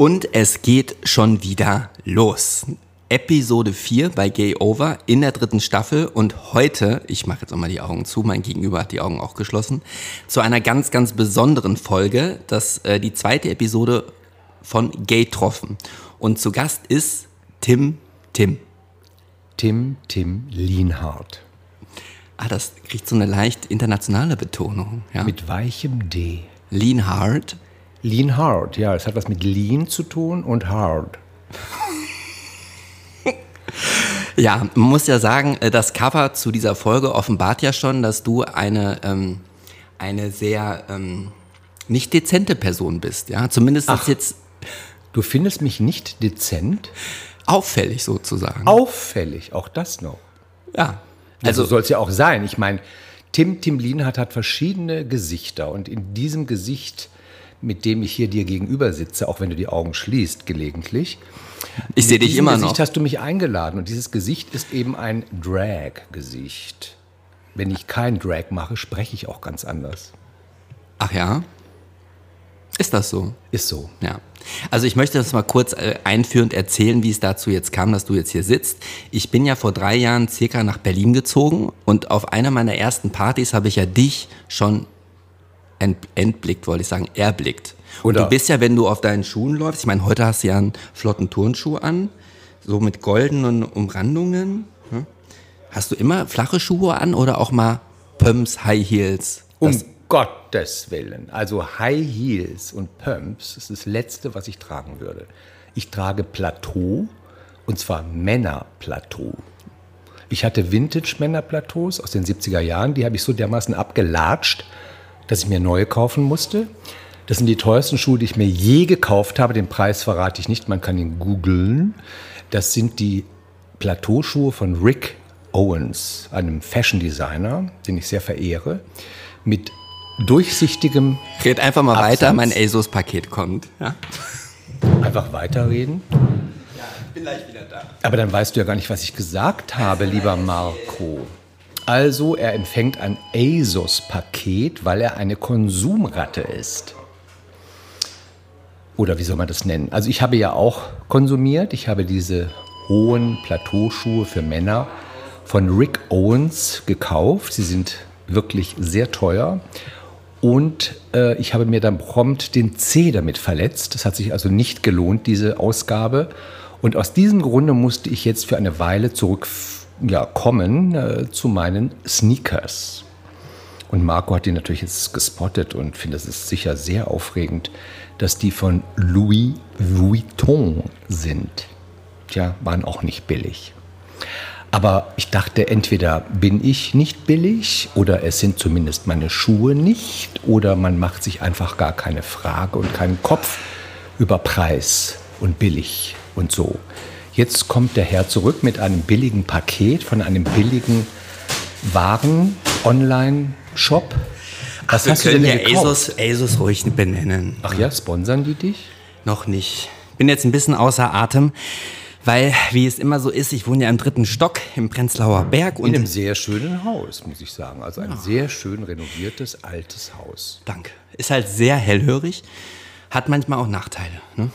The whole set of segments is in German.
Und es geht schon wieder los. Episode 4 bei Gay Over in der dritten Staffel und heute, ich mache jetzt auch mal die Augen zu, mein Gegenüber hat die Augen auch geschlossen, zu einer ganz, ganz besonderen Folge, das äh, die zweite Episode von Gay Troffen. Und zu Gast ist Tim Tim. Tim Tim Lienhardt. Ah, das kriegt so eine leicht internationale Betonung. Ja? Mit weichem D. Lienhardt. Lean Hard, ja, es hat was mit Lean zu tun und Hard. Ja, man muss ja sagen, äh, das Cover zu dieser Folge offenbart ja schon, dass du eine, ähm, eine sehr ähm, nicht dezente Person bist. Ja, zumindest Ach. jetzt Du findest mich nicht dezent? auffällig sozusagen. Auffällig, auch das noch. Ja, Also also soll es ja auch sein. Ich meine, Tim Tim Lienhardt hat verschiedene Gesichter und in diesem Gesicht, mit dem ich hier dir gegenüber sitze, auch wenn du die Augen schließt gelegentlich, ich sehe dich immer Gesicht noch. hast du mich eingeladen und dieses Gesicht ist eben ein Drag-Gesicht. Wenn ich kein Drag mache, spreche ich auch ganz anders. Ach ja, ist das so? Ist so. Ja. Also ich möchte das mal kurz äh, einführend erzählen, wie es dazu jetzt kam, dass du jetzt hier sitzt. Ich bin ja vor drei Jahren circa nach Berlin gezogen und auf einer meiner ersten Partys habe ich ja dich schon entblickt, wollte ich sagen, erblickt. Und Oder- du bist ja, wenn du auf deinen Schuhen läufst, ich meine, heute hast du ja einen flotten Turnschuh an, so mit goldenen Umrandungen. ne? Hast du immer flache Schuhe an oder auch mal Pumps, High Heels? Um Das- Gottes Willen. Also High Heels und Pumps ist das Letzte, was ich tragen würde. Ich trage Plateau und zwar Männerplateau. Ich hatte Vintage-Männerplateaus aus den 70er Jahren, die habe ich so dermaßen abgelatscht, dass ich mir neue kaufen musste. Das sind die teuersten Schuhe, die ich mir je gekauft habe. Den Preis verrate ich nicht, man kann ihn googeln. Das sind die Plateauschuhe von Rick Owens, einem Fashion Designer, den ich sehr verehre, mit durchsichtigem, Red einfach mal weiter, Absatz. mein ASOS-Paket kommt. Ja? einfach weiterreden. Bin gleich wieder da. Aber dann weißt du ja gar nicht, was ich gesagt habe, lieber Marco. Also, er empfängt ein ASOS-Paket, weil er eine Konsumratte ist. Oder wie soll man das nennen? Also, ich habe ja auch konsumiert. Ich habe diese hohen Plateauschuhe für Männer von Rick Owens gekauft. Sie sind wirklich sehr teuer. Und äh, ich habe mir dann prompt den C damit verletzt. Das hat sich also nicht gelohnt, diese Ausgabe. Und aus diesem Grunde musste ich jetzt für eine Weile zurück ja, kommen äh, zu meinen Sneakers. Und Marco hat die natürlich jetzt gespottet und findet es sicher sehr aufregend, dass die von Louis Vuitton sind. Tja, waren auch nicht billig. Aber ich dachte, entweder bin ich nicht billig oder es sind zumindest meine Schuhe nicht oder man macht sich einfach gar keine Frage und keinen Kopf über Preis und billig und so. Jetzt kommt der Herr zurück mit einem billigen Paket von einem billigen Waren-Online-Shop. Was Wir hast du denn ja? ASOS, ASOS ruhig benennen. Ach ja, sponsern die dich? Noch nicht. Bin jetzt ein bisschen außer Atem, weil, wie es immer so ist, ich wohne ja im dritten Stock im Prenzlauer Berg In einem sehr schönen Haus, muss ich sagen. Also ein sehr schön renoviertes, altes Haus. Danke. Ist halt sehr hellhörig, hat manchmal auch Nachteile. Ne?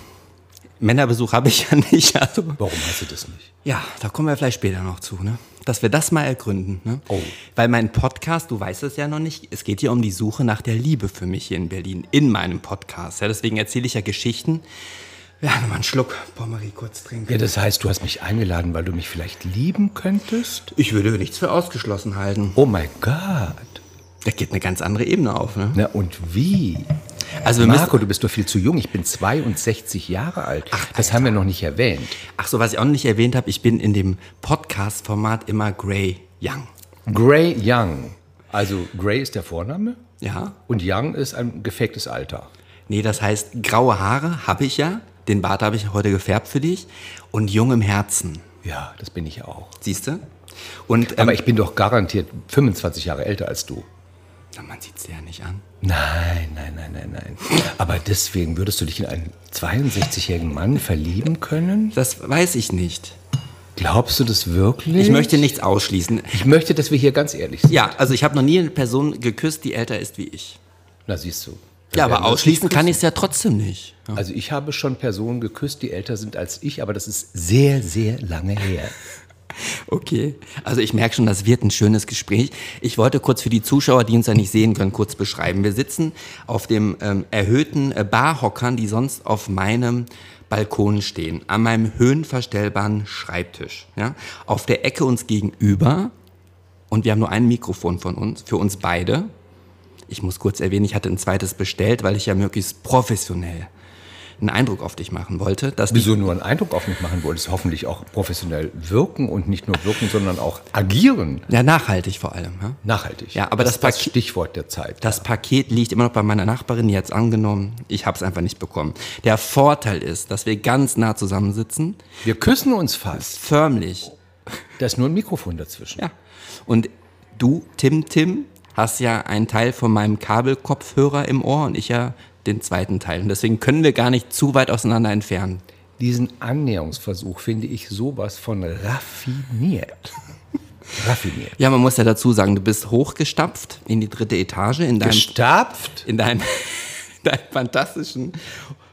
Männerbesuch habe ich ja nicht. Also, Warum hast du das nicht? ja, da kommen wir vielleicht später noch zu, ne? Dass wir das mal ergründen. Ne? Oh. Weil mein Podcast, du weißt es ja noch nicht, es geht hier um die Suche nach der Liebe für mich hier in Berlin, in meinem Podcast. Ja, deswegen erzähle ich ja Geschichten. Ja, nochmal einen Schluck Pommery kurz trinken. Ja, das heißt, du hast mich eingeladen, weil du mich vielleicht lieben könntest? Ich würde nichts für ausgeschlossen halten. Oh mein Gott. Da geht eine ganz andere Ebene auf, ne? Na und wie? Also Marco, du bist doch viel zu jung. Ich bin 62 Jahre alt. das haben wir noch nicht erwähnt. ach so, was ich auch noch nicht erwähnt habe, ich bin in dem Podcast-Format immer Grey Young. Gray Young. Also Gray ist der Vorname Ja? und Young ist ein gefaktes Alter. Nee, das heißt, graue Haare habe ich ja. Den Bart habe ich heute gefärbt für dich. Und jung im Herzen. Ja, das bin ich auch. Siehst du? Und, ähm, Aber ich bin doch garantiert 25 Jahre älter als du. na, man sieht es dir ja nicht an. Nein, nein, nein, nein, nein. Aber deswegen würdest du dich in einen 62-jährigen Mann verlieben können? Das weiß ich nicht. Glaubst du das wirklich? Ich möchte nichts ausschließen. Ich möchte, dass wir hier ganz ehrlich sind. Ja, also ich habe noch nie eine Person geküsst, die älter ist wie ich. Na, siehst du. Ja, aber ausschließen kann ich es ja trotzdem nicht. Ja. Also ich habe schon Personen geküsst, die älter sind als ich, aber das ist sehr, sehr lange her. Okay, also ich merke schon, das wird ein schönes Gespräch. Ich wollte kurz für die Zuschauer, die uns ja nicht sehen können, kurz beschreiben. Wir sitzen auf dem ähm, erhöhten äh, Barhockern, die sonst auf meinem Balkon stehen, an meinem höhenverstellbaren Schreibtisch. Ja? Auf der Ecke uns gegenüber und wir haben nur ein Mikrofon von uns, für uns beide. Ich muss kurz erwähnen, ich hatte ein zweites bestellt, weil ich ja möglichst professionell einen Eindruck auf dich machen wollte. Dass Wieso nur einen Eindruck auf mich machen wolltest? Hoffentlich auch professionell wirken und nicht nur wirken, sondern auch agieren. ja, nachhaltig vor allem. Ja? Nachhaltig. Ja, aber das ist das Paket- Stichwort der Zeit. Das Paket liegt immer noch bei meiner Nachbarin, die hat es angenommen. Ich habe es einfach nicht bekommen. Der Vorteil ist, dass wir ganz nah zusammensitzen, Wir küssen uns fast. förmlich. Da ist nur ein Mikrofon dazwischen. Ja. Und du, Tim Tim, hast ja einen Teil von meinem Kabelkopfhörer im Ohr und ich ja den zweiten Teil. Und deswegen können wir gar nicht zu weit auseinander entfernen. Diesen Annäherungsversuch finde ich sowas von raffiniert. raffiniert. Ja, man muss ja dazu sagen, du bist hochgestapft in die dritte Etage in deinem Gestapft? in deinem, deinem fantastischen,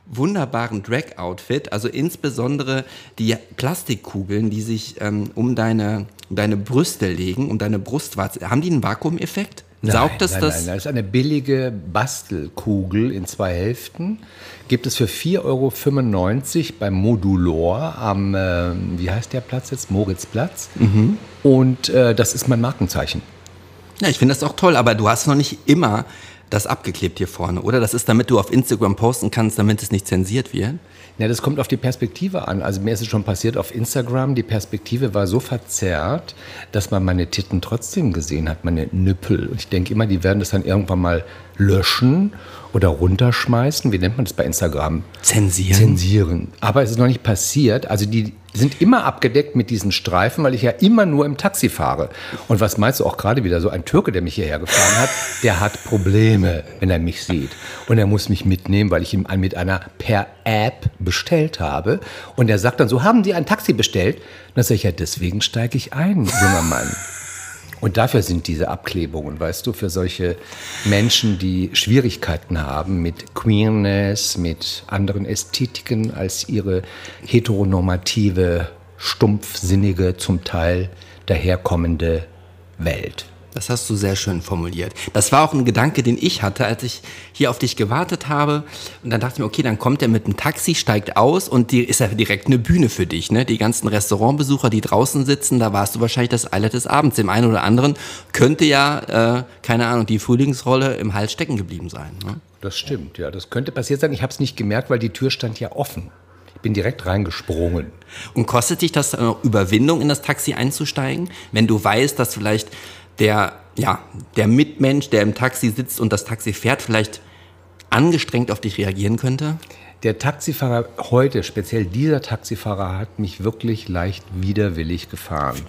wunderbaren Drag-Outfit. Also insbesondere die Plastikkugeln, die sich ähm, um, deine, um deine Brüste legen, um deine Brustwarze. Haben die einen Vakuumeffekt? Saugt das nein, das? Nein, nein, das ist eine billige Bastelkugel in zwei Hälften. Gibt es für 4,95 Euro beim Modulor am, äh, wie heißt der Platz jetzt? Moritzplatz. Mhm. Und äh, das ist mein Markenzeichen. Ja, ich finde das auch toll, aber du hast noch nicht immer das abgeklebt hier vorne, oder? Das ist, damit du auf Instagram posten kannst, damit es nicht zensiert wird. Ja, das kommt auf die Perspektive an. Also mir ist es schon passiert auf Instagram, die Perspektive war so verzerrt, dass man meine Titten trotzdem gesehen hat, meine Nüppel. Und ich denke immer, die werden das dann irgendwann mal löschen oder runterschmeißen. Wie nennt man das bei Instagram? Zensieren? Zensieren. Aber es ist noch nicht passiert. Also die sind immer abgedeckt mit diesen Streifen, weil ich ja immer nur im Taxi fahre. Und was meinst du auch gerade wieder? So ein Türke, der mich hierher gefahren hat, der hat Probleme, wenn er mich sieht. Und er muss mich mitnehmen, weil ich ihm mit einer per App bestellt habe. Und er sagt dann so, haben Sie ein Taxi bestellt? Und dann sage ich, ja, deswegen steige ich ein, junger Mann. Und dafür sind diese Abklebungen, weißt du, für solche Menschen, die Schwierigkeiten haben mit Queerness, mit anderen Ästhetiken als ihre heteronormative, stumpfsinnige, zum Teil daherkommende Welt. Das hast du sehr schön formuliert. Das war auch ein Gedanke, den ich hatte, als ich hier auf dich gewartet habe. Und dann dachte ich mir, okay, dann kommt er mit dem Taxi, steigt aus und die ist ja direkt eine Bühne für dich. Ne? Die ganzen Restaurantbesucher, die draußen sitzen, da warst du wahrscheinlich das Highlight des Abends. Dem einen oder anderen könnte ja, äh, keine Ahnung, die Frühlingsrolle im Hals stecken geblieben sein. Ne? Das stimmt, ja. Das könnte passiert sein. Ich habe es nicht gemerkt, weil die Tür stand ja offen. Ich bin direkt reingesprungen. Und kostet dich das äh, Überwindung, in das Taxi einzusteigen, wenn du weißt, dass vielleicht der, ja, der Mitmensch, der im Taxi sitzt und das Taxi fährt, vielleicht angestrengt auf dich reagieren könnte? Der Taxifahrer heute, speziell dieser Taxifahrer, hat mich wirklich leicht widerwillig gefahren.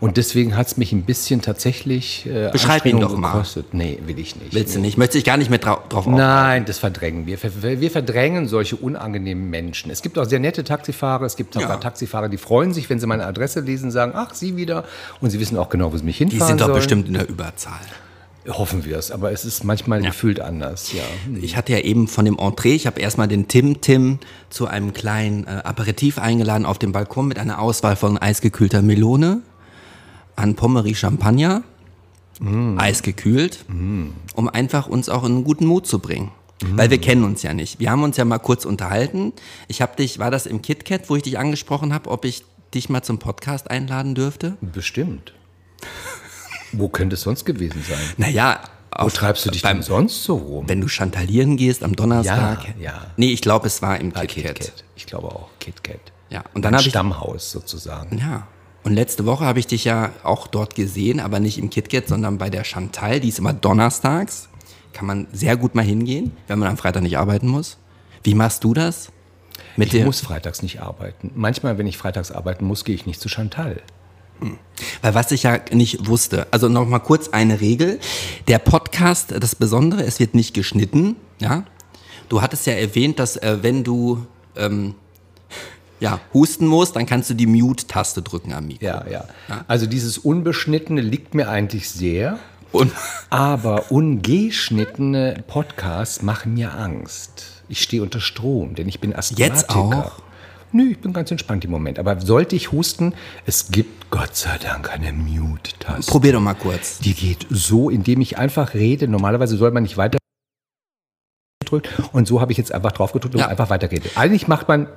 Und deswegen hat es mich ein bisschen tatsächlich äh, Beschreib ihn doch mal. gekostet. Nee, will ich nicht. Willst du nicht? Möchte ich gar nicht mehr drau drauf auf. Nein, das verdrängen wir. Wir verdrängen solche unangenehmen Menschen. Es gibt auch sehr nette Taxifahrer. Es gibt sogar Ja. Taxifahrer, die freuen sich, wenn sie meine Adresse lesen, sagen, ach, Sie wieder. Und sie wissen auch genau, wo sie mich Die hinfahren sind doch sollen. bestimmt in der Überzahl. Hoffen wir es, aber es ist manchmal gefühlt anders, ja. Ich hatte ja eben von dem Entree, ich habe erstmal den Tim Tim zu einem kleinen äh, Aperitif eingeladen auf dem Balkon mit einer Auswahl von eisgekühlter Melone, an Pommery Champagner, eisgekühlt, um einfach uns auch in einen guten Mut zu bringen. Weil wir kennen uns ja nicht. Wir haben uns ja mal kurz unterhalten. Ich habe dich, war das im KitKat, wo ich dich angesprochen habe, ob ich dich mal zum Podcast einladen dürfte? Bestimmt. Wo könnte es sonst gewesen sein? Naja, Wo treibst du dich beim, denn sonst so rum? Wenn du chantalieren gehst am Donnerstag. Ja, ja. Nee, ich glaube, es war im Ah, KitKat. KitKat. Ich glaube auch KitKat. Ja, und dann habe ich Stammhaus sozusagen. Ja. Und letzte Woche habe ich dich ja auch dort gesehen, aber nicht im KitKat, sondern bei der Chantal, die ist immer donnerstags. kann man sehr gut mal hingehen, wenn man am Freitag nicht arbeiten muss. Wie machst du das? Mit ich muss freitags nicht arbeiten. Manchmal, wenn ich freitags arbeiten muss, gehe ich nicht zu Chantal. Weil was ich ja nicht wusste, also noch mal kurz eine Regel. Der Podcast, das Besondere, es wird nicht geschnitten, ja. Du hattest ja erwähnt, dass äh, wenn du ähm, ja, husten musst, dann kannst du die Mute-Taste drücken am Mikro. Ja, ja, ja. Also dieses Unbeschnittene liegt mir eigentlich sehr. Und aber ungeschnittene Podcasts machen mir Angst. Ich stehe unter Strom, denn ich bin Asthmatiker. Jetzt auch? Nö, ich bin ganz entspannt im Moment. Aber sollte ich husten, es gibt Gott sei Dank eine Mute-Taste. Probier doch mal kurz. Die geht so, indem ich einfach rede. Normalerweise soll man nicht weiter drücken. Und so habe ich jetzt einfach drauf gedrückt und ja. einfach weitergeredet. Eigentlich macht man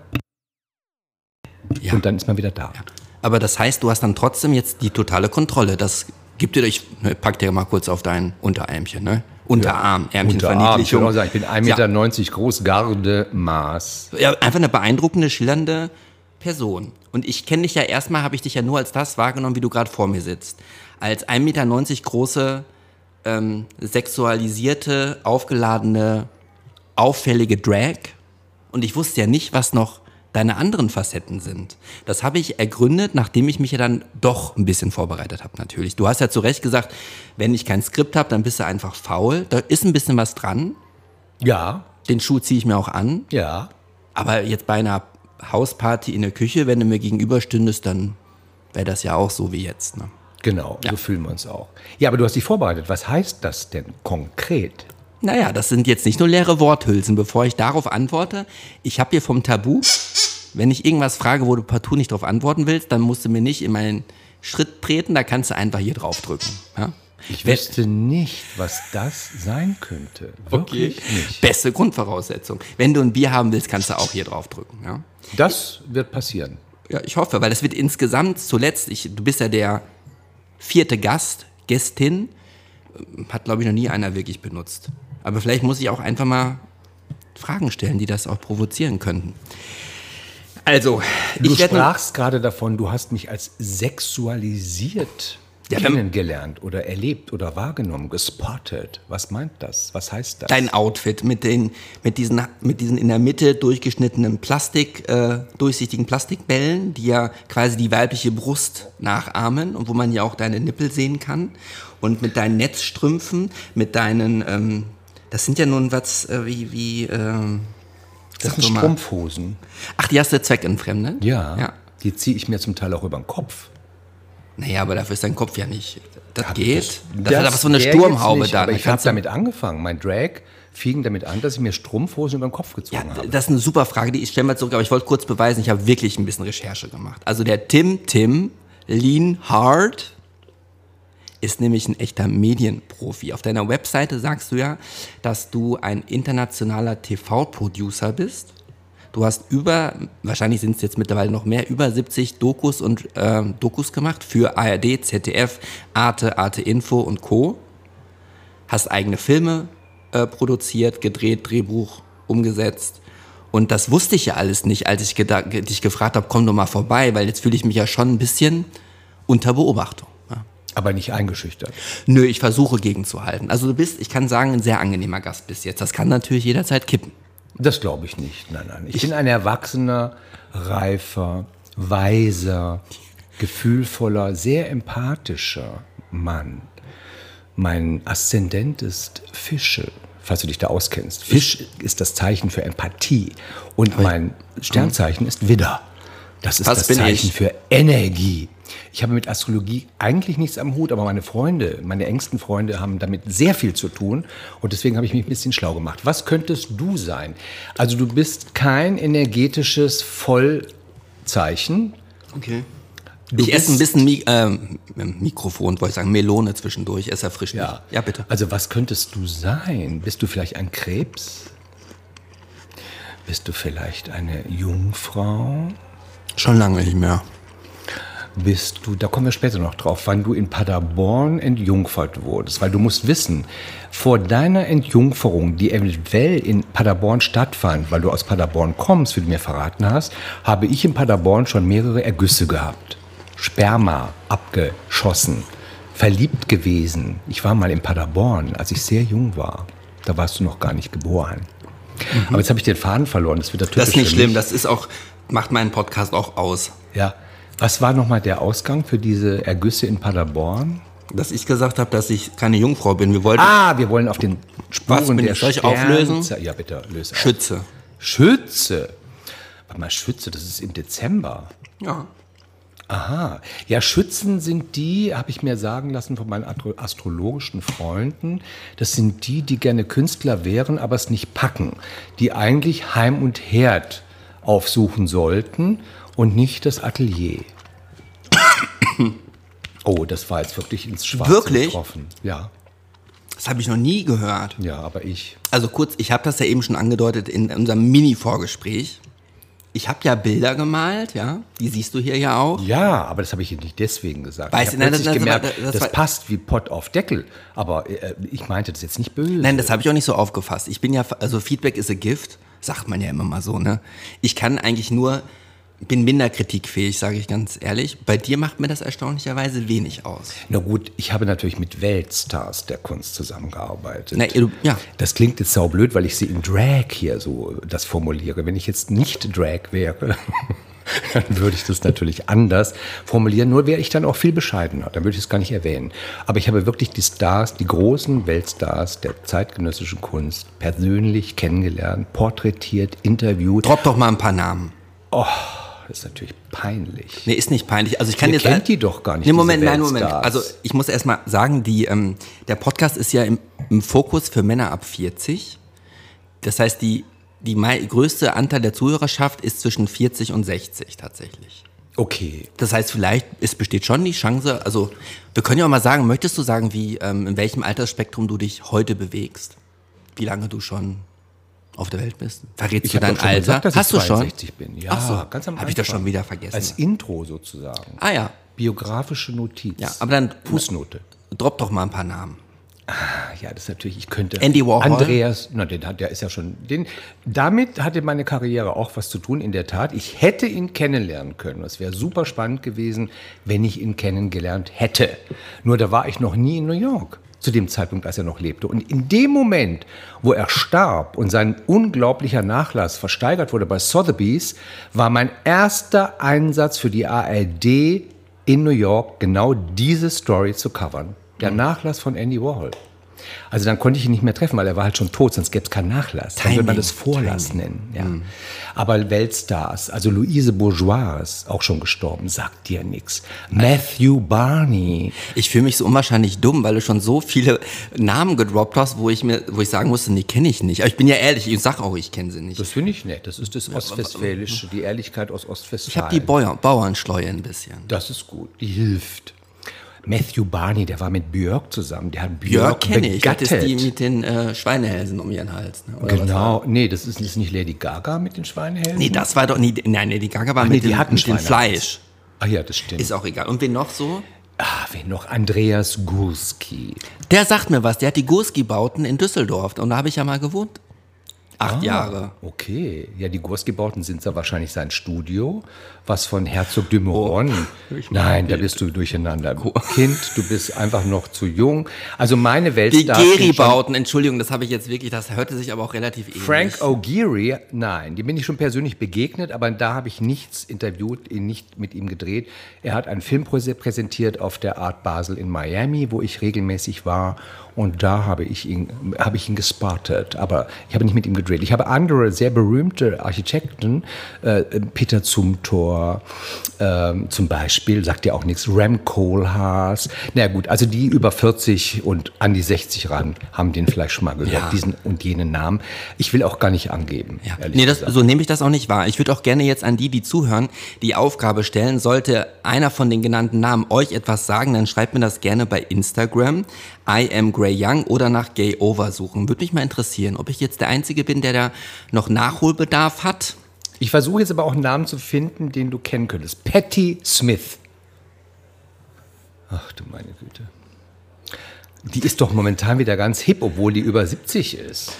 ja. und dann ist man wieder da. Ja. Aber das heißt, du hast dann trotzdem jetzt die totale Kontrolle. Das gibt dir, ich ne, pack dir mal kurz auf dein Unterärmchen, ne? Unterarm, ja, Ärmchenverniedlichung. Ich, ich bin 1,90 Meter ja. groß, Gardemaß. Ja, einfach eine beeindruckende, schillernde Person. Und ich kenne dich ja erstmal, habe ich dich ja nur als das wahrgenommen, wie du gerade vor mir sitzt. Als 1,90 Meter große, ähm, sexualisierte, aufgeladene, auffällige Drag. Und ich wusste ja nicht, was noch deine anderen Facetten sind. Das habe ich ergründet, nachdem ich mich ja dann doch ein bisschen vorbereitet habe, natürlich. Du hast ja zu Recht gesagt, wenn ich kein Skript habe, dann bist du einfach faul. Da ist ein bisschen was dran. Ja. Den Schuh ziehe ich mir auch an. Ja. Aber jetzt bei einer Hausparty in der Küche, wenn du mir gegenüber stündest, dann wäre das ja auch so wie jetzt. Ne? Genau, ja. so fühlen wir uns auch. Ja, aber du hast dich vorbereitet. Was heißt das denn konkret? Naja, das sind jetzt nicht nur leere Worthülsen. Bevor ich darauf antworte, ich habe hier vom Tabu, wenn ich irgendwas frage, wo du partout nicht darauf antworten willst, dann musst du mir nicht in meinen Schritt treten, da kannst du einfach hier drauf drücken. Ja? Ich wüsste nicht, was das sein könnte. Wirklich okay. nicht. Beste Grundvoraussetzung. Wenn du ein Bier haben willst, kannst du auch hier drauf drücken. Ja? Das wird passieren. Ja, ich hoffe, weil das wird insgesamt zuletzt, ich, du bist ja der vierte Gast, Gästin, hat glaube ich noch nie einer wirklich benutzt. Aber vielleicht muss ich auch einfach mal Fragen stellen, die das auch provozieren könnten. Also, du sprachst gerade davon, du hast mich als sexualisiert ja, kennengelernt oder erlebt oder wahrgenommen, gespottet. Was meint das? Was heißt das? Dein Outfit mit den, mit diesen, mit diesen in der Mitte durchgeschnittenen Plastik, äh, durchsichtigen Plastikbällen, die ja quasi die weibliche Brust nachahmen und wo man ja auch deine Nippel sehen kann. Und mit deinen Netzstrümpfen, mit deinen ähm, das sind ja nun was äh, wie, wie äh, das sind Strumpfhosen. Ach, die hast du zweckentfremdet? Ja, ja. Die ziehe ich mir zum Teil auch über den Kopf. Naja, aber dafür ist dein Kopf ja nicht. Das hab geht. Das, das, das hat aber so eine Sturmhaube nicht, da. Aber ich habe damit angefangen. Mein Drag fing damit an, dass ich mir Strumpfhosen über den Kopf gezogen ja, habe. Das ist eine super Frage, die ich stelle mal zurück, aber ich wollte kurz beweisen, ich habe wirklich ein bisschen Recherche gemacht. Also der Tim Tim Lean Hard ist nämlich ein echter Medienprofi. Auf deiner Webseite sagst du ja, dass du ein internationaler TV-Producer bist. Du hast über, wahrscheinlich sind es jetzt mittlerweile noch mehr, über 70 Dokus und äh, Dokus gemacht für ARD, ZDF, Arte, Arte Info und Co. Hast eigene Filme äh, produziert, gedreht, Drehbuch umgesetzt. Und das wusste ich ja alles nicht, als ich dich gefragt habe, komm doch mal vorbei, weil jetzt fühle ich mich ja schon ein bisschen unter Beobachtung. Aber nicht eingeschüchtert. Nö, ich versuche gegenzuhalten. Also du bist, ich kann sagen, ein sehr angenehmer Gast bis jetzt. Das kann natürlich jederzeit kippen. Das glaube ich nicht. Nein, nein. Ich, ich bin ein erwachsener, reifer, weiser, gefühlvoller, sehr empathischer Mann. Mein Aszendent ist Fische, falls du dich da auskennst. Fisch ist das Zeichen für Empathie und mein Sternzeichen ist Widder. Das ist Was das Zeichen ich? für Energie. Ich habe mit Astrologie eigentlich nichts am Hut, aber meine Freunde, meine engsten Freunde haben damit sehr viel zu tun und deswegen habe ich mich ein bisschen schlau gemacht. Was könntest du sein? Also du bist kein energetisches Vollzeichen. Okay. Du ich esse ein bisschen Mi äh, Mikrofon, wollte ich sagen, Melone zwischendurch, es erfrischt ja. Ja, bitte. Also was könntest du sein? Bist du vielleicht ein Krebs? Bist du vielleicht eine Jungfrau? Schon lange nicht mehr bist du, da kommen wir später noch drauf, wann du in Paderborn entjungfert wurdest. Weil du musst wissen, vor deiner Entjungferung, die eventuell in Paderborn stattfand, weil du aus Paderborn kommst, wie du mir verraten hast, habe ich in Paderborn schon mehrere Ergüsse gehabt. Sperma abgeschossen, verliebt gewesen. Ich war mal in Paderborn, als ich sehr jung war. Da warst du noch gar nicht geboren. Mhm. Aber jetzt habe ich den Faden verloren. Das wird. Das ist nicht schlimm. Das ist auch, macht meinen Podcast auch aus. Ja. Was war nochmal der Ausgang für diese Ergüsse in Paderborn? Dass ich gesagt habe, dass ich keine Jungfrau bin. Wir wollten. Ah, wir wollen auf den Spuren Was, bin der ich, soll ich auflösen? Ja, bitte, löse auf. Schütze. Schütze. Warte mal, Schütze, das ist im Dezember. Ja. Aha. Ja, Schützen sind die, habe ich mir sagen lassen von meinen astrologischen Freunden, das sind die, die gerne Künstler wären, aber es nicht packen. Die eigentlich Heim und Herd aufsuchen sollten und nicht das Atelier. Oh, das war jetzt wirklich ins Schwarze wirklich? getroffen. Ja. Das habe ich noch nie gehört. Ja, aber ich. Also kurz, ich habe das ja eben schon angedeutet in unserem Mini-Vorgespräch ich habe ja Bilder gemalt, ja, die siehst du hier ja auch. Ja, aber das habe ich nicht deswegen gesagt. Weißt ich habe das, das, gemerkt, das, das, das passt wie Pott auf Deckel, aber äh, ich meinte das jetzt nicht böse. Nein, das habe ich auch nicht so aufgefasst. Ich bin ja, also Feedback is a gift, sagt man ja immer mal so, ne? Ich kann eigentlich nur bin minder kritikfähig, sage ich ganz ehrlich. Bei dir macht mir das erstaunlicherweise wenig aus. Na gut, ich habe natürlich mit Weltstars der Kunst zusammengearbeitet. Na, du, ja. Das klingt jetzt saublöd, weil ich sie in Drag hier so das formuliere. Wenn ich jetzt nicht Drag wäre, dann würde ich das natürlich anders formulieren. Nur wäre ich dann auch viel bescheidener. Dann würde ich es gar nicht erwähnen. Aber ich habe wirklich die Stars, die großen Weltstars der zeitgenössischen Kunst persönlich kennengelernt, porträtiert, interviewt. Drop doch mal ein paar Namen. Oh. Das ist natürlich peinlich. Nee, ist nicht peinlich. Also ich kann Ihr jetzt kennt die doch gar nicht. Nee, Moment, nein, Moment. Also ich muss erst mal sagen, die, ähm, der Podcast ist ja im, im, Fokus für Männer ab 40. Das heißt, die, die größte Anteil der Zuhörerschaft ist zwischen 40 und 60 tatsächlich. Okay. Das heißt, vielleicht es besteht schon die Chance, also wir können ja auch mal sagen, möchtest du sagen, wie, ähm, in welchem Altersspektrum du dich heute bewegst? Wie lange du schon auf der Welt bist? Verrätst du dein Alter? Gesagt, dass Hast ich du schon? bin. Ja, Ach so, ganz am Habe ich das schon wieder vergessen. Als Intro sozusagen. Ah ja. Biografische Notiz. Ja, aber dann Fußnote. Drop doch mal ein paar Namen. Ah, ja, das ist natürlich, ich könnte. Andy Warhol. Andreas, na, den hat, der ist ja schon, den, damit hatte meine Karriere auch was zu tun, in der Tat. Ich hätte ihn kennenlernen können. Es wäre super spannend gewesen, wenn ich ihn kennengelernt hätte. Nur da war ich noch nie in New York zu dem Zeitpunkt, als er noch lebte. Und in dem Moment, wo er starb und sein unglaublicher Nachlass versteigert wurde bei Sotheby's, war mein erster Einsatz für die ARD in New York genau diese Story zu covern. Der mhm. Nachlass von Andy Warhol. Also dann konnte ich ihn nicht mehr treffen, weil er war halt schon tot, sonst gäbe es keinen Nachlass. Timing. Dann würde man das Vorlass Timing. nennen. Ja. Mhm. Aber Weltstars, also Louise Bourgeois ist auch schon gestorben, sagt dir nichts. Matthew Barney. Ich fühle mich so unwahrscheinlich dumm, weil du schon so viele Namen gedroppt hast, wo ich mir, wo ich sagen musste, nee, kenne ich nicht. Aber ich bin ja ehrlich, ich sage auch, ich kenne sie nicht. Das finde ich nett. Das ist das Ostwestfälische, die Ehrlichkeit aus Ostwestfalen. Ich habe die Bauernschleue ein bisschen. Das ist gut. Die hilft. Matthew Barney, der war mit Björk zusammen. Der hat Björk, Björk kenne ich. Das ist die mit den äh, Schweinehälsen um ihren Hals. Ne? genau, nee, das ist, ist nicht Lady Gaga mit den Schweinehälsen. Nee, das war doch nie. Nein, Lady Gaga war Ach, mit, nee, dem, mit dem Fleisch. Ach ja, das stimmt. Ist auch egal. Und wen noch so? Ah, wen noch? Andreas Gurski. Der sagt mir was. Der hat die Gurski-Bauten in Düsseldorf. Und da habe ich ja mal gewohnt. Acht ah, Jahre. Okay. Ja, die Gurski-Bauten sind ja wahrscheinlich sein Studio was von Herzog de Meuron. Oh, Nein, da bist du durcheinander. Kind, du bist einfach noch zu jung. Also meine Welt. Die Geri-Bauten, Entschuldigung, das habe ich jetzt wirklich, das hörte sich aber auch relativ ähnlich. Frank O'Geary, nein, die bin ich schon persönlich begegnet, aber da habe ich nichts interviewt, nicht mit ihm gedreht. Er hat einen Film präsentiert auf der Art Basel in Miami, wo ich regelmäßig war. Und da habe ich ihn, habe ich ihn gespottet. Aber ich habe nicht mit ihm gedreht. Ich habe andere sehr berühmte Architekten, äh, Peter Zumthor, Moore, ähm, zum Beispiel, sagt ja auch nichts, Ram Koolhaas. Na gut, also die über 40 und an die 60 ran haben den vielleicht schon mal gehört, ja. diesen und jenen Namen. Ich will auch gar nicht angeben. Ja. Nee, das, so nehme ich das auch nicht wahr. Ich würde auch gerne jetzt an die, die zuhören, die Aufgabe stellen, sollte einer von den genannten Namen euch etwas sagen, dann schreibt mir das gerne bei Instagram, I am Gray Young oder nach Gay Over suchen. Würde mich mal interessieren, ob ich jetzt der Einzige bin, der da noch Nachholbedarf hat ich versuche jetzt aber auch einen Namen zu finden, den du kennen könntest. Patty Smith. Ach du meine Güte. Die ist doch momentan wieder ganz hip, obwohl die über 70 ist.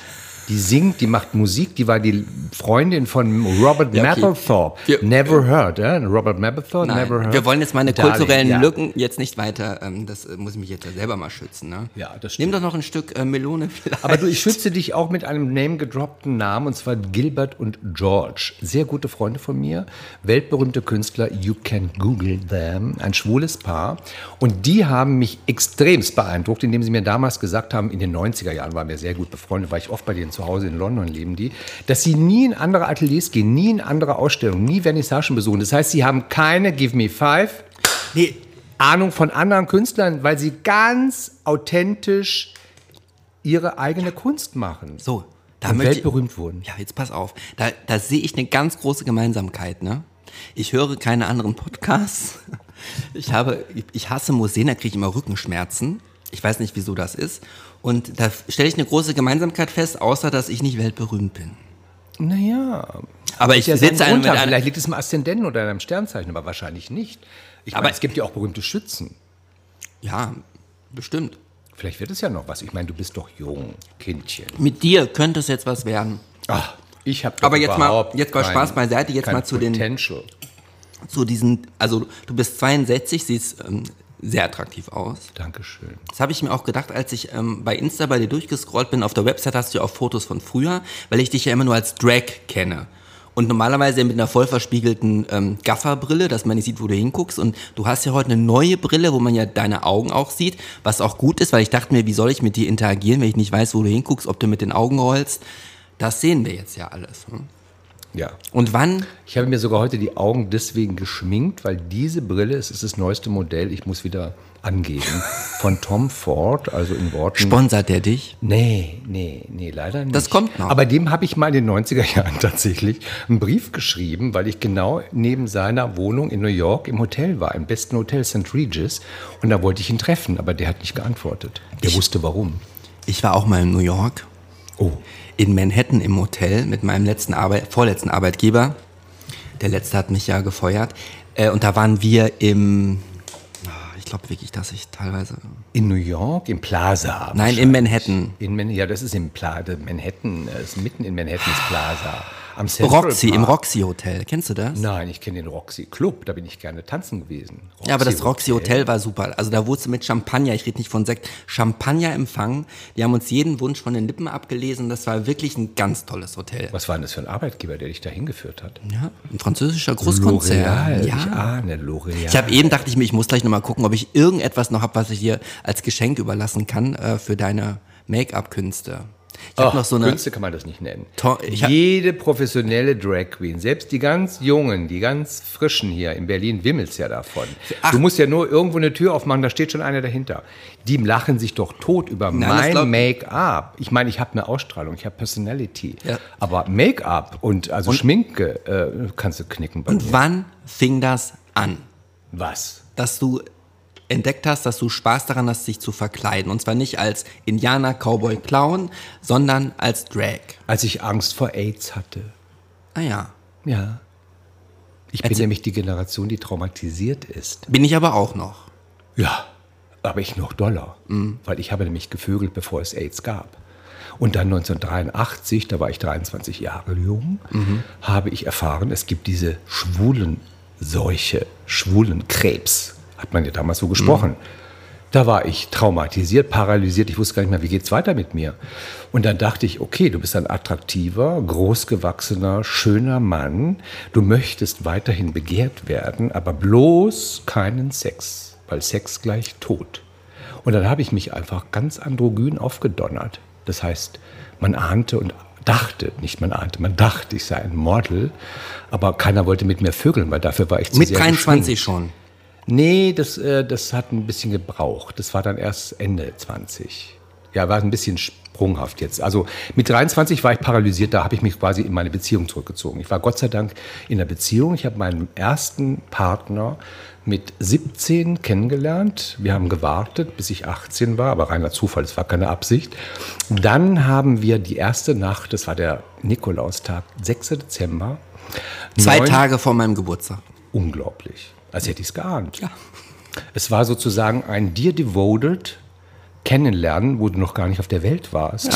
Die singt, die macht Musik, die war die Freundin von Robert Ja, okay. Mapplethorpe. Wir- Never heard, eh? Robert Mapplethorpe, Nein, never heard. wir wollen jetzt meine Darling, kulturellen ja. Lücken jetzt nicht weiter, ähm, das äh, muss ich mich jetzt ja selber mal schützen. Ne? Ja, das Nimm stimmt. doch noch ein Stück äh, Melone vielleicht. Aber du, ich schütze dich auch mit einem name-gedroppten Namen, und zwar Gilbert und George. Sehr gute Freunde von mir, weltberühmte Künstler, you can google them, ein schwules Paar. Und die haben mich extremst beeindruckt, indem sie mir damals gesagt haben, in den 90er Jahren waren wir sehr gut befreundet, war ich oft bei denen zu Hause in London, leben die, dass sie nie in andere Ateliers gehen, nie in andere Ausstellungen, nie Vernissagen besuchen. Das heißt, sie haben keine Give Me Five, nee, Ahnung von anderen Künstlern, weil sie ganz authentisch ihre eigene Kunst machen. so, da und möchte ich- weltberühmt wurden. Ja, jetzt pass auf. Da, da sehe ich eine ganz große Gemeinsamkeit, ne? Ich höre keine anderen Podcasts. Ich habe, ich hasse Museen, da kriege ich immer Rückenschmerzen. Ich weiß nicht, wieso das ist. Und da stelle ich eine große Gemeinsamkeit fest, außer dass ich nicht weltberühmt bin. Naja, Aber ich ja sitze einem Grund mit einer, Vielleicht liegt es im Aszendenten oder in einem Sternzeichen, aber wahrscheinlich nicht. Ich Aber- meine, es gibt ja auch berühmte Schützen. Ja, bestimmt. Vielleicht wird es ja noch was. Ich meine, du bist doch jung, Kindchen. Mit dir könnte es jetzt was werden. Ach, ich habe Aber jetzt mal- jetzt mal Spaß beiseite, jetzt mal zu den- Potential. Zu diesen, also du bist 62, siehst ähm, sehr attraktiv aus. Dankeschön. Das habe ich mir auch gedacht, als ich ähm, bei Insta bei dir durchgescrollt bin. Auf der Website hast du ja auch Fotos von früher, weil ich dich ja immer nur als Drag kenne. Und normalerweise mit einer voll verspiegelten ähm, Gafferbrille, dass man nicht sieht, wo du hinguckst. Und du hast ja heute eine neue Brille, wo man ja deine Augen auch sieht, was auch gut ist, weil ich dachte mir, wie soll ich mit dir interagieren, wenn ich nicht weiß, wo du hinguckst, ob du mit den Augen rollst. Das sehen wir jetzt ja alles. hm? Ja. Und wann? Ich habe mir sogar heute die Augen deswegen geschminkt, weil diese Brille, es ist das neueste Modell, ich muss wieder angeben, von Tom Ford, also in Worten. Sponsert der dich? Nee, nee, nee, leider nicht. Das kommt noch. Aber dem habe ich mal in den 90er Jahren tatsächlich einen Brief geschrieben, weil ich genau neben seiner Wohnung in New York im Hotel war, im besten Hotel St. Regis. Und da wollte ich ihn treffen, aber der hat nicht geantwortet. Der wusste warum. Ich war auch mal in New York. Oh, in Manhattan im Hotel mit meinem letzten Arbeit, vorletzten Arbeitgeber. Der letzte hat mich ja gefeuert. Äh, und da waren wir im, ah, ich glaube wirklich, dass ich teilweise, in New York, im Plaza. nein, in Manhattan. In Man ja, das ist im Plaza, Manhattan, äh, ist mitten in Manhattans Plaza. Am Central Roxy, Park. im Roxy Hotel. Kennst du das? Nein, ich kenne den Roxy Club, da bin ich gerne tanzen gewesen. Ja, aber das Roxy Hotel war super. Also da wurdest du mit Champagner, ich rede nicht von Sekt, Champagner empfangen. Die haben uns jeden Wunsch von den Lippen abgelesen. Das war wirklich ein ganz tolles Hotel. Was war denn das für ein Arbeitgeber, der dich da hingeführt hat? Ja, ein französischer Großkonzern. L'Oreal, ich Ja. ahne L'Oreal. Ich habe eben dachte ich mir, ich muss gleich nochmal gucken, ob ich irgendetwas noch habe, was ich dir als Geschenk überlassen kann äh, für deine Make-up-Künste. Ich habe Ach, noch so eine. Künste kann man das nicht nennen. To- Jede professionelle Drag Queen, selbst die ganz Jungen, die ganz Frischen hier in Berlin, wimmelt's ja davon. Ach. Du musst ja nur irgendwo eine Tür aufmachen, da steht schon einer dahinter. Die lachen sich doch tot über Nein, mein Make-up. Ich meine, ich habe eine Ausstrahlung, ich habe Personality. Ja. Aber Make-up und also Schminke äh, kannst du knicken bei mir. Und wann fing das an, Was? dass du entdeckt hast, dass du Spaß daran hast, dich zu verkleiden? Und zwar nicht als Indianer, Cowboy, Clown, sondern als Drag. Als ich Angst vor AIDS hatte. Ah ja. Ja. Ich bin Erzähl- nämlich die Generation, die traumatisiert ist. Bin ich aber auch noch. Ja, aber ich noch doller, weil ich habe nämlich gevögelt, bevor es AIDS gab. Und dann 1983, da war ich 23 Jahre jung, habe ich erfahren, es gibt diese schwulen Seuche, schwulen Krebs, hat man ja damals so gesprochen. Da war ich traumatisiert, paralysiert, ich wusste gar nicht mehr, wie geht's weiter mit mir. Und dann dachte ich, okay, du bist ein attraktiver, großgewachsener, schöner Mann, du möchtest weiterhin begehrt werden, aber bloß keinen Sex, weil Sex gleich Tod. Und dann habe ich mich einfach ganz androgyn aufgedonnert. Das heißt, man ahnte und dachte, nicht man ahnte, man dachte, ich sei ein Model, aber keiner wollte mit mir vögeln, weil dafür war ich zu Mit sehr 23 geschminkt. schon. Nee, das, äh, das hat ein bisschen gebraucht. Das war dann erst Ende 20. Ja, war ein bisschen sprunghaft jetzt. Also mit 23 war ich paralysiert, da habe ich mich quasi in meine Beziehung zurückgezogen. Ich war Gott sei Dank in der Beziehung. Ich habe meinen ersten Partner mit 17 kennengelernt. Wir haben gewartet, bis ich 18 war, aber reiner Zufall, es war keine Absicht. Dann haben wir die erste Nacht, das war der Nikolaustag, 6. Dezember. Zwei Tage vor meinem Geburtstag. unglaublich. Als hätte ich es geahnt. Ja. Es war sozusagen ein dir devoted Kennenlernen, wo du noch gar nicht auf der Welt warst.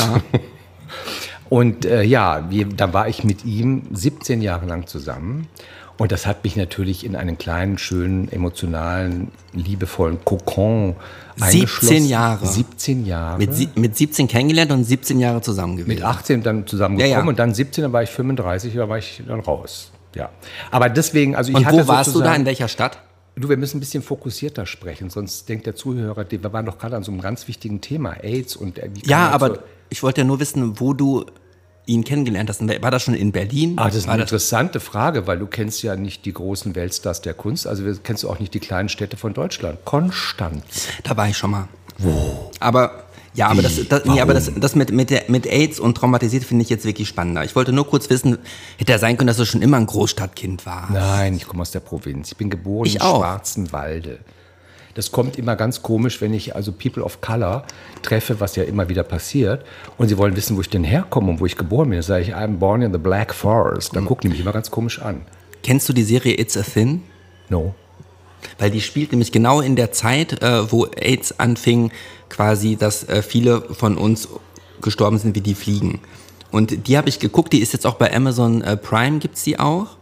Und äh, ja, wir, dann war ich mit ihm 17 Jahre lang zusammen. Und das hat mich natürlich in einen kleinen, schönen, emotionalen, liebevollen Kokon 17 Jahre. 17 Jahre. Mit, mit 17 kennengelernt und 17 Jahre zusammen gewesen. Mit 18 dann zusammengekommen Ja, ja. und dann 17, dann war ich 35, da war ich dann raus. Ja. Aber deswegen, also ich und hatte wo warst du da? In welcher Stadt? Du, wir müssen ein bisschen fokussierter sprechen, sonst denkt der Zuhörer, wir waren doch gerade an so einem ganz wichtigen Thema, AIDS und äh, Ja, aber so- ich wollte ja nur wissen, wo du ihn kennengelernt hast. War das schon in Berlin? Ah, das ist eine interessante Frage, weil du kennst ja nicht die großen Weltstars der Kunst, also kennst du auch nicht die kleinen Städte von Deutschland. Konstanz. Da war ich schon mal. Wo? Aber ja, aber das, das, nee, aber das, das mit, mit, der, mit AIDS und traumatisiert finde ich jetzt wirklich spannender. Ich wollte nur kurz wissen, hätte ja sein können, dass du schon immer ein Großstadtkind warst. Nein, ich komme aus der Provinz. Ich bin geboren Ich in. Schwarzenwalde. Das kommt immer ganz komisch, wenn ich also People of Color treffe, was ja immer wieder passiert, und sie wollen wissen, wo ich denn herkomme und wo ich geboren bin. Dann sage ich, I'm born in the Black Forest. Mhm. Dann gucken die mich immer ganz komisch an. Kennst du die Serie It's a Thin? No. Weil die spielt nämlich genau in der Zeit, äh, wo AIDS anfing, quasi, dass äh, viele von uns gestorben sind wie die Fliegen. Und die habe ich geguckt, die ist jetzt auch bei Amazon äh, Prime, gibt's die auch.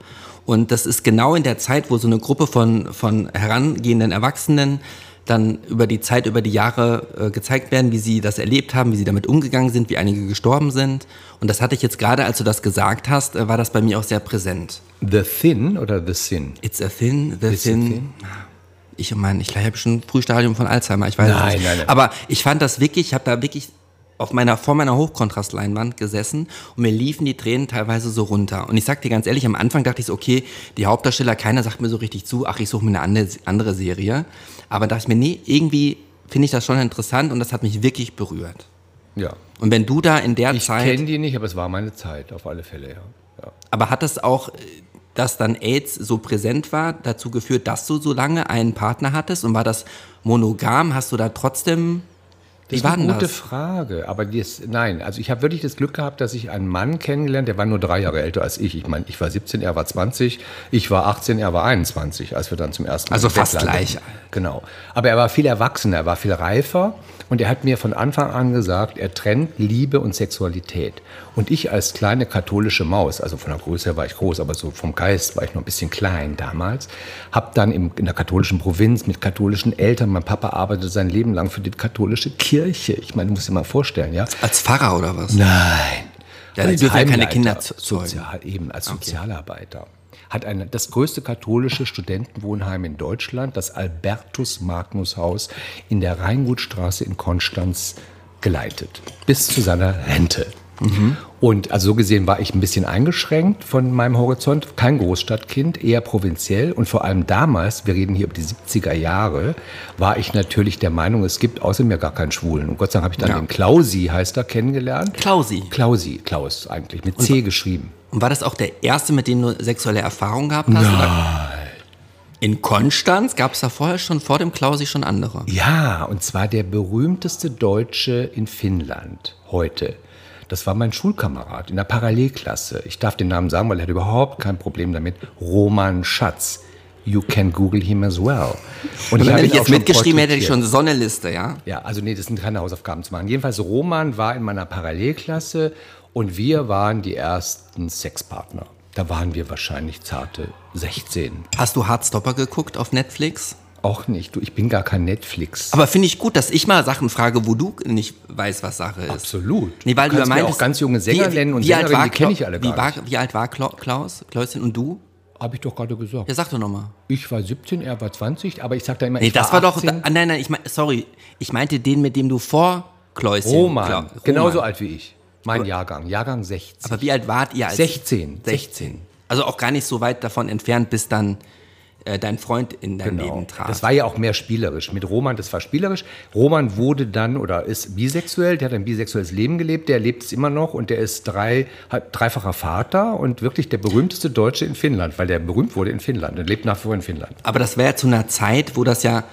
Und das ist genau in der Zeit, wo so eine Gruppe von, von herangehenden Erwachsenen dann über die Zeit, über die Jahre äh, gezeigt werden, wie sie das erlebt haben, wie sie damit umgegangen sind, wie einige gestorben sind. Und das hatte ich jetzt gerade, als du das gesagt hast, äh, war das bei mir auch sehr präsent. The Thin oder The Sin? It's a thin, the It's a thin. Ich meine, ich habe schon ein Frühstadium von Alzheimer, ich weiß es Nein, nicht. nein, nein. Aber ich fand das wirklich, ich habe da wirklich auf meiner, vor meiner Hochkontrastleinwand gesessen und mir liefen die Tränen teilweise so runter. Und ich sag dir ganz ehrlich, am Anfang dachte ich so, okay, die Hauptdarsteller, keiner sagt mir so richtig zu, ach, ich suche mir eine andere, andere Serie. Aber dachte ich mir, nee, irgendwie finde ich das schon interessant und das hat mich wirklich berührt. Ja. Und wenn du da in der Ich Zeit, kenne die nicht, aber es war meine Zeit, auf alle Fälle, ja. ja. aber hat das auch, äh, dass dann AIDS so präsent war, dazu geführt, dass du so lange einen Partner hattest? Und war das monogam? Hast du da trotzdem, Das ist eine gute das? Frage, aber ist, nein, also ich habe wirklich das Glück gehabt, dass ich einen Mann kennengelernt, der war nur drei Jahre älter als ich. Ich meine, ich war 17, er war 20, ich war 18, er war 21, als wir dann zum ersten Mal Also im Bett fast landeten. gleich. Genau. Aber er war viel erwachsener, er war viel reifer und er hat mir von Anfang an gesagt, er trennt Liebe und Sexualität. Und ich als kleine katholische Maus, also von der Größe her war ich groß, aber so vom Geist war ich noch ein bisschen klein damals, habe dann in der katholischen Provinz mit katholischen Eltern, mein Papa arbeitete sein Leben lang für die katholische Kirche. Ich meine, du musst dir mal vorstellen, ja. Als Pfarrer oder was? Nein. Ja, die dürfen ja keine Kinder zeugen. Sozial, eben als Sozialarbeiter. Hat eine, das größte katholische Studentenwohnheim in Deutschland, das Albertus Magnus Haus in der Rheingutstraße in Konstanz geleitet. Bis zu seiner Rente. Und also so gesehen war ich ein bisschen eingeschränkt von meinem Horizont. Kein Großstadtkind, eher provinziell. Und vor allem damals, wir reden hier über die 70er Jahre, war ich natürlich der Meinung, es gibt außer mir gar keinen Schwulen. Und Gott sei Dank habe ich dann Ja. den Klausi, heißt er, kennengelernt. Klausi. Klausi, Klaus eigentlich, mit C geschrieben. Und war das auch der erste, mit dem du sexuelle Erfahrungen gehabt hast? Nein. In Konstanz gab es da vorher schon, vor dem Klausi schon andere. Ja, und zwar der berühmteste Deutsche in Finnland heute. Das war mein Schulkamerad in der Parallelklasse. Ich darf den Namen sagen, weil er hat überhaupt kein Problem damit. Roman Schatz. You can Google him as well. Und Und wenn ich jetzt mitgeschrieben hätte, hätte ich schon so eine Liste, ja? Ja, also nee, das sind keine Hausaufgaben zu machen. Jedenfalls Roman war in meiner Parallelklasse und wir waren die ersten Sexpartner. Da waren wir wahrscheinlich zarte 16. Hast du Hardstopper geguckt auf Netflix? Auch nicht. Du, ich bin gar kein Netflix. Aber finde ich gut, dass ich mal Sachen frage, wo du nicht weißt, was Sache ist. Absolut. Nee, weil Du du, ja meintest, auch ganz junge Sänger nennen und wie alt Sängerinnen, war die kenne ich alle wie gar war, nicht. Wie alt war Kla Klaus, Klauschen und du? Habe ich doch gerade gesagt. Ja, sag doch nochmal. Ich war 17, er war 20, aber ich sag da immer, Nee, ich das war war doch, 18. ah, nein, nein, ich mein, sorry, ich meinte den, mit dem du vor Kläuschen. Roman, Kla- genauso Roman. alt wie ich. Mein Jahrgang, Jahrgang 16. Aber wie alt wart ihr als 16. 16. Also auch gar nicht so weit davon entfernt, bis dann äh, dein Freund in dein Leben trat. Genau. Das war ja auch mehr spielerisch. Mit Roman, das war spielerisch. Roman wurde dann oder ist bisexuell, der hat ein bisexuelles Leben gelebt, der lebt es immer noch und der ist drei, dreifacher Vater und wirklich der berühmteste Deutsche in Finnland, weil der berühmt wurde in Finnland und lebt nach wie vor in Finnland. Aber das wäre ja zu einer Zeit, wo das ja.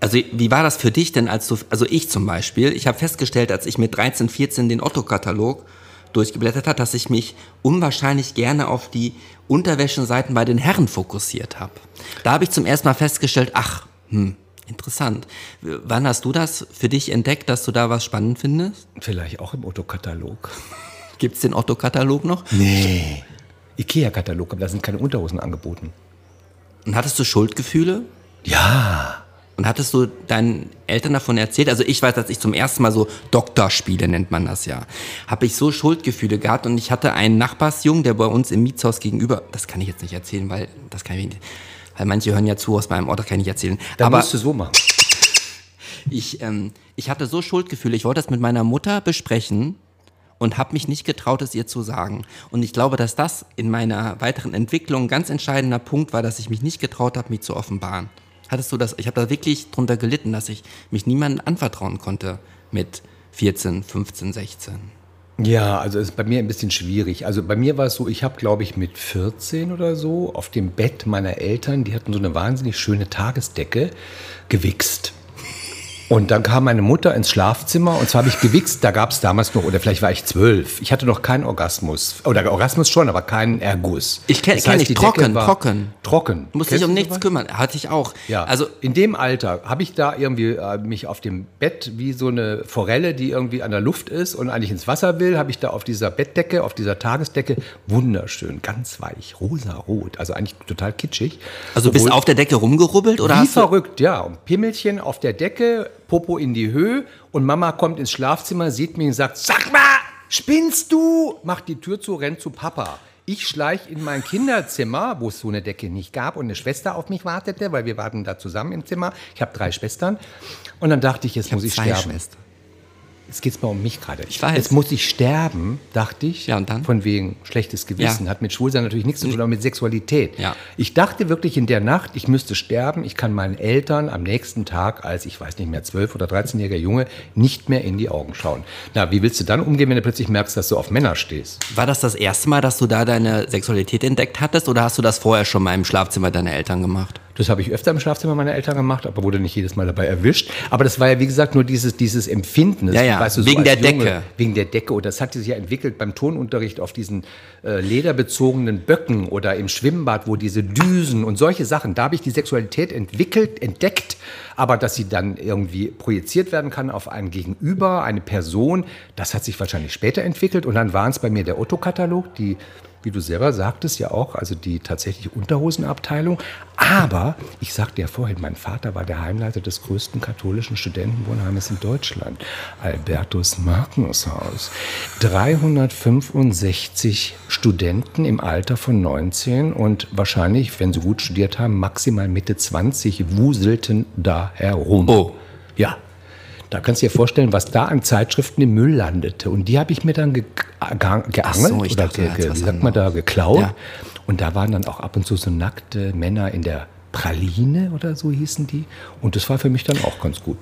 Also, wie war das für dich denn, als du. Also, ich zum Beispiel, ich habe festgestellt, als ich mit 13, 14 den Otto-Katalog durchgeblättert habe, dass ich mich unwahrscheinlich gerne auf die Unterwäschenseiten bei den Herren fokussiert habe. Da habe ich zum ersten Mal festgestellt, ach, hm, interessant. Wann hast du das für dich entdeckt, dass du da was spannend findest? Vielleicht auch im Otto-Katalog. Gibt es den Otto-Katalog noch? Nee. Ikea-Katalog, aber da sind keine Unterhosen angeboten. Und hattest du Schuldgefühle? Ja. Und hattest du deinen Eltern davon erzählt? Also ich weiß, dass ich zum ersten Mal so Doktorspiele nennt man das ja. Habe ich so Schuldgefühle gehabt und ich hatte einen Nachbarsjungen, der bei uns im Mietshaus gegenüber, das kann ich jetzt nicht erzählen, weil das kann ich nicht, weil manche hören ja zu aus meinem Ort, das kann ich nicht erzählen. Dann Aber musst du so machen. ich, ähm, ich hatte so Schuldgefühle, ich wollte das mit meiner Mutter besprechen und habe mich nicht getraut, es ihr zu sagen. Und ich glaube, dass das in meiner weiteren Entwicklung ein ganz entscheidender Punkt war, dass ich mich nicht getraut habe, mich zu offenbaren. Hattest du das? Ich habe da wirklich drunter gelitten, dass ich mich niemandem anvertrauen konnte mit 14, 15, 16. Ja, also ist bei mir ein bisschen schwierig. Also bei mir war es so, ich habe, glaube ich, mit 14 oder so auf dem Bett meiner Eltern, die hatten so eine wahnsinnig schöne Tagesdecke, gewichst. Und dann kam meine Mutter ins Schlafzimmer und zwar habe ich gewichst, da gab es damals noch, oder vielleicht war ich zwölf. Ich hatte noch keinen Orgasmus. Oder Orgasmus schon, aber keinen Erguss. Ich kenne Das kenn ich trocken, war trocken. Trocken. Musste Kennst um nichts sowas? kümmern. Hatte ich auch. Ja, Also in dem Alter habe ich da irgendwie äh, mich auf dem Bett wie so eine Forelle, die irgendwie an der Luft ist und eigentlich ins Wasser will, habe ich da auf dieser Bettdecke, auf dieser Tagesdecke, wunderschön, ganz weich, rosa-rot, also eigentlich total kitschig. Also bist Sowohl- du auf der Decke rumgerubbelt oder wie verrückt, ja. Und Pimmelchen auf der Decke, Popo in die Höhe und Mama kommt ins Schlafzimmer, sieht mich und sagt, sag mal, spinnst du? Macht die Tür zu, rennt zu Papa. Ich schleich in mein Kinderzimmer, wo es so eine Decke nicht gab und eine Schwester auf mich wartete, weil wir warten da zusammen im Zimmer. Ich habe drei Schwestern. Und dann dachte ich, jetzt muss ich zwei sterben. Schwestern? Jetzt geht's mal um mich gerade. Ich weiß. Jetzt muss ich sterben, dachte ich. Ja, und dann? Von wegen schlechtes Gewissen. Ja. Hat mit Schwulsein natürlich nichts zu tun, aber mit Sexualität. Ja. Ich dachte wirklich in der Nacht, ich müsste sterben. Ich kann meinen Eltern am nächsten Tag als, ich weiß nicht mehr, 12- oder 13-jähriger Junge nicht mehr in die Augen schauen. Na, wie willst du dann umgehen, wenn du plötzlich merkst, dass du auf Männer stehst? War das das erste Mal, dass du da deine Sexualität entdeckt hattest oder hast du das vorher schon mal im Schlafzimmer deiner Eltern gemacht? Das habe ich öfter im Schlafzimmer meiner Eltern gemacht, aber wurde nicht jedes Mal dabei erwischt. Aber das war ja, wie gesagt, nur dieses, dieses Empfinden. Ja, ja, weißt du, wegen als der Junge, Decke. Wegen der Decke. Und das hat sich ja entwickelt beim Turnunterricht auf diesen äh, lederbezogenen Böcken oder im Schwimmbad, wo diese Düsen und solche Sachen, da habe ich die Sexualität entwickelt, entdeckt. Aber dass sie dann irgendwie projiziert werden kann auf ein Gegenüber, eine Person, das hat sich wahrscheinlich später entwickelt. Und dann waren es bei mir der Otto-Katalog, die wie du selber sagtest, ja auch, also die tatsächliche Unterhosenabteilung. Aber ich sagte ja vorhin, mein Vater war der Heimleiter des größten katholischen Studentenwohnheimes in Deutschland, Albertus Magnushaus. 365 Studenten im Alter von 19 und wahrscheinlich, wenn sie gut studiert haben, maximal Mitte 20 wuselten da herum. Oh. Ja, da kannst du dir vorstellen, was da an Zeitschriften im Müll landete. Und die habe ich mir dann ge ge geangelt so, oder dachte, ge wie sagt man da, geklaut. Ja. Und da waren dann auch ab und zu so nackte Männer in der Praline oder so hießen die. Und das war für mich dann auch ganz gut.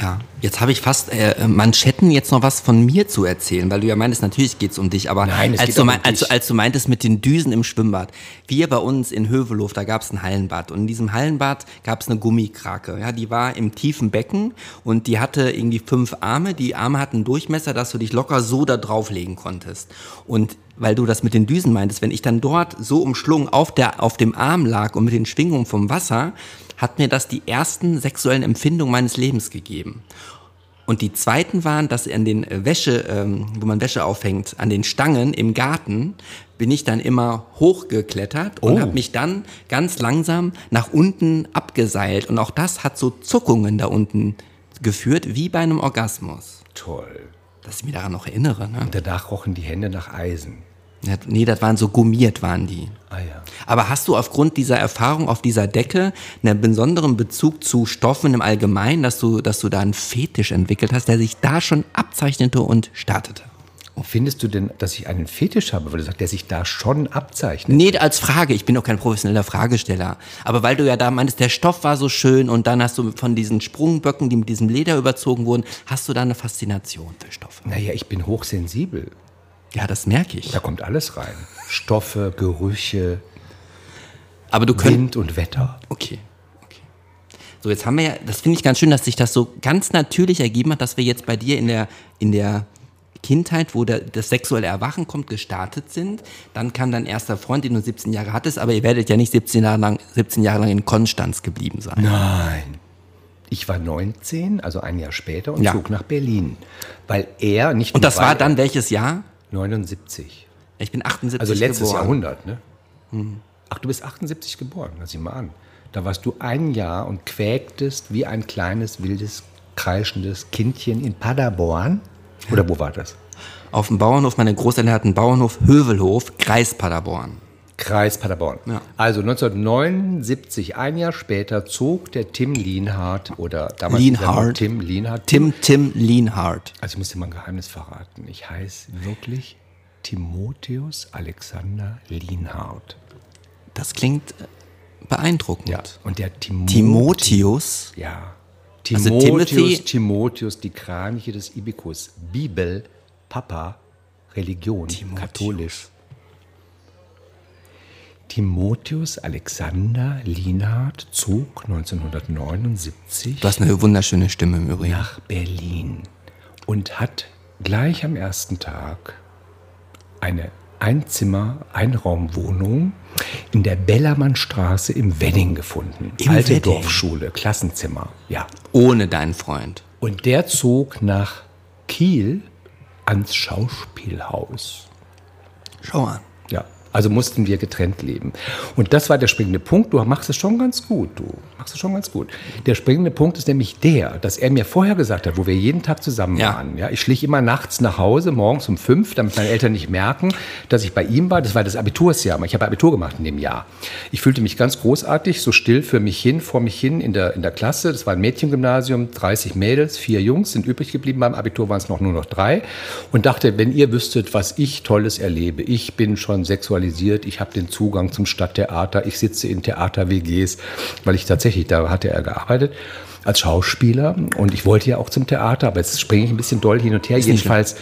Ja, jetzt habe ich fast äh, Manschetten jetzt noch was von mir zu erzählen, weil du ja meintest, natürlich geht's um dich, aber Nein, als, du um mein, als, als du meintest mit den Düsen im Schwimmbad, wir bei uns in Hövelhof, da gab's ein Hallenbad und in diesem Hallenbad gab's eine Gummikrake, ja, die war im tiefen Becken und die hatte irgendwie fünf Arme, die Arme hatten einen Durchmesser, dass du dich locker so da drauflegen konntest. Und weil du das mit den Düsen meintest, wenn ich dann dort so umschlungen auf, der, auf dem Arm lag und mit den Schwingungen vom Wasser, hat mir das die ersten sexuellen Empfindungen meines Lebens gegeben. Und die zweiten waren, dass an den äh, Wäsche, ähm, wo man Wäsche aufhängt, an den Stangen im Garten, bin ich dann immer hochgeklettert und Oh. habe mich dann ganz langsam nach unten abgeseilt. Und auch das hat so Zuckungen da unten geführt, wie bei einem Orgasmus. Toll. Dass ich mich daran noch erinnere. Ne? Und danach rochen die Hände nach Eisen. Nee, das waren so gummiert, waren die. Ah ja. Aber hast du aufgrund dieser Erfahrung auf dieser Decke einen besonderen Bezug zu Stoffen im Allgemeinen, dass du, dass du da einen Fetisch entwickelt hast, der sich da schon abzeichnete und startete? Findest du denn, dass ich einen Fetisch habe, weil du sagst, der sich da schon abzeichnet? Nee, als Frage. Ich bin doch kein professioneller Fragesteller. Aber weil du ja da meintest, der Stoff war so schön und dann hast du von diesen Sprungböcken, die mit diesem Leder überzogen wurden, hast du da eine Faszination für Stoffe. Naja, ich bin hochsensibel. Ja, das merke ich. Da kommt alles rein. Stoffe, Gerüche, Aber du könntest. Wind und Wetter. Okay. okay. So, jetzt haben wir ja, das finde ich ganz schön, dass sich das so ganz natürlich ergeben hat, dass wir jetzt bei dir in der, in der Kindheit, wo der, das sexuelle Erwachen kommt, gestartet sind. Dann kam dein erster Freund, den du 17 Jahre hattest, aber ihr werdet ja nicht 17 Jahre lang, 17 Jahre lang in Konstanz geblieben sein. Nein. Ich war 19, also ein Jahr später, und Ja. zog nach Berlin. Weil er nicht Und nur das war weil dann welches Jahr? 79. Ich bin 78 Also letztes geboren. Jahrhundert, ne? Ach, du bist 78 geboren, lass ich mal an. Da warst du ein Jahr und quäktest wie ein kleines, wildes, kreischendes Kindchen in Paderborn. Oder wo war das? Auf dem Bauernhof, meine Großeltern hatten Bauernhof Hövelhof, Kreis Paderborn. Kreis Paderborn. Ja. Also 1979, ein Jahr später, zog der Tim Lienhardt oder damals Lienhardt. Tim Lienhardt. Tim Tim Lienhardt. Also ich muss dir mal ein Geheimnis verraten. Ich heiße wirklich Timotheus Alexander Lienhardt. Das klingt äh, beeindruckend. Ja. Und der Timo Timotheus. Ja. Also Timotheus, Timothy- Timotheus, die Kraniche des Ibikus. Bibel, Papa, Religion, Timotheus. katholisch. Timotheus Alexander Lienhardt zog 1979 Du hast eine wunderschöne Stimme im Übrigen. nach Berlin und hat gleich am ersten Tag eine Einzimmer-Einraumwohnung in der Bellermannstraße im Wedding gefunden. Im Alte Wedding? Dorfschule, Klassenzimmer, ja. Ohne deinen Freund. Und der zog nach Kiel ans Schauspielhaus. Schau an. Ja, also mussten wir getrennt leben. Und das war der springende Punkt. Du machst es schon ganz gut, du machst es schon ganz gut. Der springende Punkt ist nämlich der, dass er mir vorher gesagt hat, wo wir jeden Tag zusammen Ja. waren. Ja, ich schlich immer nachts nach Hause, morgens um fünf, damit meine Eltern nicht merken, dass ich bei ihm war. Das war das Abitursjahr. Ich habe Abitur gemacht in dem Jahr. Ich fühlte mich ganz großartig, so still für mich hin, vor mich hin in der, in der Klasse. Das war ein Mädchengymnasium, 30 Mädels, vier Jungs sind übrig geblieben. Beim Abitur waren es noch nur noch drei. Und dachte, wenn ihr wüsstet, was ich Tolles erlebe. Ich bin schon sexualisiert, ich habe den Zugang zum Stadttheater, ich sitze in Theater-WGs, weil ich tatsächlich, da hatte er gearbeitet als Schauspieler und ich wollte ja auch zum Theater, aber jetzt springe ich ein bisschen doll hin und her. nicht Jedenfalls,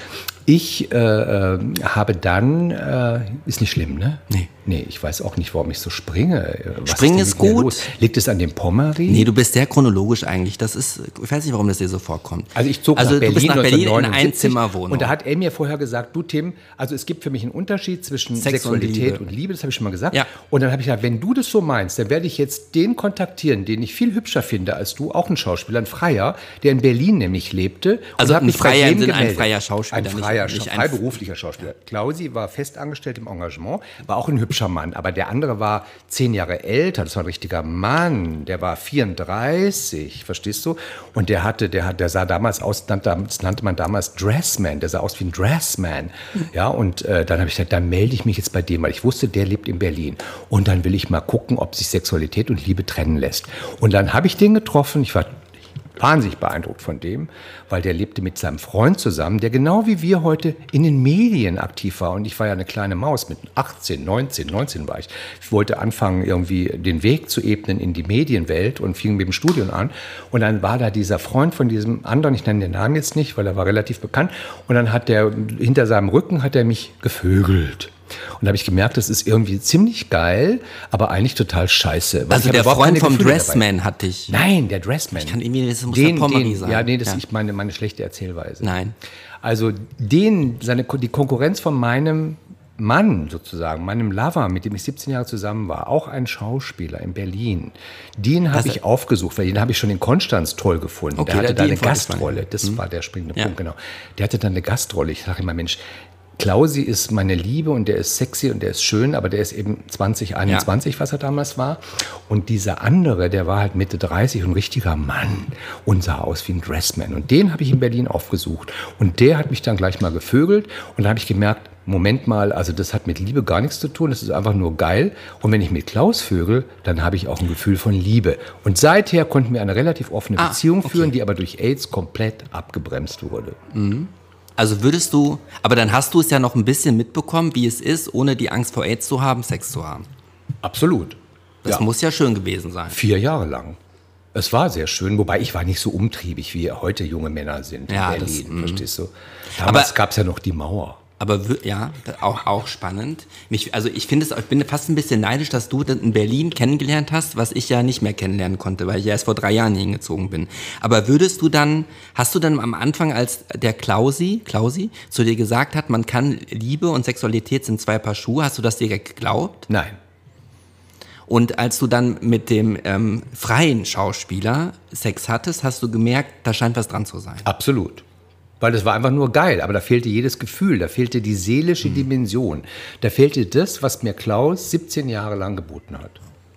ich äh, äh, habe dann, äh, ist nicht schlimm, ne? Nee. Nee, ich weiß auch nicht, warum ich so springe. Was Springen ist mir gut. los? Liegt es an dem Pommery? Nee, du bist sehr chronologisch eigentlich. Das ist, ich weiß nicht, warum das dir so vorkommt. Also ich zog also nach Berlin, du bist nach Berlin in eine 1979 Einzimmerwohnung. Und da hat er mir vorher gesagt, du Tim, also es gibt für mich einen Unterschied zwischen Sex und Sexualität Liebe. und Liebe, das habe ich schon mal gesagt. Ja. Und dann habe ich gesagt, wenn du das so meinst, dann werde ich jetzt den kontaktieren, den ich viel hübscher finde als du, auch ein Schauspieler, ein Freier, der in Berlin nämlich lebte. Also ein Freier im Sinne ein freier Schauspieler, Ein nicht- freier, nicht ein- freiberuflicher Schauspieler. Klausi war festangestellt im Engagement, war auch ein hübscher Mann, aber der andere war zehn Jahre älter, das war ein richtiger Mann, der war 34, verstehst du? Und der hatte, der der sah damals aus, das nannte man damals Dressman, der sah aus wie ein Dressman. Ja, und äh, dann habe ich gesagt, dann melde ich mich jetzt bei dem, weil ich wusste, der lebt in Berlin. Und dann will ich mal gucken, ob sich Sexualität und Liebe trennen lässt. Und dann habe ich den getroffen, ich war wahnsinnig beeindruckt von dem, weil der lebte mit seinem Freund zusammen, der genau wie wir heute in den Medien aktiv war. Und ich war ja eine kleine Maus mit 18, 19, 19 war ich. Ich wollte anfangen, irgendwie den Weg zu ebnen in die Medienwelt und fing mit dem Studium an. Und dann war da dieser Freund von diesem anderen, ich nenne den Namen jetzt nicht, weil er war relativ bekannt. Und dann hat der, hinter seinem Rücken hat er mich gevögelt. Und da habe ich gemerkt, das ist irgendwie ziemlich geil, aber eigentlich total scheiße. ich also der Freund vom Gefühle dabei. Dressman hat dich. Nein, der Dressman. Ich kann irgendwie, das muss der Pommery sein. Ja, nee, das Ja. ist meine, meine schlechte Erzählweise. Nein. Also den, seine, die Konkurrenz von meinem Mann sozusagen, meinem Lover, mit dem ich 17 Jahre zusammen war, auch ein Schauspieler in Berlin, den habe Was- ich aufgesucht, weil den habe ich schon in Konstanz toll gefunden. Okay, der hatte der da hat die eine. Gastrolle. Das war der springende Ja. Punkt, genau. Der hatte dann eine Gastrolle. Ich sage immer, Mensch, Klausi ist meine Liebe und der ist sexy und der ist schön, aber der ist eben 20, 21, was er damals war. Und dieser andere, der war halt Mitte 30 und ein richtiger Mann und sah aus wie ein Dressman. Und den habe ich in Berlin aufgesucht. Und der hat mich dann gleich mal gevögelt. Und da habe ich gemerkt, Moment mal, also das hat mit Liebe gar nichts zu tun, das ist einfach nur geil. Und wenn ich mit Klaus vögel, dann habe ich auch ein Gefühl von Liebe. Und seither konnten wir eine relativ offene Ah, Beziehung okay. führen, die aber durch AIDS komplett abgebremst wurde. Also würdest du, aber dann hast du es ja noch ein bisschen mitbekommen, wie es ist, ohne die Angst vor AIDS zu haben, Sex zu haben. Absolut. Das Ja. muss ja schön gewesen sein. Vier Jahre lang. Es war sehr schön, wobei ich war nicht so umtriebig, wie heute junge Männer sind Ja, in das, Berlin, verstehst du? Damals gab es ja noch die Mauer. Aber ja, auch, auch spannend. Mich, also ich finde es, ich bin fast ein bisschen neidisch, dass du in Berlin kennengelernt hast, was ich ja nicht mehr kennenlernen konnte, weil ich ja erst vor drei Jahren hingezogen bin. Aber würdest du dann, hast du dann am Anfang, als der Klausi, Klausi zu dir gesagt hat, man kann Liebe und Sexualität sind zwei Paar Schuhe, hast du das direkt geglaubt? Nein. Und als du dann mit dem ähm, freien Schauspieler Sex hattest, hast du gemerkt, da scheint was dran zu sein. Absolut. Weil das war einfach nur geil, aber da fehlte jedes Gefühl, da fehlte die seelische Dimension. Da fehlte das, was mir Klaus 17 Jahre lang geboten hat.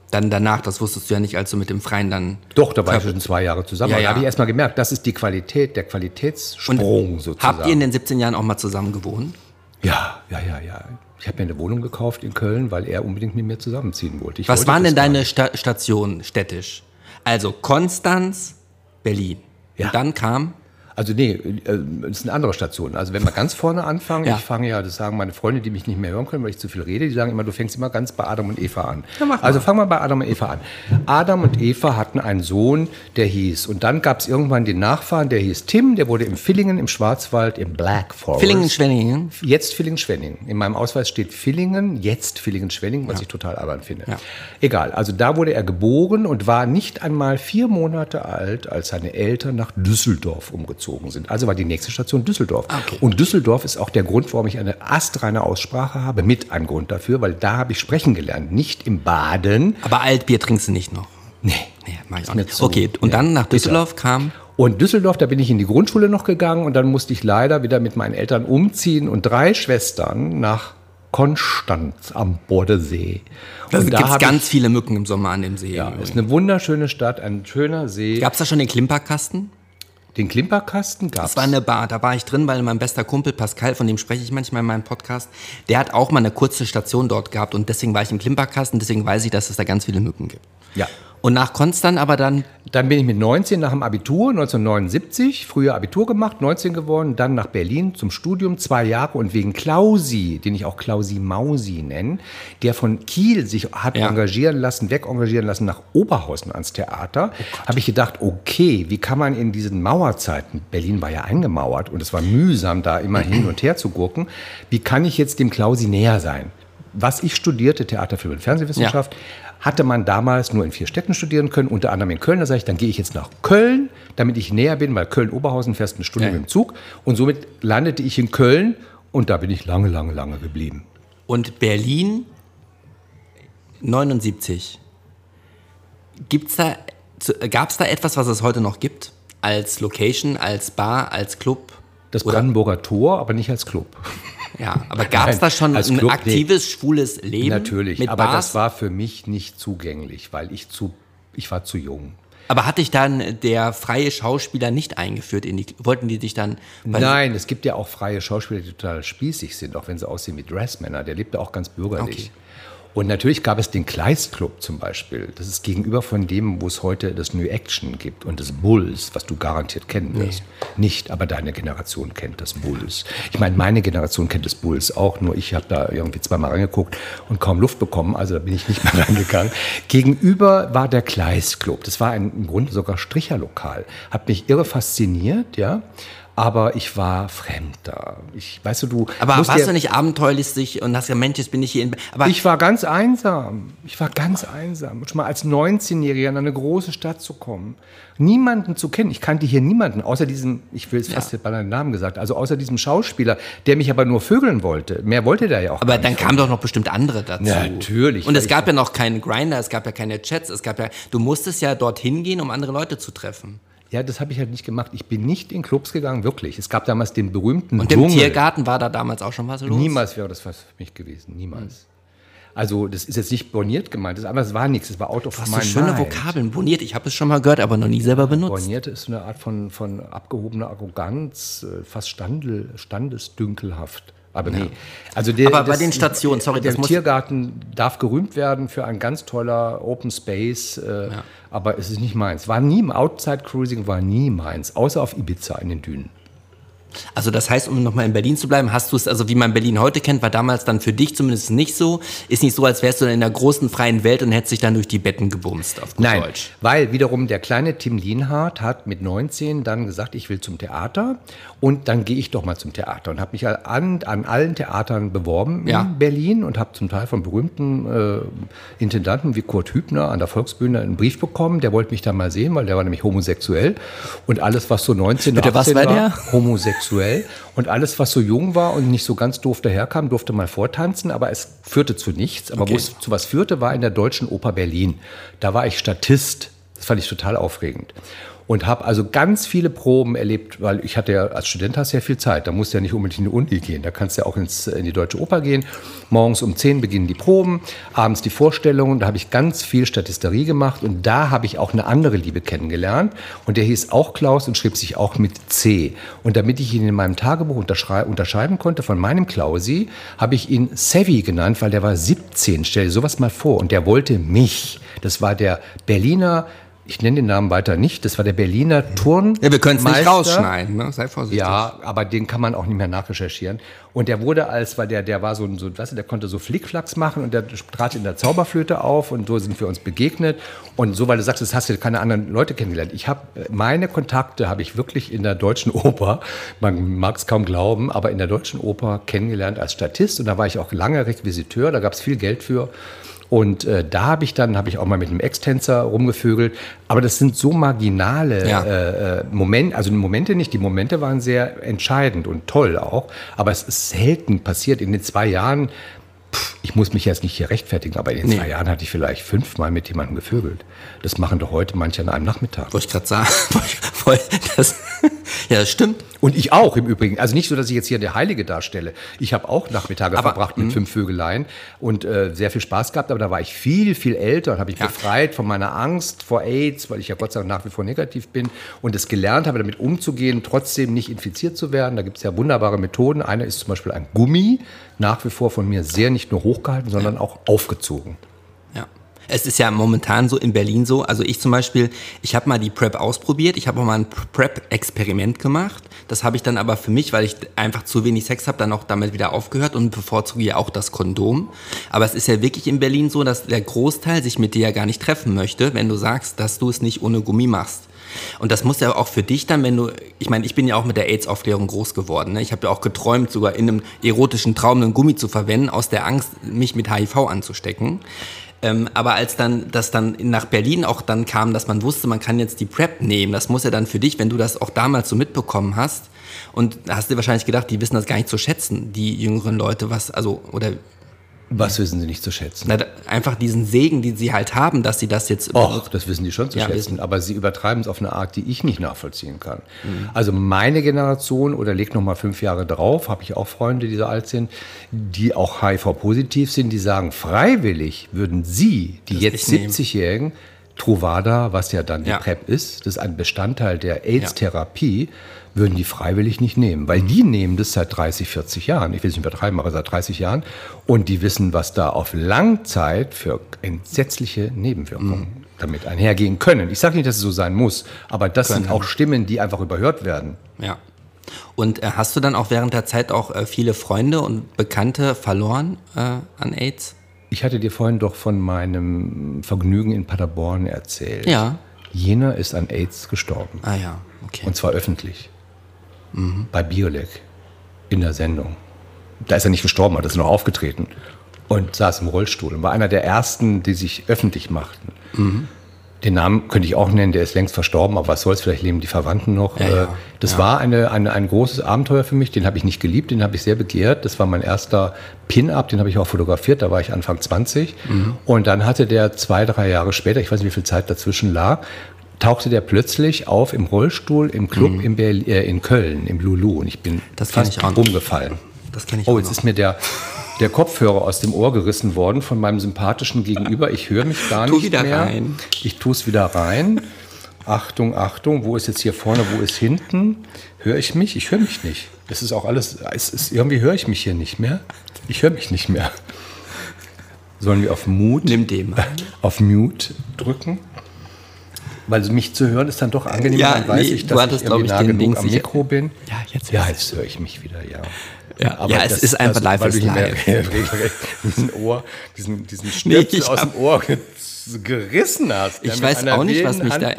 Dann danach, das wusstest du ja nicht, als du mit dem Freien dann. Doch, da war ich schon zwei Jahre zusammen. Ja, Da ja. habe ich erst mal gemerkt, das ist die Qualität, der Qualitätssprung sozusagen. Habt ihr in den 17 Jahren auch mal zusammen gewohnt? ja, ja, ja, ja. Ich habe mir eine Wohnung gekauft in Köln, weil er unbedingt mit mir zusammenziehen wollte. Ich Was wollte waren denn deine Sta Stationen städtisch? Also Konstanz, Berlin. Ja. Und dann kam. Also nee, äh, das ist eine andere Station. Also wenn wir ganz vorne anfangen, Ja. ich fange ja, das sagen meine Freunde, die mich nicht mehr hören können, weil ich zu viel rede, die sagen immer, du fängst immer ganz bei Adam und Eva an. Ja, also fangen wir bei Adam und Eva an. Adam und Eva hatten einen Sohn, der hieß, und dann gab es irgendwann den Nachfahren, der hieß Tim, der wurde im Villingen im Schwarzwald im Black Forest. Villingen-Schwenningen. Jetzt Villingen-Schwenningen. In meinem Ausweis steht Villingen, jetzt Villingen-Schwenningen, was ich total albern finde. Ja. Egal, also da wurde er geboren und war nicht einmal vier Monate alt, als seine Eltern nach Düsseldorf umgezogen sind. Also war die nächste Station Düsseldorf. Okay. Und Düsseldorf ist auch der Grund, warum ich eine astreine Aussprache habe, mit ein Grund dafür, weil da habe ich sprechen gelernt, nicht im Baden. Aber Altbier trinkst du nicht noch. Nee. Nee, mach ich auch nicht. Okay, und ja, dann nach. Düsseldorf kam. Und Düsseldorf, da bin ich in die Grundschule noch gegangen und dann musste ich leider wieder mit meinen Eltern umziehen und drei Schwestern nach Konstanz am Bodensee. Da und gibt ganz viele Mücken im Sommer an dem See. ja, ist eine wunderschöne Stadt, ein schöner See. Gab es da schon den Klimperkasten? Den Klimperkasten gab Das war eine Bar, da war ich drin, weil mein bester Kumpel Pascal, von dem spreche ich manchmal in meinem Podcast, der hat auch mal eine kurze Station dort gehabt und deswegen war ich im Klimperkasten, deswegen weiß ich, dass es da ganz viele Mücken gibt. Ja. Und nach Konstanz aber dann, Dann bin ich mit 19 nach dem Abitur, 1979, früher Abitur gemacht, 19 geworden, dann nach Berlin zum Studium, zwei Jahre und wegen Klausi, den ich auch Klausi Mausi nenne, der von Kiel sich hat Ja. engagieren lassen, wegengagieren lassen nach Oberhausen ans Theater, habe ich gedacht, okay, wie kann man in diesen Mauerzeiten, Berlin war ja eingemauert und es war mühsam, da immer hin und her zu gurken, wie kann ich jetzt dem Klausi näher sein? Was ich studierte, Theater, Film und Fernsehwissenschaft, hatte man damals nur in vier Städten studieren können, unter anderem in Köln. Da sage ich, dann gehe ich jetzt nach Köln, damit ich näher bin, weil Köln-Oberhausen fährst eine Stunde Ja. mit dem Zug. Und somit landete ich in Köln und da bin ich lange, lange, lange geblieben. und Berlin 79. Gibt's da, gab es da etwas, was es heute noch gibt? Als Location, als Bar, als Club? Das Brandenburger Tor, aber nicht als Club. Ja, aber gab es da schon als ein Club, nee. aktives, schwules Leben? Natürlich, aber Bars? das war für mich nicht zugänglich, weil ich zu, ich war zu jung. Aber hat dich dann der freie Schauspieler nicht eingeführt in die, wollten die dich dann, Nein, es gibt ja auch freie Schauspieler, die total spießig sind, auch wenn sie aussehen wie Dressmänner. Der lebt ja auch ganz bürgerlich. Okay. Und natürlich gab es den Kleist Club zum Beispiel. Das ist gegenüber von dem, wo es heute das New Action gibt und das Bulls, was du garantiert kennen wirst. Nicht, aber deine Generation kennt das Bulls. Ich meine, meine Generation kennt das Bulls auch, nur ich habe da irgendwie zweimal reingeguckt und kaum Luft bekommen, also da bin ich nicht mehr reingegangen. Gegenüber war der Kleist Club. Das war ein, im Grunde sogar Stricherlokal. Hat mich irre fasziniert, ja. Aber ich war fremd da. Ich, weißt du, du. aber warst dir- du nicht abenteuerlich und hast gesagt, Mensch, jetzt bin ich hier in, aber ich war ganz einsam. Ich war ganz einsam. Schon mal als 19-Jähriger in eine große Stadt zu kommen, niemanden zu kennen. Ich kannte hier niemanden, außer diesem, ich will es fast bei deinem Namen gesagt, also außer diesem Schauspieler, der mich aber nur vögeln wollte. Mehr wollte der ja auch. Aber dann kamen doch noch bestimmt andere dazu. Natürlich, Und es gab ja noch keinen Grinder, es gab ja keine Chats, es gab ja, du musstest ja dorthin gehen, um andere Leute zu treffen. Ja, das habe ich halt nicht gemacht. Ich bin nicht in Clubs gegangen, wirklich. Es gab damals den berühmten Und im Dschungel. Tiergarten war da damals auch schon was los. Niemals wäre das was für mich gewesen. Niemals. Also, das ist jetzt nicht borniert gemeint, das, aber es war nichts. Es war out of my für schöne mind. Vokabeln. Boniert, ich habe es schon mal gehört, aber noch nie selber benutzt. Bornierte ist eine Art von, von abgehobener Arroganz, äh, fast Standel, standesdünkelhaft. Aber nee. Also der, Aber bei den Stationen, sorry, der das Tiergarten darf gerühmt werden für ein ganz toller Open Space, äh, aber es ist nicht meins. War nie, Outside Cruising war nie meins, außer auf Ibiza in den Dünen. Also das heißt, um nochmal in Berlin zu bleiben, hast du es, also wie man Berlin heute kennt, war damals dann für dich zumindest nicht so. Ist nicht so, als wärst du in der großen freien Welt und hättest dich dann durch die Betten gebumst, auf gut Nein, Deutsch. weil wiederum der kleine Tim Lienhardt hat mit 19 dann gesagt, ich will zum Theater und dann gehe ich doch mal zum Theater und habe mich an, an allen Theatern beworben Ja. in Berlin und habe zum Teil von berühmten äh, Intendanten wie Kurt Hübner an der Volksbühne einen Brief bekommen, der wollte mich da mal sehen, weil der war nämlich homosexuell und alles, was so 19 Bitte, was 18 war war, der? homosexuell und alles, was so jung war und nicht so ganz doof daherkam, durfte mal vortanzen, aber es führte zu nichts. Aber Okay. wo es zu was führte, war in der Deutschen Oper Berlin. Da war ich Statist. Das fand ich total aufregend. Und habe also ganz viele Proben erlebt, weil ich hatte ja als Student hast ja viel Zeit. Da musst du ja nicht unbedingt in die Uni gehen. Da kannst du ja auch ins, in die Deutsche Oper gehen. Morgens um 10 beginnen die Proben, abends die Vorstellungen. Da habe ich ganz viel Statisterie gemacht und da habe ich auch eine andere Liebe kennengelernt. Und der hieß auch Klaus und schrieb sich auch mit C. Und damit ich ihn in meinem Tagebuch unterscheiden konnte von meinem Klausi, habe ich ihn Sevi genannt, weil der war 17. Stell dir sowas mal vor. Und der wollte mich. Das war der Berliner ich nenne den Namen weiter nicht, das war der Berliner Turn. Ja, wir können es nicht rausschneiden, ne? sei vorsichtig. Ja, aber den kann man auch nicht mehr nachrecherchieren. Und der wurde als, weil der, der war so, so weißt du, der konnte so Flickflacks machen und der trat in der Zauberflöte auf und so sind wir uns begegnet. Und so, weil du sagst, das hast du keine anderen Leute kennengelernt. Ich habe meine Kontakte habe ich wirklich in der deutschen Oper, man mag es kaum glauben, aber in der deutschen Oper kennengelernt als Statist und da war ich auch lange Requisiteur, da gab es viel Geld für. Und äh, da habe ich dann, habe ich auch mal mit einem Extensor rumgevögelt. Aber das sind so marginale ja. Äh, äh, Momente, also Momente nicht. Die Momente waren sehr entscheidend und toll auch. Aber es ist selten passiert. In den zwei Jahren ich muss mich jetzt nicht hier rechtfertigen, aber in den nee. zwei Jahren hatte ich vielleicht fünfmal mit jemandem gevögelt. Das machen doch heute manche an einem Nachmittag. Wollte ich gerade sagen. das, ja, das stimmt. Und ich auch im Übrigen. Also nicht so, dass ich jetzt hier der Heilige darstelle. Ich habe auch Nachmittage aber, verbracht mit mh. fünf Vögeleien und äh, sehr viel Spaß gehabt. Aber da war ich viel, viel älter und habe ich ja. befreit von meiner Angst vor AIDS, weil ich ja Gott sei Dank nach wie vor negativ bin und es gelernt habe, damit umzugehen, trotzdem nicht infiziert zu werden. Da gibt es ja wunderbare Methoden. Eine ist zum Beispiel ein Gummi, nach wie vor von mir sehr nicht nur hochgehalten, sondern ja. auch aufgezogen. Es ist ja momentan so in Berlin so, also ich zum Beispiel, ich habe mal die PrEP ausprobiert, ich habe auch mal ein PrEP-Experiment gemacht. Das habe ich dann aber für mich, weil ich einfach zu wenig Sex habe, dann auch damit wieder aufgehört und bevorzuge ja auch das Kondom. Aber es ist ja wirklich in Berlin so, dass der Großteil sich mit dir ja gar nicht treffen möchte, wenn du sagst, dass du es nicht ohne Gummi machst. Und das muss ja auch für dich dann, wenn du, ich meine, ich bin ja auch mit der AIDS-Aufklärung groß geworden. Ne? Ich habe ja auch geträumt, sogar in einem erotischen Traum einen Gummi zu verwenden, aus der Angst, mich mit HIV anzustecken. Ähm, aber als dann das dann nach Berlin auch dann kam, dass man wusste, man kann jetzt die PrEP nehmen, das muss ja dann für dich, wenn du das auch damals so mitbekommen hast, und hast dir wahrscheinlich gedacht, die wissen das gar nicht zu schätzen, die jüngeren Leute, was, also, oder was wissen Sie nicht zu schätzen? Na, einfach diesen Segen, den Sie halt haben, dass Sie das jetzt. Och, das wissen die schon zu ja, schätzen. Wissen. Aber Sie übertreiben es auf eine Art, die ich nicht nachvollziehen kann. Mhm. Also meine Generation oder leg noch mal fünf Jahre drauf, habe ich auch Freunde, die so alt sind, die auch HIV-positiv sind, die sagen, freiwillig würden Sie, die das jetzt 70-Jährigen, Truvada, was ja dann die ja. PrEP ist, das ist ein Bestandteil der AIDS-Therapie. Würden die freiwillig nicht nehmen, weil die nehmen das seit 30, 40 Jahren, ich will es nicht übertreiben, aber seit 30 Jahren und die wissen, was da auf Langzeit für entsetzliche Nebenwirkungen mhm. damit einhergehen können. Ich sage nicht, dass es so sein muss, aber das können. sind auch Stimmen, die einfach überhört werden. Ja. Und äh, hast du dann auch während der Zeit auch äh, viele Freunde und Bekannte verloren äh, an AIDS? Ich hatte dir vorhin doch von meinem Vergnügen in Paderborn erzählt. Ja. Jener ist an AIDS gestorben. Ah ja, okay. Und zwar öffentlich mhm. bei Biolek in der Sendung. Da ist er nicht gestorben, hat ist noch aufgetreten und saß im Rollstuhl und war einer der ersten, die sich öffentlich machten. Mhm. Den Namen könnte ich auch nennen, der ist längst verstorben, aber was soll's, vielleicht leben die Verwandten noch. Ja, ja, äh, das ja. war eine, eine, ein großes Abenteuer für mich, den habe ich nicht geliebt, den habe ich sehr begehrt. Das war mein erster Pin-Up, den habe ich auch fotografiert, da war ich Anfang 20. Mhm. Und dann hatte der zwei, drei Jahre später, ich weiß nicht, wie viel Zeit dazwischen lag, tauchte der plötzlich auf im Rollstuhl im Club mhm. in, Berlin, äh, in Köln, im Lulu. Und ich bin das fast ich umgefallen. Das kenne ich Oh, jetzt noch. ist mir der, der Kopfhörer aus dem Ohr gerissen worden von meinem sympathischen Gegenüber. Ich höre mich gar tu nicht wieder mehr. Rein. Ich tue es wieder rein. Achtung, Achtung, wo ist jetzt hier vorne, wo ist hinten? Höre ich mich? Ich höre mich nicht. Es ist auch alles, es ist, irgendwie höre ich mich hier nicht mehr. Ich höre mich nicht mehr. Sollen wir auf Mute? Nimm den mal. Auf Mute drücken? Weil mich zu hören ist dann doch angenehm, ja, dann weiß nee, ich, dass hattest, ich irgendwie nah genug am Mikro bin. Ja, jetzt, ja, jetzt höre ich mich wieder, ja. Ja, aber ja, es das, ist einfach live ist live. diesen Ohr, diesen, diesen Schnipsel nee, aus dem Ohr gerissen hast. Ich weiß auch nicht, was mich da,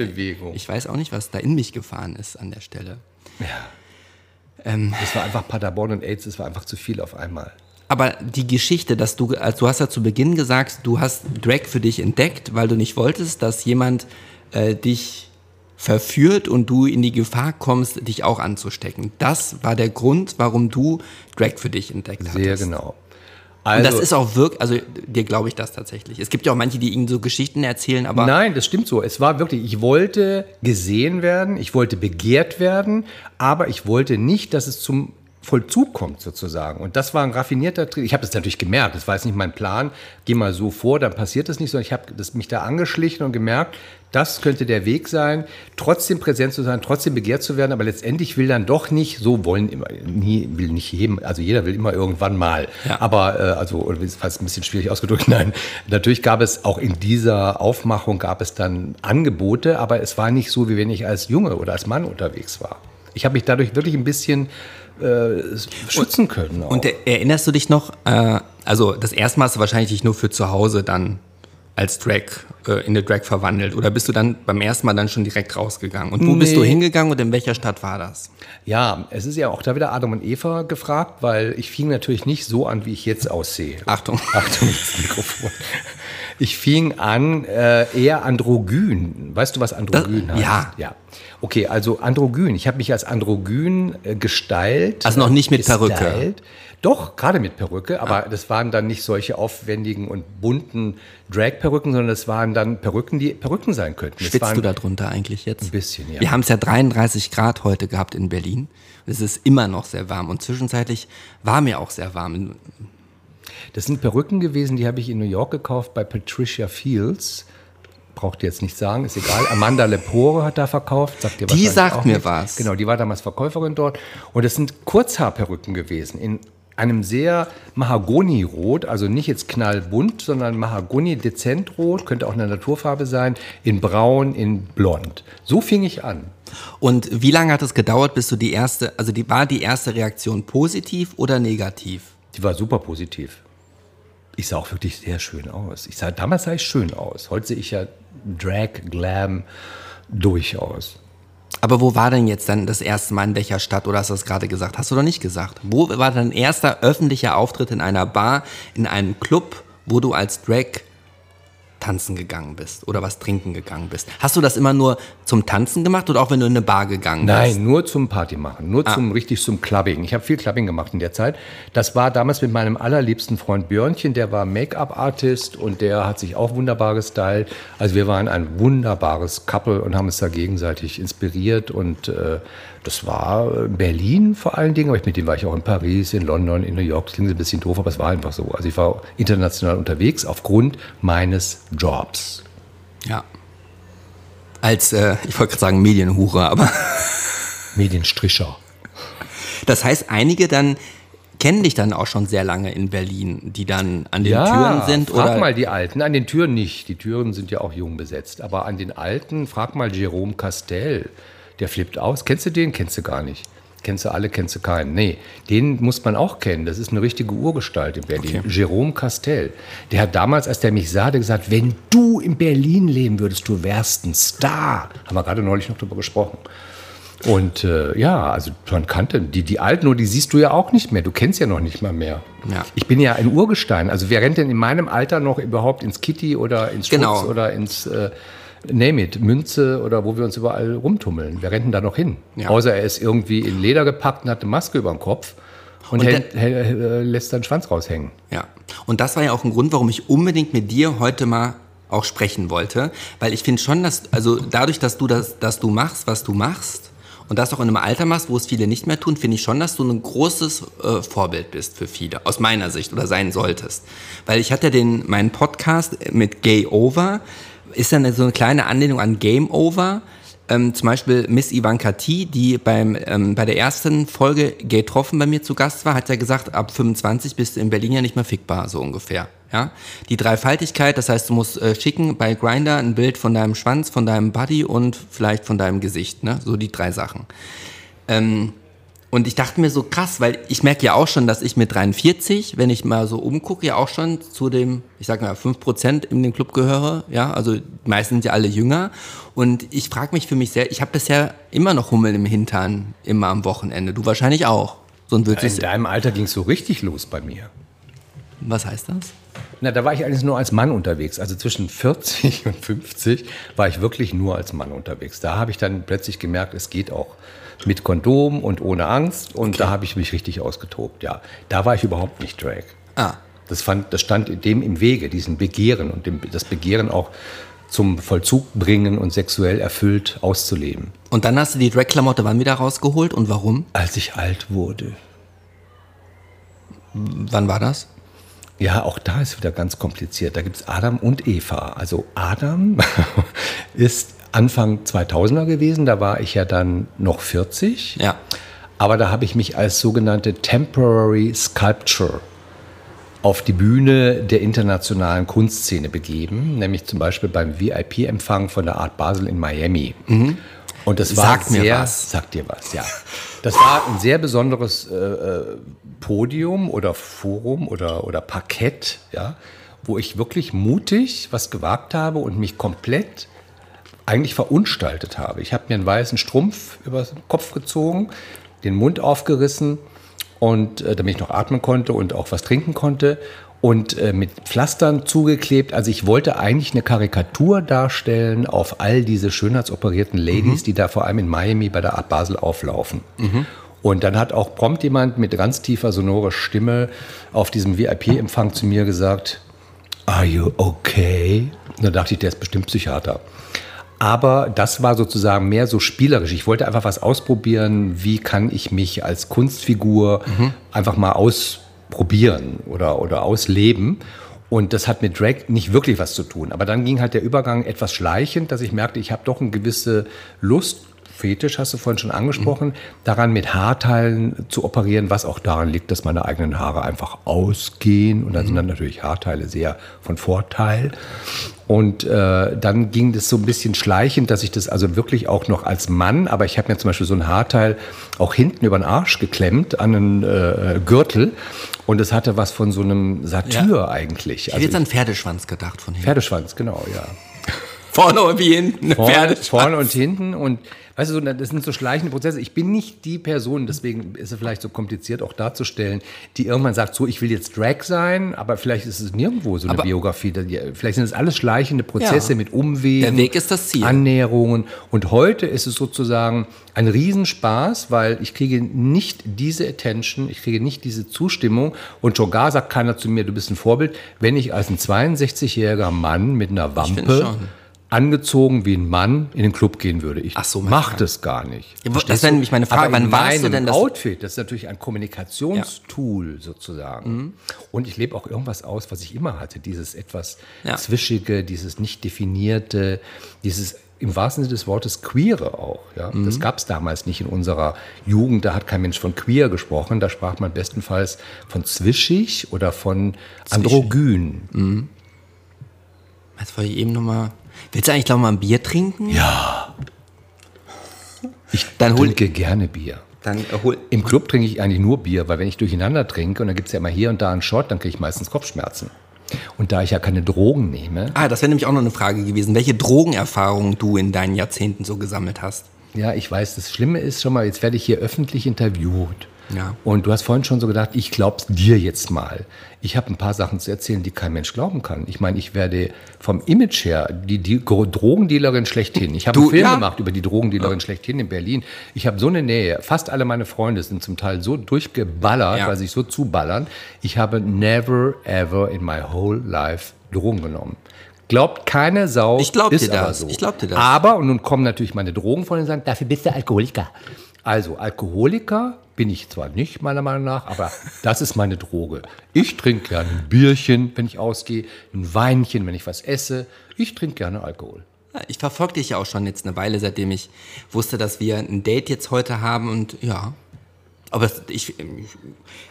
ich weiß auch nicht, was da in mich gefahren ist an der Stelle. Ja. Ähm, es war einfach Paderborn und AIDS, es war einfach zu viel auf einmal. Aber die Geschichte, dass du, also du hast ja zu Beginn gesagt, du hast Drag für dich entdeckt, weil du nicht wolltest, dass jemand äh, dich verführt und du in die Gefahr kommst, dich auch anzustecken. Das war der Grund, warum du Drag für dich entdeckt hast. Sehr genau. Also, und das ist auch wirklich, also dir glaube ich das tatsächlich. Es gibt ja auch manche, die ihnen so Geschichten erzählen, aber. Nein, das stimmt so. Es war wirklich, ich wollte gesehen werden, ich wollte begehrt werden, aber ich wollte nicht, dass es zum Vollzug kommt sozusagen. Und das war ein raffinierter Trick. Ich habe das natürlich gemerkt, das war jetzt nicht mein Plan, geh mal so vor, dann passiert das nicht, sondern ich habe mich da angeschlichen und gemerkt, das könnte der Weg sein, trotzdem präsent zu sein, trotzdem begehrt zu werden, aber letztendlich will dann doch nicht, so wollen immer, nie, will nicht jedem, also jeder will immer irgendwann mal. Ja. Aber, äh, also, fast ein bisschen schwierig ausgedrückt, nein. Natürlich gab es auch in dieser Aufmachung gab es dann Angebote, aber es war nicht so, wie wenn ich als Junge oder als Mann unterwegs war. Ich habe mich dadurch wirklich ein bisschen äh, schützen können. Auch. Und erinnerst du dich noch, äh, also das erste Mal hast du wahrscheinlich dich nur für zu Hause dann als Drag äh, in eine Drag verwandelt oder bist du dann beim ersten Mal dann schon direkt rausgegangen? Und wo nee. bist du hingegangen und in welcher Stadt war das? Ja, es ist ja auch da wieder Adam und Eva gefragt, weil ich fing natürlich nicht so an, wie ich jetzt aussehe. Achtung. Achtung, das Mikrofon. Ich fing an äh, eher androgyn. Weißt du, was androgyn das, heißt? Ja. Ja. Okay, also androgyn. Ich habe mich als androgyn äh, gestylt. Also noch nicht mit gestylt. Doch, gerade mit Perücke, aber ah. das waren dann nicht solche aufwendigen und bunten Drag-Perücken, sondern das waren dann Perücken, die Perücken sein könnten. Schwitzt du da drunter eigentlich jetzt? Ein bisschen, ja. Wir haben es ja 33 Grad heute gehabt in Berlin. Es ist immer noch sehr warm und zwischenzeitlich war mir auch sehr warm. Das sind Perücken gewesen, die habe ich in New York gekauft bei Patricia Fields braucht ihr jetzt nicht sagen, ist egal. Amanda Lepore hat da verkauft. Sagt ihr die sagt mir nicht. was. Genau, die war damals Verkäuferin dort. Und es sind Kurzhaarperücken gewesen in einem sehr Mahagoni-Rot, also nicht jetzt knallbunt, sondern Mahagoni-Dezentrot, könnte auch eine Naturfarbe sein, in braun, in blond. So fing ich an. Und wie lange hat es gedauert, bis du die erste, also die, war die erste Reaktion positiv oder negativ? Die war super positiv. Ich sah auch wirklich sehr schön aus. Ich sah, damals sah ich schön aus. Heute sehe ich ja Drag, Glam durchaus. Aber wo war denn jetzt dann das erste Mal in welcher Stadt oder hast du das gerade gesagt? Hast du doch nicht gesagt. Wo war dein erster öffentlicher Auftritt in einer Bar, in einem Club, wo du als Drag tanzen gegangen bist oder was trinken gegangen bist. Hast du das immer nur zum Tanzen gemacht oder auch wenn du in eine Bar gegangen Nein, bist? Nein, nur zum Party machen, nur ah. zum richtig zum Clubbing. Ich habe viel Clubbing gemacht in der Zeit. Das war damals mit meinem allerliebsten Freund Björnchen, der war Make-up-Artist und der hat sich auch wunderbar gestylt. Also wir waren ein wunderbares Couple und haben uns da gegenseitig inspiriert und äh, das war Berlin vor allen Dingen, aber mit dem war ich auch in Paris, in London, in New York. Das klingt ein bisschen doof, aber es war einfach so. Also ich war international unterwegs aufgrund meines Jobs. Ja. Als, äh, ich wollte gerade sagen Medienhure, aber. Medienstricher. Das heißt, einige dann kennen dich dann auch schon sehr lange in Berlin, die dann an den ja, Türen sind? Frag oder? mal die Alten. An den Türen nicht. Die Türen sind ja auch jung besetzt. Aber an den Alten, frag mal Jerome Castell der flippt aus. Kennst du den? Kennst du gar nicht. Kennst du alle, kennst du keinen. Nee, den muss man auch kennen. Das ist eine richtige Urgestalt in Berlin. Okay. Jerome Castell. Der hat damals, als der mich sah, der gesagt, wenn du in Berlin leben würdest, du wärst ein Star. Haben wir gerade neulich noch darüber gesprochen. Und äh, ja, also man kannte die, die Alten, nur die siehst du ja auch nicht mehr. Du kennst ja noch nicht mal mehr. Ja. Ich bin ja ein Urgestein. Also wer rennt denn in meinem Alter noch überhaupt ins Kitty oder ins Schutz genau. oder ins... Äh, name it, Münze oder wo wir uns überall rumtummeln. Wer rennt denn da noch hin? Ja. Außer er ist irgendwie in Leder gepackt und hat eine Maske über dem Kopf und, und hält, hält, äh, lässt seinen Schwanz raushängen. Ja, und das war ja auch ein Grund, warum ich unbedingt mit dir heute mal auch sprechen wollte, weil ich finde schon, dass also dadurch, dass du das, dass du machst, was du machst und das auch in einem Alter machst, wo es viele nicht mehr tun, finde ich schon, dass du ein großes äh, Vorbild bist für viele, aus meiner Sicht oder sein solltest, weil ich hatte den meinen Podcast mit Gay Over ist dann so eine kleine Anlehnung an Game Over. Ähm, zum Beispiel Miss Ivanka T, die beim, ähm, bei der ersten Folge getroffen bei mir zu Gast war, hat ja gesagt, ab 25 bist du in Berlin ja nicht mehr fickbar, so ungefähr. Ja? Die Dreifaltigkeit, das heißt, du musst äh, schicken bei Grinder ein Bild von deinem Schwanz, von deinem Body und vielleicht von deinem Gesicht. Ne? So die drei Sachen. Ähm, und ich dachte mir so krass, weil ich merke ja auch schon, dass ich mit 43, wenn ich mal so umgucke, ja auch schon zu dem, ich sag mal, 5% in den Club gehöre. Ja, also meistens sind ja alle jünger. Und ich frage mich für mich sehr, ich habe bisher immer noch Hummel im Hintern, immer am Wochenende. Du wahrscheinlich auch. So ein in deinem Alter ging es so richtig los bei mir. Was heißt das? Na, da war ich eigentlich nur als Mann unterwegs. Also zwischen 40 und 50 war ich wirklich nur als Mann unterwegs. Da habe ich dann plötzlich gemerkt, es geht auch mit Kondom und ohne Angst. Und okay. da habe ich mich richtig ausgetobt, ja. Da war ich überhaupt nicht Drag. Ah. Das, fand, das stand dem im Wege, diesen Begehren und dem, das Begehren auch zum Vollzug bringen und sexuell erfüllt auszuleben. Und dann hast du die Drag-Klamotte wann wieder rausgeholt und warum? Als ich alt wurde. Wann war das? Ja, auch da ist wieder ganz kompliziert. Da gibt es Adam und Eva. Also Adam ist Anfang 2000er gewesen, da war ich ja dann noch 40. Ja. Aber da habe ich mich als sogenannte Temporary Sculpture auf die Bühne der internationalen Kunstszene begeben, nämlich zum Beispiel beim VIP-Empfang von der Art Basel in Miami. Mhm. Und das war Sagt mir sehr, was. sagt dir was, ja. Das war ein sehr besonderes äh, äh, Podium oder Forum oder, oder Parkett, ja, wo ich wirklich mutig was gewagt habe und mich komplett eigentlich verunstaltet habe. Ich habe mir einen weißen Strumpf über den Kopf gezogen, den Mund aufgerissen und äh, damit ich noch atmen konnte und auch was trinken konnte und äh, mit Pflastern zugeklebt. Also ich wollte eigentlich eine Karikatur darstellen auf all diese schönheitsoperierten Ladies, die da vor allem in Miami bei der Art Basel auflaufen. Und dann hat auch prompt jemand mit ganz tiefer sonorer Stimme auf diesem VIP-Empfang zu mir gesagt, Are you okay? Und da dachte ich, der ist bestimmt Psychiater. Aber das war sozusagen mehr so spielerisch. Ich wollte einfach was ausprobieren. Wie kann ich mich als Kunstfigur einfach mal ausprobieren oder, oder ausleben? Und das hat mit Drag nicht wirklich was zu tun. Aber dann ging halt der Übergang etwas schleichend, dass ich merkte, ich habe doch eine gewisse Lust, Fetisch hast du vorhin schon angesprochen, daran mit Haarteilen zu operieren, was auch daran liegt, dass meine eigenen Haare einfach ausgehen. Und dann sind dann natürlich Haarteile sehr von Vorteil. Und äh, dann ging das so ein bisschen schleichend, dass ich das also wirklich auch noch als Mann, aber ich habe mir zum Beispiel so ein Haarteil auch hinten über den Arsch geklemmt an einen äh, Gürtel. Und es hatte was von so einem Satyr eigentlich. Ich hätte jetzt an Pferdeschwanz gedacht von hinten. Pferdeschwanz, genau, ja. Vorne und wie hinten. Vorne, vorne und hinten und weißt du, das sind so schleichende Prozesse. Ich bin nicht die Person, deswegen ist es vielleicht so kompliziert auch darzustellen, die irgendwann sagt, so, ich will jetzt Drag sein, aber vielleicht ist es nirgendwo so eine Aber- Biografie. Vielleicht sind es alles schleichende Prozesse Ja. mit Umwegen. Der Weg ist das Ziel. Annäherungen. Und heute ist es sozusagen ein Riesenspaß, weil ich kriege nicht diese Attention, ich kriege nicht diese Zustimmung und schon gar sagt keiner zu mir, du bist ein Vorbild, wenn ich als ein 62-jähriger Mann mit einer Wampe. Angezogen wie ein Mann in den Club gehen würde. Ich Ach so, mach das gar nicht. Ja, das wäre nämlich meine Frage, Aber wann warst du denn das- Outfit, das ist natürlich ein Kommunikationstool sozusagen. Und ich lebe auch irgendwas aus, was ich immer hatte. Dieses etwas Ja. Zwischige, dieses nicht definierte, dieses im wahrsten Sinne des Wortes Queere auch. Ja? Das gab es damals nicht in unserer Jugend. Da hat kein Mensch von Queer gesprochen. Da sprach man bestenfalls von zwischig oder von androgyn. Jetzt wollte ich eben noch mal. Willst du eigentlich glaube mal ein Bier trinken? Ja. Ich Dann hol- trinke gerne Bier. Dann hol. Im Club trinke ich eigentlich nur Bier, weil wenn ich durcheinander trinke, und dann gibt es ja immer hier und da einen Shot, dann kriege ich meistens Kopfschmerzen. Und da ich ja keine Drogen nehme, Ah, das wäre nämlich auch noch eine Frage gewesen, welche Drogenerfahrungen du in deinen Jahrzehnten so gesammelt hast. ja, ich weiß, das Schlimme ist schon mal, jetzt werde ich hier öffentlich interviewt. Ja. Und du hast vorhin schon so gedacht, ich glaub's dir jetzt mal. Ich habe ein paar Sachen zu erzählen, die kein Mensch glauben kann. Ich meine, ich werde vom Image her die, die Drogendealerin schlechthin. Ich habe einen Film ja. gemacht über die Drogendealerin schlechthin in Berlin. Ich habe so eine Nähe. Fast alle meine Freunde sind zum Teil so durchgeballert, Ja. weil sie sich so zuballern. Ich habe never ever in my whole life Drogen genommen. Glaubt keine Sau. Ich glaub dir ist das. So. Ich glaub dir das. Aber, und nun kommen natürlich meine Drogenfreunde und sagen, dafür bist du Alkoholiker. Also, Alkoholiker bin ich zwar nicht, meiner Meinung nach, aber das ist meine Droge. Ich trinke gerne ein Bierchen, wenn ich ausgehe, ein Weinchen, wenn ich was esse. Ich trinke gerne Alkohol. Ich verfolge dich ja auch schon jetzt eine Weile, seitdem ich wusste, dass wir ein Date jetzt heute haben und ja. Aber ich,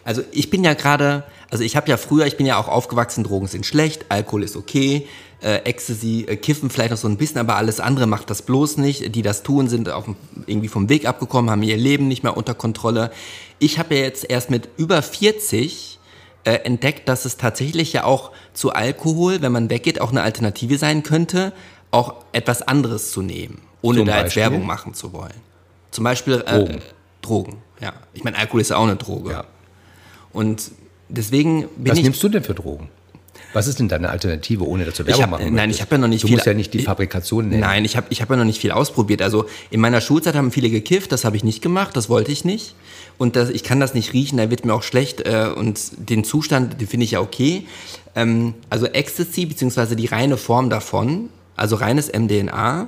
also ich bin ja gerade, also ich habe ja früher, ich bin ja auch aufgewachsen, Drogen sind schlecht, Alkohol ist okay, äh, Ecstasy, äh, Kiffen vielleicht noch so ein bisschen, aber alles andere macht das bloß nicht. Die das tun, sind auf, irgendwie vom Weg abgekommen, haben ihr Leben nicht mehr unter Kontrolle. Ich habe ja jetzt erst mit über 40 äh, entdeckt, dass es tatsächlich ja auch zu Alkohol, wenn man weggeht, auch eine Alternative sein könnte, auch etwas anderes zu nehmen, ohne Zum da jetzt Beispiel? Werbung machen zu wollen. Zum Beispiel äh, Drogen. Drogen. Ja, ich meine, Alkohol ist ja auch eine Droge. Ja. Und deswegen bin Was ich. nimmst du denn für Drogen? Was ist denn deine Alternative, ohne dass du Werbung ich hab, machen Nein, möchtest? ich habe ja noch nicht du viel. Du musst ja nicht die Fabrikation nennen. Nein, ich habe ich hab ja noch nicht viel ausprobiert. Also in meiner Schulzeit haben viele gekifft, das habe ich nicht gemacht, das wollte ich nicht. Und das, ich kann das nicht riechen, da wird mir auch schlecht. Äh, und den Zustand, den finde ich ja okay. Ähm, also Ecstasy, beziehungsweise die reine Form davon, also reines MDNA,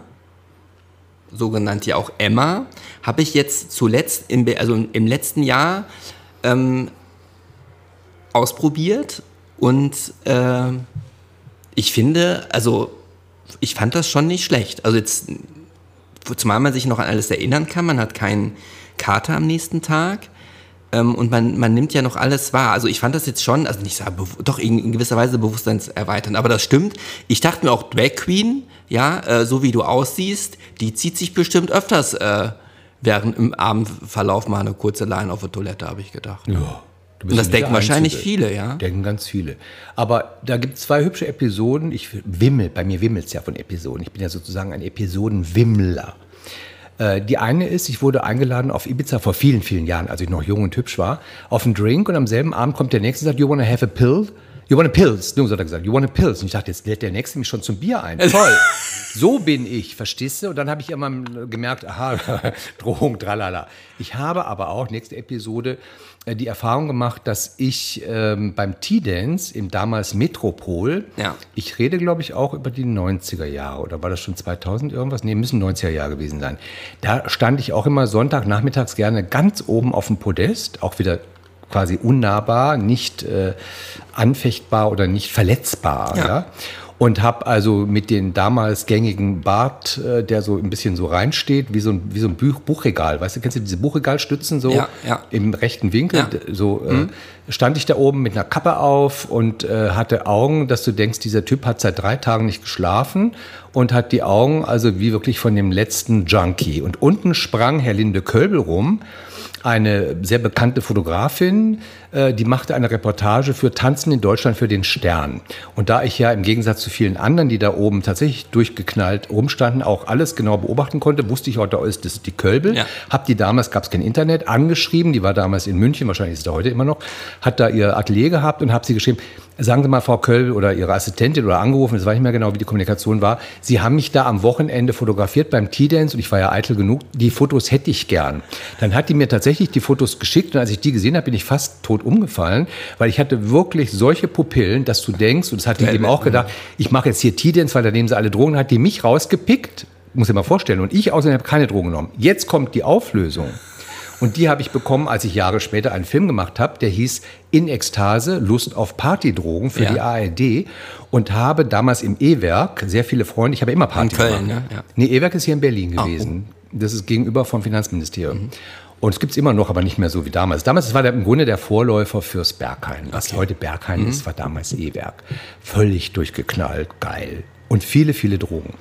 sogenannt ja auch Emma, habe ich jetzt zuletzt, im, also im letzten Jahr ähm, ausprobiert und äh, ich finde, also ich fand das schon nicht schlecht. Also jetzt, zumal man sich noch an alles erinnern kann, man hat keinen Kater am nächsten Tag ähm, und man, man nimmt ja noch alles wahr. Also ich fand das jetzt schon, also nicht so, doch in, in gewisser Weise bewusstseinserweiternd, aber das stimmt. Ich dachte mir auch Drag Queen, ja, äh, so wie du aussiehst, die zieht sich bestimmt öfters äh, während im Abendverlauf mal eine kurze Line auf der Toilette, habe ich gedacht. Ja. Und das denken wahrscheinlich viele, ja. Denken ganz viele. Aber da gibt es zwei hübsche Episoden. Ich wimmel, bei mir wimmelt es ja von Episoden. Ich bin ja sozusagen ein Episodenwimmler. Äh, die eine ist, ich wurde eingeladen auf Ibiza vor vielen, vielen Jahren, als ich noch jung und hübsch war, auf einen Drink und am selben Abend kommt der Nächste und sagt, you wanna have a pill? You want a pills? No, so hat er gesagt. You want a pills? Und ich dachte, jetzt lädt der Nächste mich schon zum Bier ein. Toll. so bin ich, verstehst du? Und dann habe ich immer gemerkt, aha, Drohung, tralala. Ich habe aber auch, nächste Episode, die Erfahrung gemacht, dass ich ähm, beim T-Dance im damals Metropol, ja. ich rede glaube ich auch über die 90er Jahre oder war das schon 2000 irgendwas? Nee, müssen 90er Jahre gewesen sein. Da stand ich auch immer Sonntagnachmittags gerne ganz oben auf dem Podest, auch wieder quasi unnahbar, nicht äh, anfechtbar oder nicht verletzbar. Ja. ja? Und habe also mit den damals gängigen Bart, äh, der so ein bisschen so reinsteht, wie so ein, wie so ein Buch, Buchregal. Weißt du, kennst du diese Buchregalstützen so ja, ja. im rechten Winkel? Ja. So äh, mhm. stand ich da oben mit einer Kappe auf und äh, hatte Augen, dass du denkst, dieser Typ hat seit drei Tagen nicht geschlafen und hat die Augen also wie wirklich von dem letzten Junkie. Und unten sprang Herr Linde Kölbel rum eine sehr bekannte Fotografin, äh, die machte eine Reportage für Tanzen in Deutschland für den Stern. Und da ich ja im Gegensatz zu vielen anderen, die da oben tatsächlich durchgeknallt rumstanden, auch alles genau beobachten konnte, wusste ich auch, da ist das die Kölbel. Ja. Hab die damals, gab es kein Internet, angeschrieben, die war damals in München, wahrscheinlich ist sie heute immer noch, hat da ihr Atelier gehabt und habe sie geschrieben, sagen Sie mal, Frau Köll oder Ihre Assistentin oder angerufen, das weiß ich nicht mehr genau, wie die Kommunikation war. Sie haben mich da am Wochenende fotografiert beim T-Dance und ich war ja eitel genug. Die Fotos hätte ich gern. Dann hat die mir tatsächlich die Fotos geschickt und als ich die gesehen habe, bin ich fast tot umgefallen, weil ich hatte wirklich solche Pupillen, dass du denkst, und das hat die eben auch gedacht, ich mache jetzt hier T-Dance, weil da nehmen sie alle Drogen, hat die mich rausgepickt, muss ich mal vorstellen, und ich außerdem habe keine Drogen genommen. Jetzt kommt die Auflösung. Und die habe ich bekommen, als ich Jahre später einen Film gemacht habe, der hieß In Ekstase, Lust auf Partydrogen für ja. die ARD. Und habe damals im E-Werk sehr viele Freunde, ich habe immer Party in Köln, gemacht. Ne? Ja. Nee, E-Werk ist hier in Berlin gewesen. Oh. Das ist gegenüber vom Finanzministerium. Mhm. Und es gibt es immer noch, aber nicht mehr so wie damals. Damals war der, im Grunde der Vorläufer fürs Berghain. Was okay. heute Berghain mhm. ist, war damals E-Werk. Völlig durchgeknallt, geil. Und viele, viele Drogen.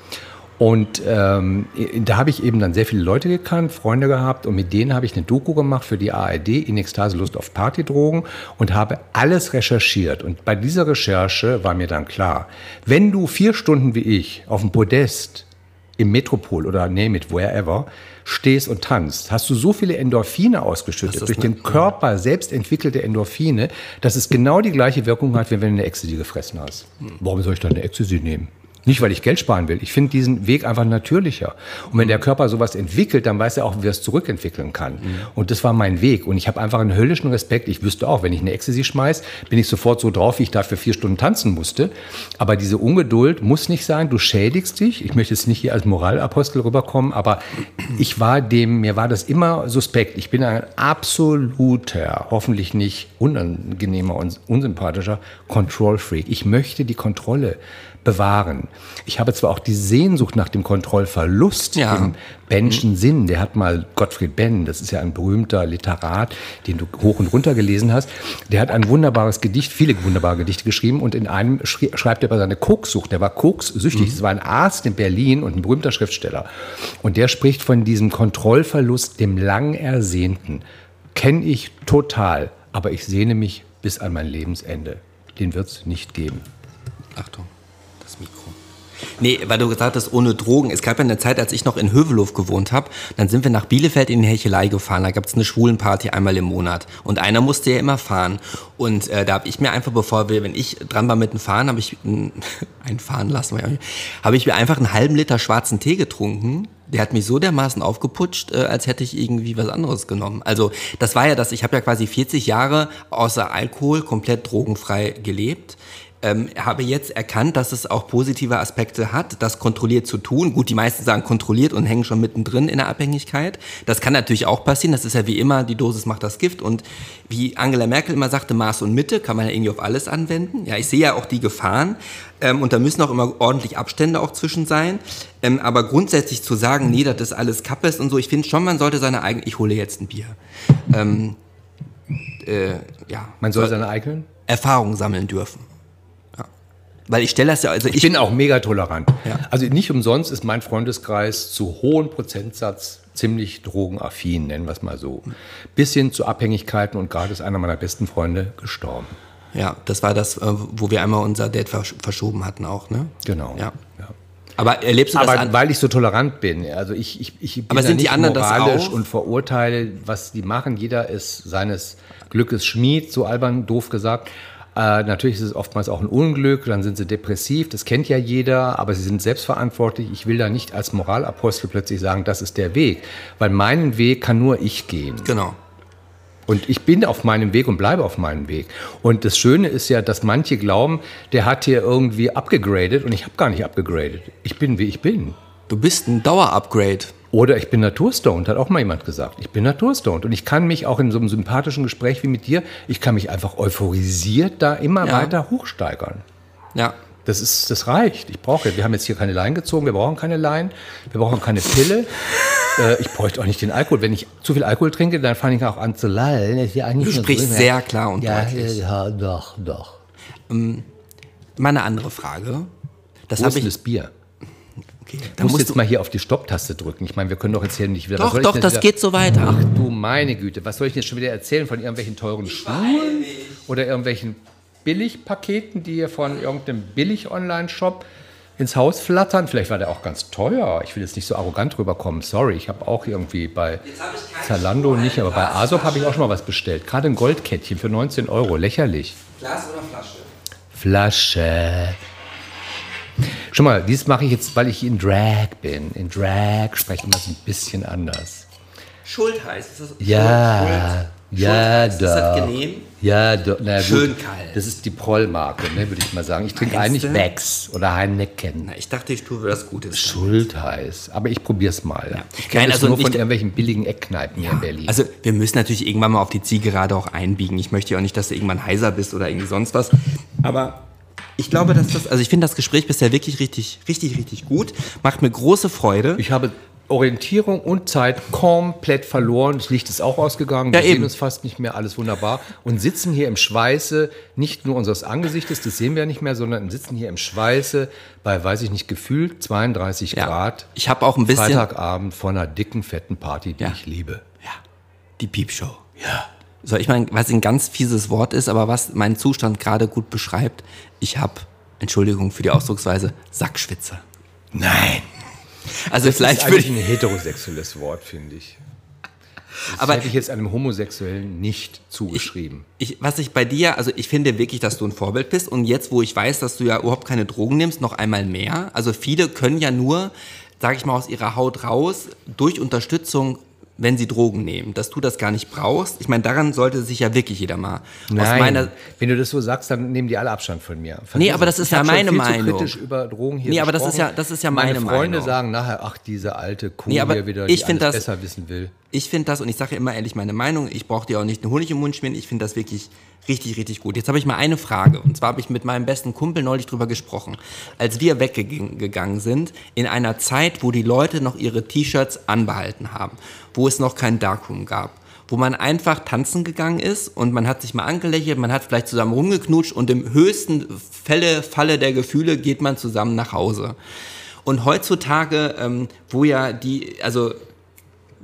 Und ähm, da habe ich eben dann sehr viele Leute gekannt, Freunde gehabt und mit denen habe ich eine Doku gemacht für die ARD, in Ekstase Lust auf Partydrogen und habe alles recherchiert. Und bei dieser Recherche war mir dann klar, wenn du vier Stunden wie ich auf dem Podest im Metropol oder name it, wherever, stehst und tanzt, hast du so viele Endorphine ausgeschüttet, durch den Körper selbst entwickelte Endorphine, dass es genau die gleiche Wirkung hat, wie wenn du eine Ecstasy gefressen hast. Hm. Warum soll ich dann eine Ecstasy nehmen? Nicht, weil ich Geld sparen will. Ich finde diesen Weg einfach natürlicher. Und wenn der Körper sowas entwickelt, dann weiß er auch, wie er es zurückentwickeln kann. Mhm. Und das war mein Weg. Und ich habe einfach einen höllischen Respekt. Ich wüsste auch, wenn ich eine Ecstasy schmeiß, bin ich sofort so drauf, wie ich dafür vier Stunden tanzen musste. Aber diese Ungeduld muss nicht sein. Du schädigst dich. Ich möchte jetzt nicht hier als Moralapostel rüberkommen, aber ich war dem, mir war das immer suspekt. Ich bin ein absoluter, hoffentlich nicht unangenehmer und unsympathischer Control-Freak. Ich möchte die Kontrolle bewahren. Ich habe zwar auch die Sehnsucht nach dem Kontrollverlust ja. im Benschen Sinn. Der hat mal Gottfried Benn, das ist ja ein berühmter Literat, den du hoch und runter gelesen hast. Der hat ein wunderbares Gedicht, viele wunderbare Gedichte geschrieben und in einem schreibt er über seine Kokssucht. Der war kokssüchtig. Mhm. Das war ein Arzt in Berlin und ein berühmter Schriftsteller. Und der spricht von diesem Kontrollverlust, dem lang ersehnten. Kenne ich total, aber ich sehne mich bis an mein Lebensende. Den wird es nicht geben. Achtung das Mikro. Nee, weil du gesagt hast, ohne Drogen. Es gab ja eine Zeit, als ich noch in Hövelow gewohnt habe, dann sind wir nach Bielefeld in die Hechelei gefahren. Da gab es eine Schwulenparty einmal im Monat. Und einer musste ja immer fahren. Und äh, da habe ich mir einfach, bevor wir, wenn ich dran war mit dem Fahren, habe ich ein Fahren lassen, habe ich mir einfach einen halben Liter schwarzen Tee getrunken. Der hat mich so dermaßen aufgeputscht, äh, als hätte ich irgendwie was anderes genommen. Also das war ja das, ich habe ja quasi 40 Jahre außer Alkohol komplett drogenfrei gelebt ähm, habe jetzt erkannt, dass es auch positive Aspekte hat, das kontrolliert zu tun. Gut, die meisten sagen kontrolliert und hängen schon mittendrin in der Abhängigkeit. Das kann natürlich auch passieren. Das ist ja wie immer, die Dosis macht das Gift. Und wie Angela Merkel immer sagte, Maß und Mitte kann man ja irgendwie auf alles anwenden. Ja, ich sehe ja auch die Gefahren. Ähm, und da müssen auch immer ordentlich Abstände auch zwischen sein. Ähm, aber grundsätzlich zu sagen, nee, das ist alles Kappes und so, ich finde schon, man sollte seine eigene, ich hole jetzt ein Bier. Ähm, äh, ja. Man soll seine eigenen? Erfahrungen sammeln dürfen. Weil ich stelle das ja, also ich, ich bin auch mega tolerant. Ja. Also nicht umsonst ist mein Freundeskreis zu hohen Prozentsatz ziemlich drogenaffin, nennen wir es mal so. Bis hin zu Abhängigkeiten und gerade ist einer meiner besten Freunde gestorben. Ja, das war das, äh, wo wir einmal unser Date verschoben hatten auch, ne? Genau. Ja. ja. Aber erlebst du Aber das? weil ich so tolerant bin. Also ich, ich, ich bin Aber sind nicht die anderen moralisch das auch? und verurteile, was die machen. Jeder ist seines Glückes Schmied, so albern doof gesagt. Äh, natürlich ist es oftmals auch ein Unglück, dann sind sie depressiv, das kennt ja jeder, aber sie sind selbstverantwortlich. Ich will da nicht als Moralapostel plötzlich sagen, das ist der Weg, weil meinen Weg kann nur ich gehen. Genau. Und ich bin auf meinem Weg und bleibe auf meinem Weg. Und das Schöne ist ja, dass manche glauben, der hat hier irgendwie abgegradet und ich habe gar nicht abgegradet. Ich bin, wie ich bin. Du bist ein Dauer-Upgrade. Oder ich bin naturstoned, hat auch mal jemand gesagt. Ich bin naturstoned. Und ich kann mich auch in so einem sympathischen Gespräch wie mit dir, ich kann mich einfach euphorisiert da immer ja. weiter hochsteigern. Ja. Das ist, das reicht. Ich brauche, wir haben jetzt hier keine Leinen gezogen, wir brauchen keine Leinen, wir brauchen keine Pille. äh, ich bräuchte auch nicht den Alkohol. Wenn ich zu viel Alkohol trinke, dann fange ich auch an zu lallen. du sprichst so sehr klar und ja, deutlich. Ja, doch, doch. Ähm, mal eine andere Frage. Das ist ich, das Bier? Okay. Da musst, musst jetzt mal hier auf die Stopptaste drücken. Ich meine, wir können doch jetzt hier nicht wieder. Doch, doch, das wieder, geht so weiter. Ach du meine Güte, was soll ich jetzt schon wieder erzählen von irgendwelchen teuren Schuhen oder irgendwelchen Billigpaketen, die hier von irgendeinem Billig-Online-Shop ins Haus flattern? Vielleicht war der auch ganz teuer. Ich will jetzt nicht so arrogant rüberkommen. Sorry, ich habe auch irgendwie bei Zalando nicht, aber bei Asop habe ich auch schon mal was bestellt. Gerade ein Goldkettchen für 19 Euro. Lächerlich. Glas oder Flasche? Flasche. Schon mal, dies mache ich jetzt, weil ich in Drag bin. In Drag sprechen wir es ein bisschen anders. Schuld heißt es. Ja, Schuld, ja, Schuld Ist das genehm? Ja, do, na, Schön gut. kalt. Das ist die Prollmarke, ne, würde ich mal sagen. Ich trinke eigentlich Becks oder Heineken. Na, ich dachte, ich tue was Gutes. Schultheiß. Aber ich probiere es mal. Ja. Ich kenne also nur von irgendwelchen billigen Eckkneipen ja. hier in Berlin. Also wir müssen natürlich irgendwann mal auf die Zielgerade auch einbiegen. Ich möchte ja auch nicht, dass du irgendwann heiser bist oder irgendwie sonst was. Aber ich glaube, dass das, also ich finde das Gespräch bisher wirklich richtig, richtig, richtig gut. Macht mir große Freude. Ich habe Orientierung und Zeit komplett verloren. Das Licht ist auch ausgegangen. Ja, wir eben. sehen uns fast nicht mehr, alles wunderbar. Und sitzen hier im Schweiße, nicht nur unseres Angesichtes, das sehen wir nicht mehr, sondern sitzen hier im Schweiße bei, weiß ich nicht, gefühlt 32 Ja. Grad. Ich habe auch ein bisschen. Freitagabend vor einer dicken, fetten Party, die Ja. ich liebe. Ja, die Piepshow. Ja. So, ich meine, was ein ganz fieses Wort ist, aber was meinen Zustand gerade gut beschreibt, ich habe, Entschuldigung für die Ausdrucksweise, Sackschwitze. Nein. Also Das vielleicht ist würde eigentlich ich, ein heterosexuelles Wort, finde ich. Das Aber- hätte ich jetzt einem Homosexuellen nicht zugeschrieben. ich, was ich bei dir, also ich finde wirklich, dass du ein Vorbild bist und jetzt, wo ich weiß, dass du ja überhaupt keine Drogen nimmst, noch einmal mehr. Also viele können ja nur, sage ich mal, aus ihrer Haut raus durch Unterstützung wenn sie Drogen nehmen, dass du das gar nicht brauchst. Ich meine, daran sollte sich ja wirklich jeder mal meiner wenn du das so sagst, dann nehmen die alle Abstand von mir. Vergiss Nee, aber das ist ja meine Meinung. Kritisch über Drogen hier Nee, aber das ist ja- das ist ja meine Freunde Meinung. sagen nachher, ach, diese alte Kuh Nee, hier wieder, ich die alles das- besser wissen will. Ich finde das, und ich sage immer ehrlich meine Meinung, ich brauche dir auch nicht einen Honig im Mund schmieren, ich finde das wirklich richtig, richtig gut. Jetzt habe ich mal eine Frage, und zwar habe ich mit meinem besten Kumpel neulich drüber gesprochen. Als wir weggegangen sind, in einer Zeit, wo die Leute noch ihre T-Shirts anbehalten haben, wo es noch kein Darkroom gab, wo man einfach tanzen gegangen ist und man hat sich mal angelächelt, man hat vielleicht zusammen rumgeknutscht und im höchsten Fälle, Falle der Gefühle geht man zusammen nach Hause. Und heutzutage, ähm, wo ja die, also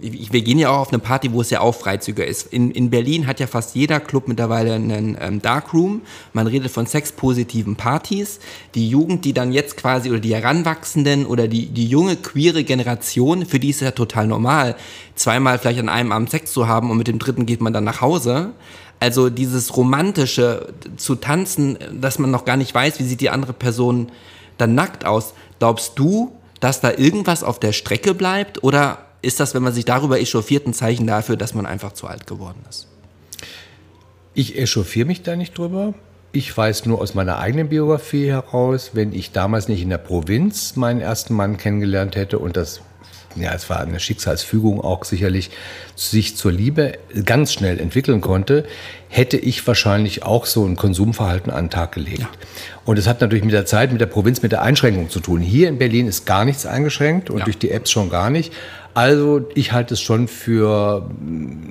wir gehen ja auch auf eine Party, wo es ja auch freizügiger ist. In, in Berlin hat ja fast jeder Club mittlerweile einen ähm, Darkroom. Man redet von sexpositiven Partys. Die Jugend, die dann jetzt quasi, oder die Heranwachsenden oder die, die junge queere Generation, für die ist ja total normal, zweimal vielleicht an einem Abend Sex zu haben und mit dem dritten geht man dann nach Hause. Also dieses romantische zu tanzen, dass man noch gar nicht weiß, wie sieht die andere Person dann nackt aus. Glaubst du, dass da irgendwas auf der Strecke bleibt oder ist das, wenn man sich darüber echauffiert, ein Zeichen dafür, dass man einfach zu alt geworden ist? Ich echauffiere mich da nicht drüber. Ich weiß nur aus meiner eigenen Biografie heraus, wenn ich damals nicht in der Provinz meinen ersten Mann kennengelernt hätte und das, ja, es war eine Schicksalsfügung auch sicherlich, sich zur Liebe ganz schnell entwickeln konnte, hätte ich wahrscheinlich auch so ein Konsumverhalten an den Tag gelegt. Ja. Und es hat natürlich mit der Zeit, mit der Provinz, mit der Einschränkung zu tun. Hier in Berlin ist gar nichts eingeschränkt und ja. durch die Apps schon gar nicht. Also ich halte es schon für,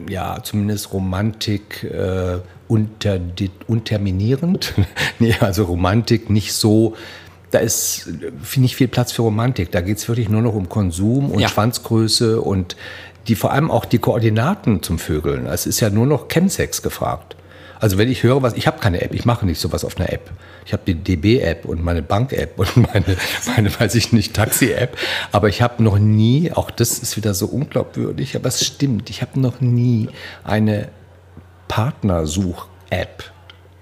ja, zumindest Romantik äh, unter, unterminierend. nee, also Romantik nicht so, da ist nicht viel Platz für Romantik. Da geht es wirklich nur noch um Konsum und ja. Schwanzgröße und die vor allem auch die Koordinaten zum Vögeln. Es ist ja nur noch Chemsex gefragt. Also wenn ich höre, was, ich habe keine App, ich mache nicht sowas auf einer App. Ich habe die DB-App und meine Bank-App und meine, meine, weiß ich nicht, Taxi-App. Aber ich habe noch nie, auch das ist wieder so unglaubwürdig, aber es stimmt, ich habe noch nie eine Partnersuch-App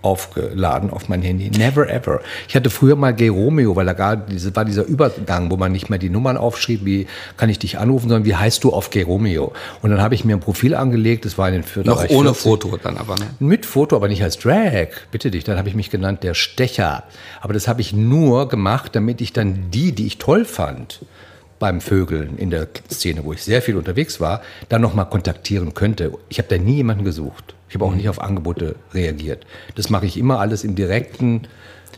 aufgeladen auf mein Handy. Never ever. Ich hatte früher mal Gay Romeo, weil da gar, diese, war dieser Übergang, wo man nicht mehr die Nummern aufschrieb, wie kann ich dich anrufen, sondern wie heißt du auf Gay Romeo. Und dann habe ich mir ein Profil angelegt, das war in den Viertel. Noch ohne 40, Foto dann aber, ne? Mit Foto, aber nicht als Drag. Bitte dich, dann habe ich mich genannt der Stecher. Aber das habe ich nur gemacht, damit ich dann die, die ich toll fand, beim Vögeln in der Szene, wo ich sehr viel unterwegs war, dann nochmal kontaktieren könnte. Ich habe da nie jemanden gesucht. Ich habe auch nicht auf Angebote reagiert. Das mache ich immer alles im direkten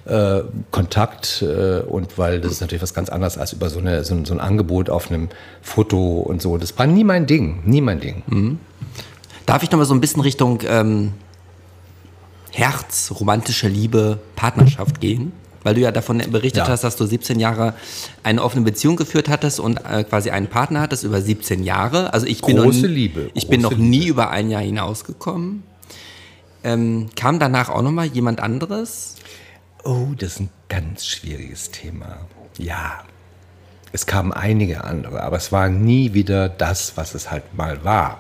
äh, Kontakt äh, und weil das ist natürlich was ganz anderes als über so, eine, so, so, ein Angebot auf einem Foto und so. Das war nie mein Ding, nie mein Ding. Mhm. Darf ich noch mal so ein bisschen Richtung ähm, Herz, romantische Liebe, Partnerschaft gehen? Weil du ja davon berichtet ja. hast, dass du 17 Jahre eine offene Beziehung geführt hattest und äh, quasi einen Partner hattest über 17 Jahre. Also ich bin Große noch, Liebe. Ich bin noch nie Liebe. über ein Jahr hinausgekommen. Ähm, kam danach auch noch mal jemand anderes? Oh, das ist ein ganz schwieriges Thema. Ja, es kamen einige andere, aber es war nie wieder das, was es halt mal war.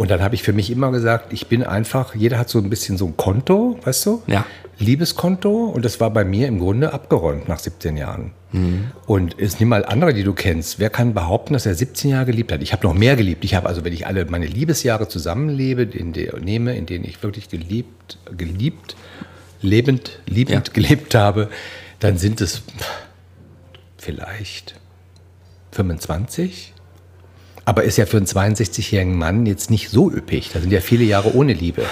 Und dann habe ich für mich immer gesagt, ich bin einfach, jeder hat so ein bisschen so ein Konto, weißt du? Ja. Liebeskonto und das war bei mir im Grunde abgeräumt nach 17 Jahren. Mhm. Und es nimm mal andere, die du kennst. Wer kann behaupten, dass er 17 Jahre geliebt hat? Ich habe noch mehr geliebt. Ich habe also, wenn ich alle meine Liebesjahre zusammenlebe, in der, nehme, in denen ich wirklich geliebt, geliebt, lebend, liebend ja. gelebt habe, dann sind es vielleicht 25, aber ist ja für einen 62-jährigen Mann jetzt nicht so üppig. Da sind ja viele Jahre ohne Liebe.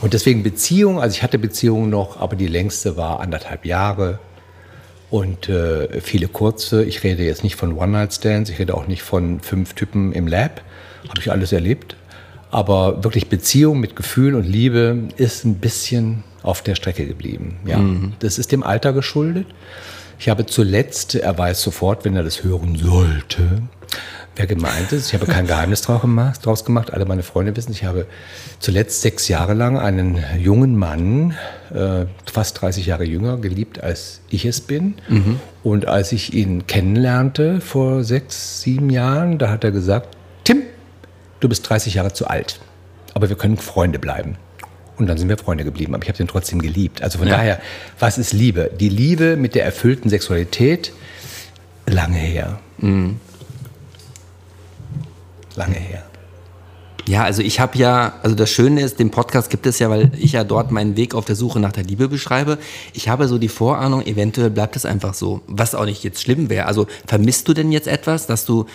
Und deswegen Beziehung, also ich hatte Beziehungen noch, aber die längste war anderthalb Jahre und äh, viele kurze. Ich rede jetzt nicht von One-Night-Stands, ich rede auch nicht von fünf Typen im Lab. Habe ich alles erlebt. Aber wirklich Beziehung mit Gefühl und Liebe ist ein bisschen auf der Strecke geblieben. Ja, mhm. das ist dem Alter geschuldet. Ich habe zuletzt, er weiß sofort, wenn er das hören sollte, wer gemeint ist. Ich habe kein Geheimnis draus gemacht. Alle meine Freunde wissen, ich habe zuletzt sechs Jahre lang einen jungen Mann, äh, fast 30 Jahre jünger, geliebt, als ich es bin. Mhm. Und als ich ihn kennenlernte vor sechs, sieben Jahren, da hat er gesagt, Tim, du bist 30 Jahre zu alt, aber wir können Freunde bleiben. Und dann sind wir Freunde geblieben, aber ich habe den trotzdem geliebt. Also von ja. daher, was ist Liebe? Die Liebe mit der erfüllten Sexualität, lange her. Mhm lange her. Ja, also ich habe ja, also das Schöne ist, den Podcast gibt es ja, weil ich ja dort meinen Weg auf der Suche nach der Liebe beschreibe. Ich habe so die Vorahnung, eventuell bleibt es einfach so, was auch nicht jetzt schlimm wäre. Also vermisst du denn jetzt etwas, dass du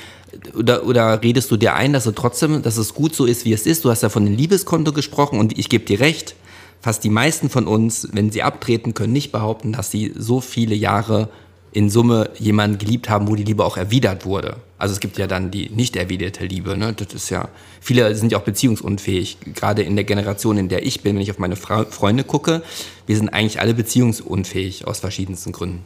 oder, oder redest du dir ein, dass du trotzdem, dass es gut so ist, wie es ist? Du hast ja von dem Liebeskonto gesprochen und ich gebe dir recht. Fast die meisten von uns, wenn sie abtreten, können nicht behaupten, dass sie so viele Jahre in Summe jemanden geliebt haben, wo die Liebe auch erwidert wurde. Also es gibt ja dann die nicht erwiderte Liebe. Ne? Das ist ja, viele sind ja auch beziehungsunfähig. Gerade in der Generation, in der ich bin, wenn ich auf meine Fra Freunde gucke, wir sind eigentlich alle beziehungsunfähig aus verschiedensten Gründen.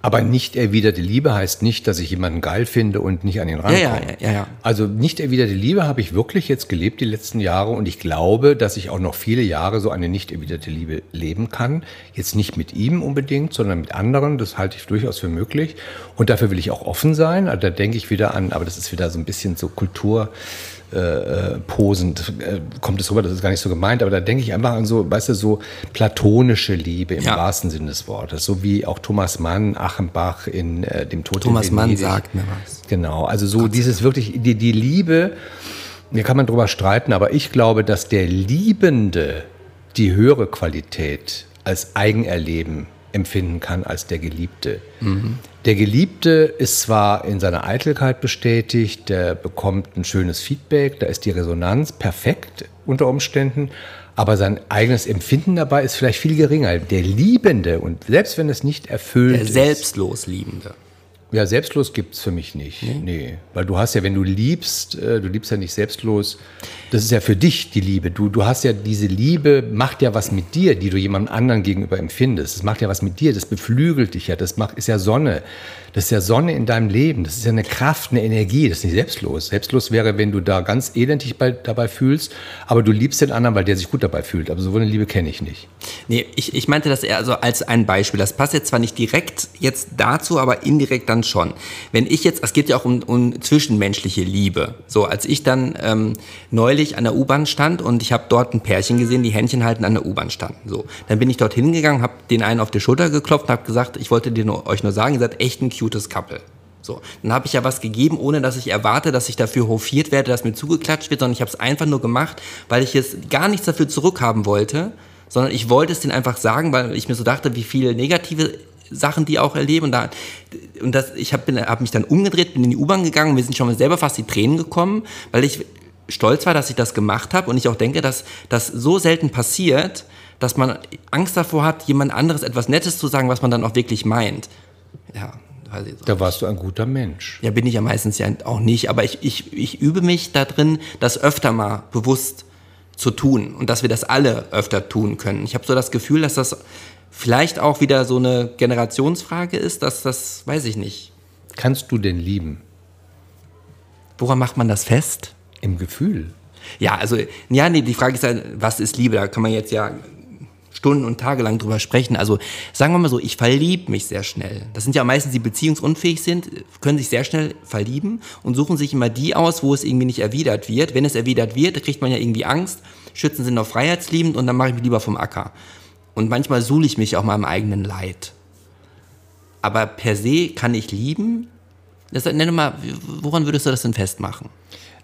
Aber nicht erwiderte Liebe heißt nicht, dass ich jemanden geil finde und nicht an ihn rankomme. Ja, ja, ja, ja. Also nicht erwiderte Liebe habe ich wirklich jetzt gelebt die letzten Jahre und ich glaube, dass ich auch noch viele Jahre so eine nicht erwiderte Liebe leben kann. Jetzt nicht mit ihm unbedingt, sondern mit anderen. Das halte ich durchaus für möglich. Und dafür will ich auch offen sein. Also da denke ich wieder an, aber das ist wieder so ein bisschen so Kultur äh, posend äh, kommt es rüber, das ist gar nicht so gemeint, aber da denke ich einfach an so, weißt du, so platonische Liebe im ja. wahrsten Sinne des Wortes, so wie auch Thomas Mann, Achenbach in äh, dem Tod Thomas Mann sagt mir was. Genau, also so Gott dieses wirklich, die, die Liebe, hier kann man drüber streiten, aber ich glaube, dass der Liebende die höhere Qualität als Eigenerleben empfinden kann als der Geliebte. Mhm. Der Geliebte ist zwar in seiner Eitelkeit bestätigt, der bekommt ein schönes Feedback, da ist die Resonanz perfekt unter Umständen, aber sein eigenes Empfinden dabei ist vielleicht viel geringer. Der Liebende, und selbst wenn es nicht erfüllt der ist. Der selbstlos Liebende. Ja, selbstlos gibt es für mich nicht. Nee. nee. Weil du hast ja, wenn du liebst, äh, du liebst ja nicht selbstlos, das ist ja für dich die Liebe. Du, du hast ja diese Liebe, macht ja was mit dir, die du jemandem anderen gegenüber empfindest. Das macht ja was mit dir, das beflügelt dich ja, das macht, ist ja Sonne. Das ist ja Sonne in deinem Leben, das ist ja eine Kraft, eine Energie, das ist nicht selbstlos. Selbstlos wäre, wenn du da ganz elendig bei, dabei fühlst, aber du liebst den anderen, weil der sich gut dabei fühlt. Aber so eine Liebe kenne ich nicht. Nee, ich, ich meinte das eher also als ein Beispiel. Das passt jetzt zwar nicht direkt jetzt dazu, aber indirekt dann schon. Wenn ich jetzt, es geht ja auch um, um zwischenmenschliche Liebe. So, als ich dann ähm, neulich an der U-Bahn stand und ich habe dort ein Pärchen gesehen, die Händchen halten an der U-Bahn standen. So, dann bin ich dort hingegangen, habe den einen auf die Schulter geklopft und habe gesagt, ich wollte dir nur, euch nur sagen, ihr seid echt ein cutes Couple. So, dann habe ich ja was gegeben, ohne dass ich erwarte, dass ich dafür hofiert werde, dass mir zugeklatscht wird, sondern ich habe es einfach nur gemacht, weil ich jetzt gar nichts dafür zurückhaben wollte, sondern ich wollte es denen einfach sagen, weil ich mir so dachte, wie viele negative Sachen die auch erleben und da und das ich habe hab mich dann umgedreht, bin in die U-Bahn gegangen, mir sind schon mal selber fast die Tränen gekommen, weil ich stolz war, dass ich das gemacht habe und ich auch denke, dass das so selten passiert, dass man Angst davor hat, jemand anderes etwas Nettes zu sagen, was man dann auch wirklich meint. Ja, da warst du ein guter Mensch. Ja, bin ich ja meistens ja auch nicht, aber ich, ich, ich übe mich da drin, das öfter mal bewusst zu tun und dass wir das alle öfter tun können. Ich habe so das Gefühl, dass das vielleicht auch wieder so eine Generationsfrage ist, dass das, weiß ich nicht. Kannst du denn lieben? Woran macht man das fest? Im Gefühl. Ja, also, ja, nee, die Frage ist ja, was ist Liebe? Da kann man jetzt ja Stunden und Tage lang drüber sprechen. Also sagen wir mal so, ich verliebe mich sehr schnell. Das sind ja meistens die beziehungsunfähig sind, können sich sehr schnell verlieben und suchen sich immer die aus, wo es irgendwie nicht erwidert wird. Wenn es erwidert wird, kriegt man ja irgendwie Angst. Schützen sind noch freiheitsliebend und dann mache ich mich lieber vom Acker. Und manchmal suhle ich mich auch mal im eigenen Leid. Aber per se kann ich lieben. Das, nenne mal, woran würdest du das denn festmachen?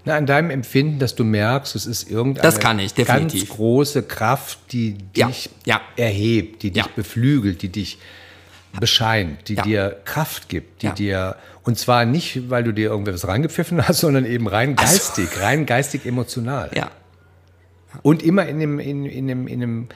Na, an deinem Empfinden, dass du merkst, es ist irgendeine ich, ganz große Kraft, die ja, dich ja. erhebt, die dich beflügelt, die dich bescheint, die dir Kraft gibt, die dir, und zwar nicht, weil du dir irgendwas reingepfiffen hast, sondern eben rein geistig, rein geistig emotional. Ja. Und immer in einem, in, in, einem, in einem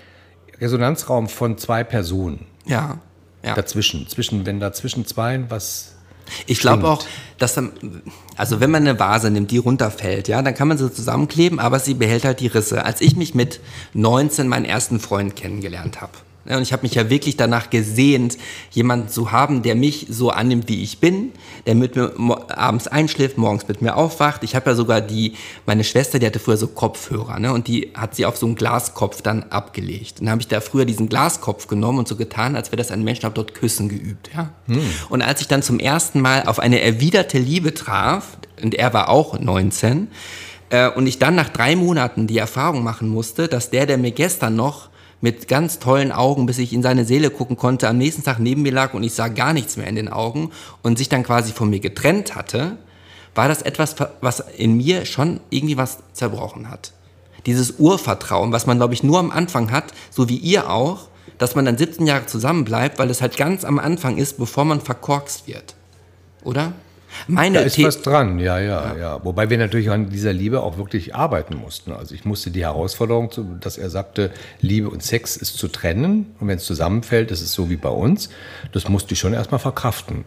Resonanzraum von zwei Personen. Ja. ja. Dazwischen, zwischen, wenn da zwischen zwei was ich glaube auch, dass dann, also wenn man eine Vase nimmt, die runterfällt, ja, dann kann man sie zusammenkleben, aber sie behält halt die Risse. Als ich mich mit 19 meinen ersten Freund kennengelernt habe, und ich habe mich ja wirklich danach gesehnt, jemanden zu haben, der mich so annimmt, wie ich bin, der mit mir abends einschläft, morgens mit mir aufwacht. Ich habe ja sogar die, meine Schwester, die hatte früher so Kopfhörer, ne? Und die hat sie auf so einen Glaskopf dann abgelegt. Und dann habe ich da früher diesen Glaskopf genommen und so getan, als wäre das ein Mensch, habe dort Küssen geübt, ja. Hm. Und als ich dann zum ersten Mal auf eine erwiderte Liebe traf, und er war auch 19, äh, und ich dann nach drei Monaten die Erfahrung machen musste, dass der, der mir gestern noch mit ganz tollen Augen, bis ich in seine Seele gucken konnte, am nächsten Tag neben mir lag und ich sah gar nichts mehr in den Augen und sich dann quasi von mir getrennt hatte, war das etwas, was in mir schon irgendwie was zerbrochen hat. Dieses Urvertrauen, was man, glaube ich, nur am Anfang hat, so wie ihr auch, dass man dann 17 Jahre zusammenbleibt, weil es halt ganz am Anfang ist, bevor man verkorkst wird. Oder? Meine da ist The was dran, ja, ja, ja, ja. Wobei wir natürlich an dieser Liebe auch wirklich arbeiten mussten. Also ich musste die Herausforderung, dass er sagte, Liebe und Sex ist zu trennen. Und wenn es zusammenfällt, ist es so wie bei uns. Das musste ich schon erstmal verkraften.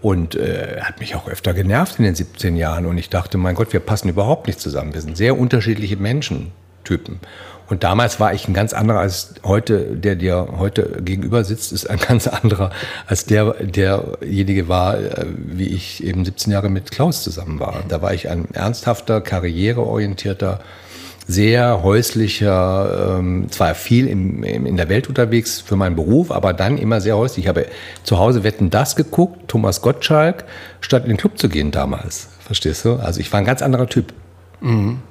Und äh, er hat mich auch öfter genervt in den 17 Jahren. Und ich dachte, mein Gott, wir passen überhaupt nicht zusammen. Wir sind sehr unterschiedliche Menschentypen. Und damals war ich ein ganz anderer als heute, der dir heute gegenüber sitzt, ist ein ganz anderer als der, derjenige war, äh, wie ich eben 17 Jahre mit Klaus zusammen war. Da war ich ein ernsthafter, karriereorientierter, sehr häuslicher, ähm, zwar viel im, im, in der Welt unterwegs für meinen Beruf, aber dann immer sehr häuslich. Ich habe zu Hause Wetten das geguckt, Thomas Gottschalk, statt in den Club zu gehen damals. Verstehst du? Also ich war ein ganz anderer Typ. Mhm.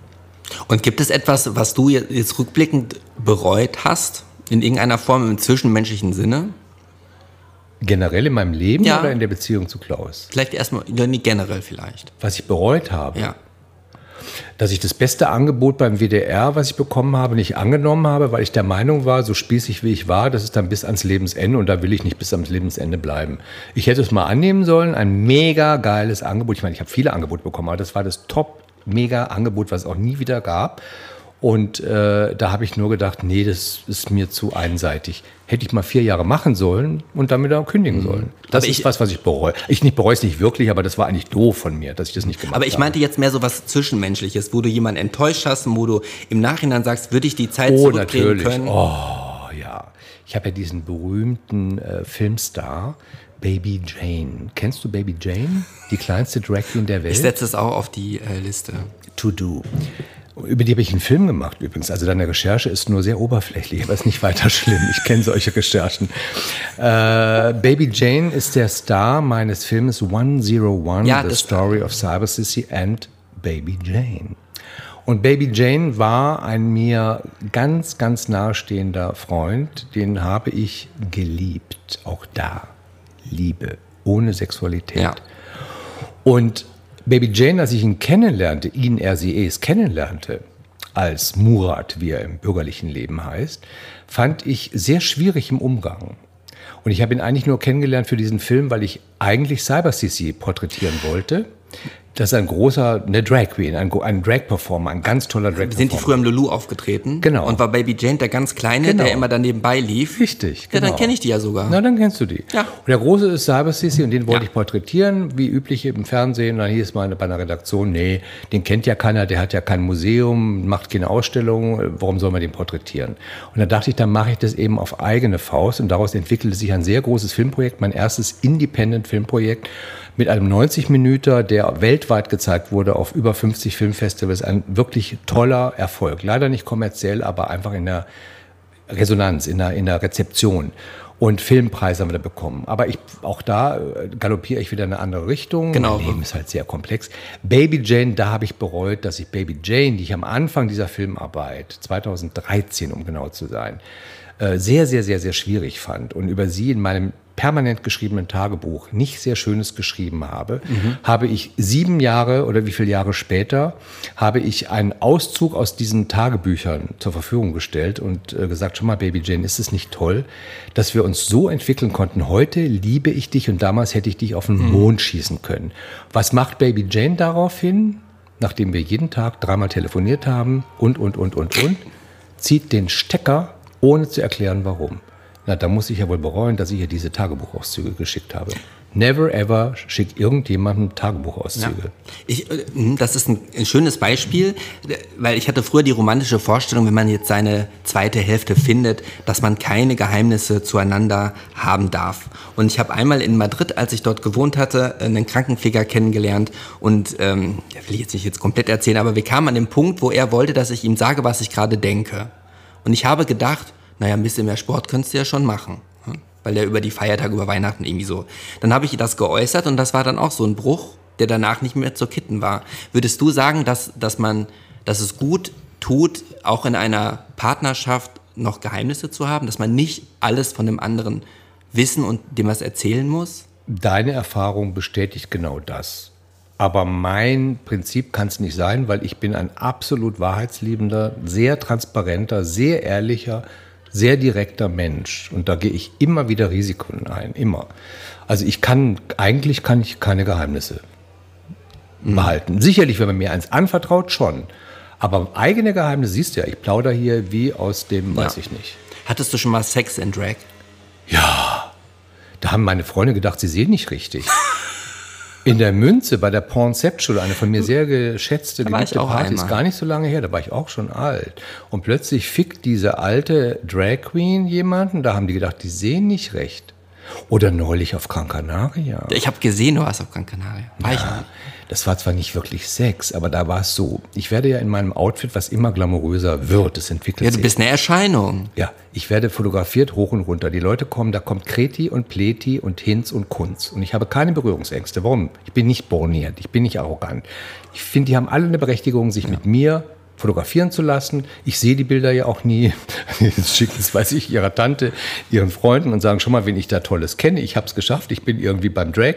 Und gibt es etwas, was du jetzt rückblickend bereut hast, in irgendeiner Form im zwischenmenschlichen Sinne? Generell in meinem Leben ja. oder in der Beziehung zu Klaus? Vielleicht erstmal, generell vielleicht. Was ich bereut habe? Ja. Dass ich das beste Angebot beim WDR, was ich bekommen habe, nicht angenommen habe, weil ich der Meinung war, so spießig wie ich war, das ist dann bis ans Lebensende und da will ich nicht bis ans Lebensende bleiben. Ich hätte es mal annehmen sollen, ein mega geiles Angebot. Ich meine, ich habe viele Angebote bekommen, aber das war das Top mega Angebot, was es auch nie wieder gab. Und äh, da habe ich nur gedacht, nee, das ist mir zu einseitig. Hätte ich mal vier Jahre machen sollen und dann wieder kündigen mhm. sollen. Das aber ist ich, was, was ich bereue. Ich nicht bereue es nicht wirklich, aber das war eigentlich doof von mir, dass ich das nicht gemacht habe. Aber ich meinte jetzt mehr so was Zwischenmenschliches, wo du jemanden enttäuscht hast wo du im Nachhinein sagst, würde ich die Zeit oh, zurückdrehen natürlich. können? Oh, ja. Ich habe ja diesen berühmten äh, Filmstar, Baby Jane. Kennst du Baby Jane? Die kleinste Drag Queen der Welt? Ich setze es auch auf die äh, Liste. To do. Über die habe ich einen Film gemacht übrigens. Also deine Recherche ist nur sehr oberflächlich, aber ist nicht weiter schlimm. Ich kenne solche Recherchen. Äh, Baby Jane ist der Star meines Films 101, ja, The Story of Cyber Sissy and Baby Jane. Und Baby Jane war ein mir ganz, ganz nahestehender Freund. Den habe ich geliebt. Auch da. Liebe, ohne Sexualität. Ja. Und Baby Jane, als ich ihn kennenlernte, ihn, er, sie, es kennenlernte, als Murat, wie er im bürgerlichen Leben heißt, fand ich sehr schwierig im Umgang. Und ich habe ihn eigentlich nur kennengelernt für diesen Film, weil ich eigentlich Cyber CC porträtieren wollte. Das ist ein großer, eine Drag Queen, ein, ein Drag-Performer, ein ganz toller Drag-Performer. Sind die früher im Lulu aufgetreten? Genau. Und war Baby Jane der ganz Kleine, genau. der immer daneben lief? Richtig, genau. Ja, dann genau. kenne ich die ja sogar. Na, dann kennst du die. Ja. Und der Große ist Cyber Sissy und den wollte ja. ich porträtieren, wie üblich im Fernsehen. Und dann hieß mal bei einer Redaktion, nee, den kennt ja keiner, der hat ja kein Museum, macht keine Ausstellung, warum soll man den porträtieren? Und dann dachte ich, dann mache ich das eben auf eigene Faust und daraus entwickelte sich ein sehr großes Filmprojekt, mein erstes Independent-Filmprojekt mit einem 90 Minüter, der weltweit gezeigt wurde auf über 50 Filmfestivals. Ein wirklich toller Erfolg. Leider nicht kommerziell, aber einfach in der Resonanz, in der, in der Rezeption. Und Filmpreise haben wir da bekommen. Aber ich, auch da äh, galoppiere ich wieder in eine andere Richtung. Genau. Mein Leben ist halt sehr komplex. Baby Jane, da habe ich bereut, dass ich Baby Jane, die ich am Anfang dieser Filmarbeit, 2013 um genau zu sein, sehr, sehr, sehr, sehr schwierig fand und über sie in meinem permanent geschriebenen Tagebuch nicht sehr Schönes geschrieben habe, mhm. habe ich sieben Jahre oder wie viele Jahre später, habe ich einen Auszug aus diesen Tagebüchern zur Verfügung gestellt und äh, gesagt, schon mal, Baby Jane, ist es nicht toll, dass wir uns so entwickeln konnten. Heute liebe ich dich und damals hätte ich dich auf den mhm. Mond schießen können. Was macht Baby Jane daraufhin? Nachdem wir jeden Tag dreimal telefoniert haben und, und, und, und, und, zieht den Stecker, ohne zu erklären, warum. Na, da muss ich ja wohl bereuen, dass ich ihr diese Tagebuchauszüge geschickt habe. Never ever schickt irgendjemandem Tagebuchauszüge. Ja. Ich, äh, hm, das ist ein, schönes Beispiel, weil ich hatte früher die romantische Vorstellung, wenn man jetzt seine zweite Hälfte findet, dass man keine Geheimnisse zueinander haben darf. Und ich habe einmal in Madrid, als ich dort gewohnt hatte, einen Krankenpfleger kennengelernt und ähm, will ich jetzt nicht jetzt komplett erzählen, aber wir kamen an den Punkt, wo er wollte, dass ich ihm sage, was ich gerade denke. Und ich habe gedacht, naja, ein bisschen mehr Sport könntest du ja schon machen. Hm? Weil der über die Feiertage, über Weihnachten irgendwie so. Dann habe ich das geäußert und das war dann auch so ein Bruch, der danach nicht mehr zu kitten war. Würdest du sagen, dass, dass man, dass es gut tut, auch in einer Partnerschaft noch Geheimnisse zu haben, dass man nicht alles von dem anderen wissen und dem was erzählen muss? Deine Erfahrung bestätigt genau das. Aber mein Prinzip kann es nicht sein, weil ich bin ein absolut wahrheitsliebender, sehr transparenter, sehr ehrlicher, sehr direkter Mensch und da gehe ich immer wieder Risiken ein, immer. Also ich kann, eigentlich kann ich keine Geheimnisse mhm. behalten. Sicherlich, wenn man mir eins anvertraut, schon. Aber eigene Geheimnisse, siehst du ja, ich plauder hier wie aus dem, ja. weiß ich nicht. Hattest du schon mal Sex in Drag? Ja. Da haben meine Freunde gedacht, sie sehen nicht richtig. In der Münze bei der Pornceptual, eine von mir sehr geschätzte, ich geliebte auch Party, ist gar nicht so lange her, da war ich auch schon alt. Und plötzlich fickt diese alte Drag Queen jemanden, da haben die gedacht, die sehen nicht recht. Oder neulich auf Gran Canaria. Ich habe gesehen, du warst auf Gran Canaria. War ich noch nicht. Das war zwar nicht wirklich Sex, aber da war es so. Ich werde ja in meinem Outfit, was immer glamouröser wird, es entwickelt Ja, du sich. bist eine Erscheinung. Ja, ich werde fotografiert hoch und runter. Die Leute kommen, da kommt Kreti und Pleti und Hinz und Kunz. Und ich habe keine Berührungsängste. Warum? Ich bin nicht borniert, ich bin nicht arrogant. Ich finde, die haben alle eine Berechtigung, sich mit mir fotografieren zu lassen. Ich sehe die Bilder ja auch nie. Jetzt schicken es, weiß ich, ihrer Tante, ihren Freunden und sagen, schon mal, wen ich da Tolles kenne. Ich habe es geschafft. Ich bin irgendwie beim Drag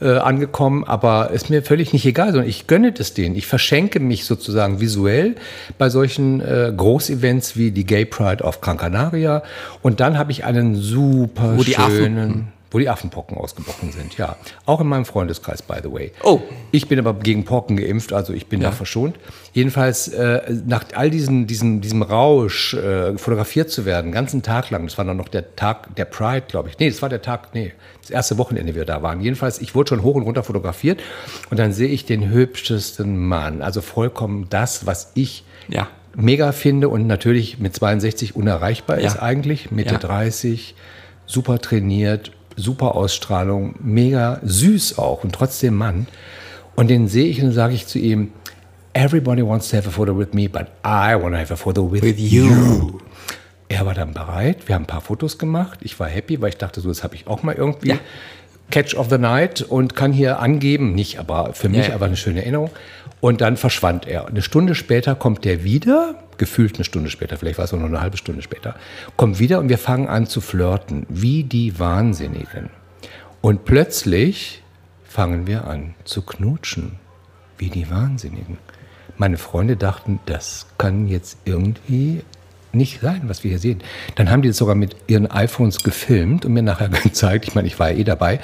äh, angekommen. Aber ist mir völlig nicht egal, sondern ich gönne es denen. Ich verschenke mich sozusagen visuell bei solchen äh, Großevents wie die Gay Pride auf Gran Canaria. Und dann habe ich einen super Wo schönen... Wo die Affenpocken ausgebrochen sind, ja. Auch in meinem Freundeskreis, by the way. Oh. Ich bin aber gegen Pocken geimpft, also ich bin Ja. da verschont. Jedenfalls, äh, nach all diesen, diesen, diesem Rausch, äh, fotografiert zu werden, den ganzen Tag lang, das war dann noch der Tag der Pride, glaube ich. Nee, das war der Tag, nee, das erste Wochenende, wir da waren. Jedenfalls, ich wurde schon hoch und runter fotografiert und dann sehe ich den hübschesten Mann. Also vollkommen das, was ich Ja. mega finde und natürlich mit 62 unerreichbar Ja. ist eigentlich. Mitte Ja. 30, super trainiert, super Ausstrahlung, mega süß auch und trotzdem Mann. Und den sehe ich und sage ich zu ihm, everybody wants to have a photo with me, but I want to have a photo with, With you. you. Er war dann bereit, wir haben ein paar Fotos gemacht. Ich war happy, weil ich dachte, so, das habe ich auch mal irgendwie. Ja. Catch of the Night und kann hier angeben, nicht, aber für mich ja. aber eine schöne Erinnerung. Und dann verschwand er. Eine Stunde später kommt der wieder, gefühlt eine Stunde später, vielleicht war es auch noch eine halbe Stunde später, kommt wieder und wir fangen an zu flirten, wie die Wahnsinnigen. Und plötzlich fangen wir an zu knutschen, wie die Wahnsinnigen. Meine Freunde dachten, das kann jetzt irgendwie nicht sein, was wir hier sehen. Dann haben die das sogar mit ihren iPhones gefilmt und mir nachher gezeigt. Ich meine, ich war ja eh dabei.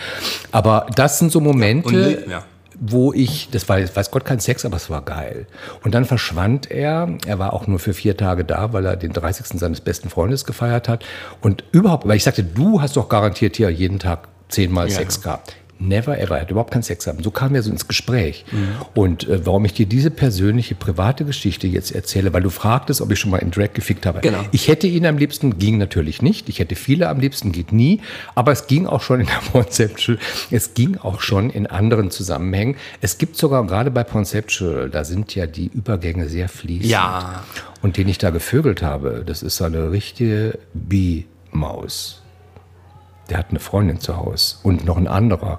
Aber das sind so Momente, Und, ja. Wo ich, das war weiß Gott, kein Sex, aber es war geil. Und dann verschwand er. Er war auch nur für vier Tage da, weil er den 30. seines besten Freundes gefeiert hat. Und überhaupt, weil ich sagte, du hast doch garantiert hier jeden Tag zehnmal Ja. Sex gehabt. Never ever. Er hat überhaupt keinen Sex gehabt. So kamen wir so ins Gespräch. Mhm. Und äh, warum ich dir diese persönliche, private Geschichte jetzt erzähle, weil du fragtest, ob ich schon mal in Drag gefickt habe. Genau. Ich hätte ihn am liebsten, ging natürlich nicht. Ich hätte viele am liebsten, geht nie. Aber es ging auch schon in der Conceptual. Es ging auch schon in anderen Zusammenhängen. Es gibt sogar, gerade bei Conceptual, da sind ja die Übergänge sehr fließend. Ja. Und den ich da gevögelt habe, das ist so eine richtige Bi-Maus. Der hat eine Freundin zu Hause und noch ein anderer,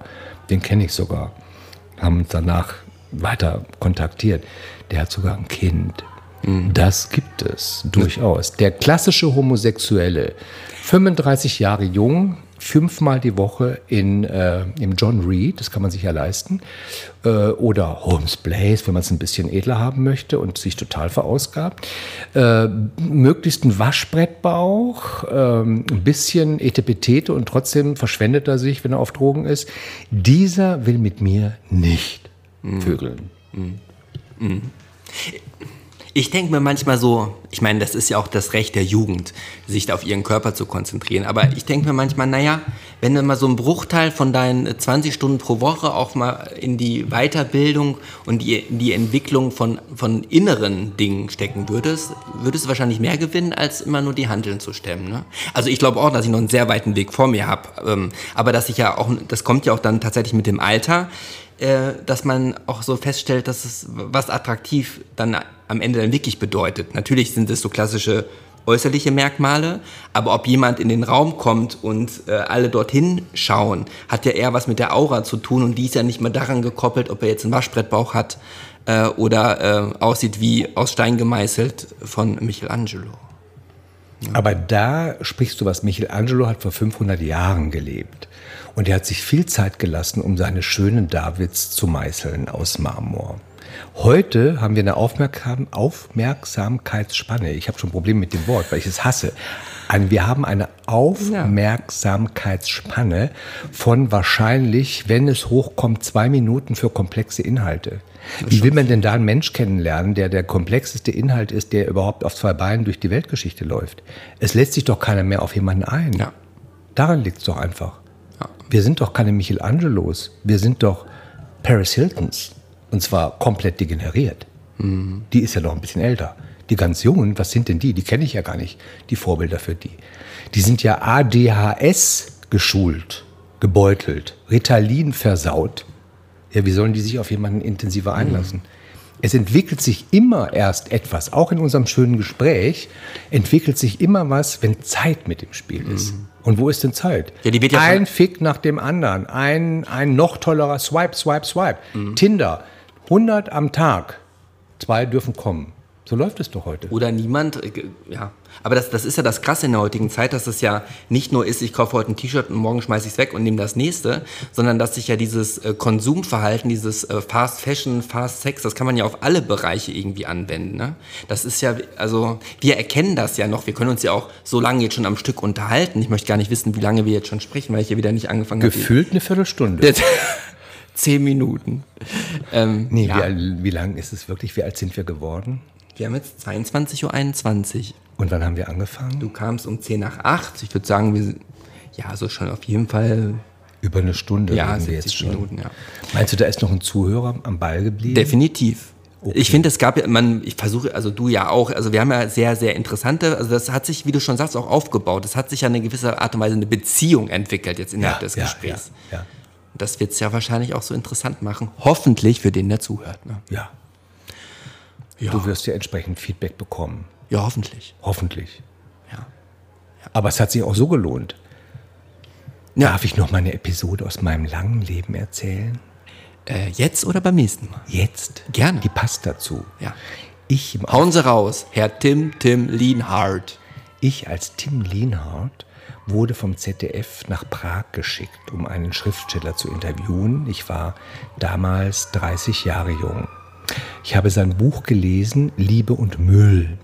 den kenne ich sogar. Haben uns danach weiter kontaktiert. Der hat sogar ein Kind. Das gibt es durchaus. Der klassische Homosexuelle, 35 Jahre jung, fünfmal die Woche in, äh, im John Reed, das kann man sich ja leisten, äh, oder Holmes Place, wenn man es ein bisschen edler haben möchte und sich total verausgabt. Äh, möglichst ein Waschbrettbauch, ähm, ein bisschen Etepetete und trotzdem verschwendet er sich, wenn er auf Drogen ist. Dieser will mit mir nicht vögeln. Ich denke mir manchmal so, ich meine, das ist ja auch das Recht der Jugend, sich auf ihren Körper zu konzentrieren. Aber ich denke mir manchmal, naja, wenn du mal so einen Bruchteil von deinen äh, 20 Stunden pro Woche auch mal in die Weiterbildung und die, die Entwicklung von, von inneren Dingen stecken würdest, würdest du wahrscheinlich mehr gewinnen, als immer nur die Handeln zu stemmen. Ne? Also ich glaube auch, dass ich noch einen sehr weiten Weg vor mir habe. Ähm, aber dass ich ja auch, das kommt ja auch dann tatsächlich mit dem Alter äh, dass man auch so feststellt, dass es was attraktiv dann am Ende dann wirklich bedeutet. Natürlich sind es so klassische äußerliche Merkmale, aber ob jemand in den Raum kommt und äh, alle dorthin schauen, hat ja eher was mit der Aura zu tun und die ist ja nicht mehr daran gekoppelt, ob er jetzt einen Waschbrettbauch hat äh, oder äh, aussieht wie aus Stein gemeißelt von Michelangelo. Aber da sprichst du was. Michelangelo hat vor 500 Jahren gelebt. Und er hat sich viel Zeit gelassen, um seine schönen Davids zu meißeln aus Marmor. Heute haben wir eine Aufmerksam Aufmerksamkeitsspanne. Ich habe schon Probleme mit dem Wort, weil ich es hasse. Wir haben eine Aufmerksamkeitsspanne von wahrscheinlich, wenn es hochkommt, zwei Minuten für komplexe Inhalte. Wie will man denn da einen Mensch kennenlernen, der der komplexeste Inhalt ist, der überhaupt auf zwei Beinen durch die Weltgeschichte läuft? Es lässt sich doch keiner mehr auf jemanden ein. Ja. Daran liegt es doch einfach. Wir sind doch keine Michelangelos. Wir sind doch Paris Hiltons. Und zwar komplett degeneriert. Die ist ja noch ein bisschen älter. Die ganz Jungen, was sind denn die? Die kenne ich ja gar nicht, die Vorbilder für die. Die sind ja ADHS geschult, gebeutelt, Ritalin versaut. Ja, wie sollen die sich auf jemanden intensiver einlassen? Es entwickelt sich immer erst etwas, auch in unserem schönen Gespräch, entwickelt sich immer was, wenn Zeit mit im Spiel ist. Und wo ist denn Zeit? Ja, die wird ja ein Fick nach dem anderen, ein, ein noch tollerer Swipe, Swipe, Swipe. Tinder, 100 am Tag, zwei dürfen kommen. So läuft es doch heute. Oder niemand, äh, ja. Aber das, das ist ja das Krasse in der heutigen Zeit, dass es ja nicht nur ist, ich kaufe heute ein T-Shirt und morgen schmeiße ich es weg und nehme das nächste, sondern dass sich ja dieses äh, Konsumverhalten, dieses äh, Fast Fashion, Fast Sex, das kann man ja auf alle Bereiche irgendwie anwenden. Ne? Das ist ja, also wir erkennen das ja noch, wir können uns ja auch so lange jetzt schon am Stück unterhalten. Ich möchte gar nicht wissen, wie lange wir jetzt schon sprechen, weil ich hier wieder nicht angefangen habe. Gefühlt eine Viertelstunde. Zehn Minuten. Ähm, Nee, ja. wie, wie lang ist es wirklich? Wie alt sind wir geworden? Wir haben jetzt 22.21 Uhr. Und wann haben wir angefangen? Du kamst um 10 nach 8. Ich würde sagen, wir sind, ja, so schon auf jeden Fall, Über eine Stunde ja, wir 70 jetzt schon. Minuten, ja. Meinst du, da ist noch ein Zuhörer am Ball geblieben? Definitiv. Ich finde, es gab ja, man, ich versuche, also du ja auch, also wir haben ja sehr, sehr interessante, also das hat sich, wie du schon sagst, auch aufgebaut. Es hat sich ja eine gewisse Art und Weise eine Beziehung entwickelt jetzt innerhalb des Gesprächs. Ja, ja, Das wird es ja wahrscheinlich auch so interessant machen. Hoffentlich für den, der zuhört. Ne? ja. Ja. Du wirst ja entsprechend Feedback bekommen. ja, hoffentlich. Hoffentlich. Ja. Aber es hat sich auch so gelohnt. Ja. Darf ich noch mal eine Episode aus meinem langen Leben erzählen? Äh, jetzt oder beim nächsten Mal? Jetzt? Gerne. Die passt dazu. Ja. Ich, im Hauen Sie raus, Herr Tim Tim Lienhardt. ich als Tim Lienhardt wurde vom ZDF nach Prag geschickt, um einen Schriftsteller zu interviewen. Ich war damals 30 Jahre jung. Ich habe sein Buch gelesen, Liebe und Müll.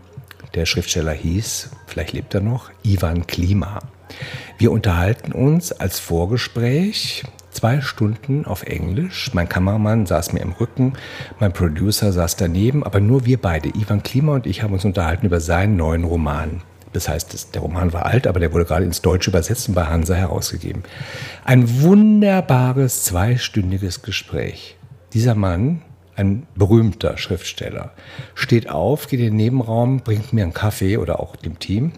Der Schriftsteller hieß, vielleicht lebt er noch, Ivan Klima. Wir unterhalten uns als Vorgespräch zwei Stunden auf Englisch. Mein Kameramann saß mir im Rücken, mein Producer saß daneben, aber nur wir beide, Ivan Klima und ich, haben uns unterhalten über seinen neuen Roman. Das heißt, der Roman war alt, aber der wurde gerade ins Deutsche übersetzt und bei Hansa herausgegeben. Ein wunderbares zweistündiges Gespräch. Dieser Mann, ein berühmter Schriftsteller, steht auf, geht in den Nebenraum, bringt mir einen Kaffee oder auch dem Team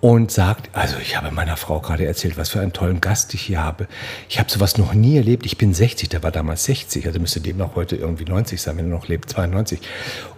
und sagt, also ich habe meiner Frau gerade erzählt, was für einen tollen Gast ich hier habe. Ich habe sowas noch nie erlebt. Ich bin 60, der war damals 60, also müsste dem noch heute irgendwie 90 sein, wenn er noch lebt, 92.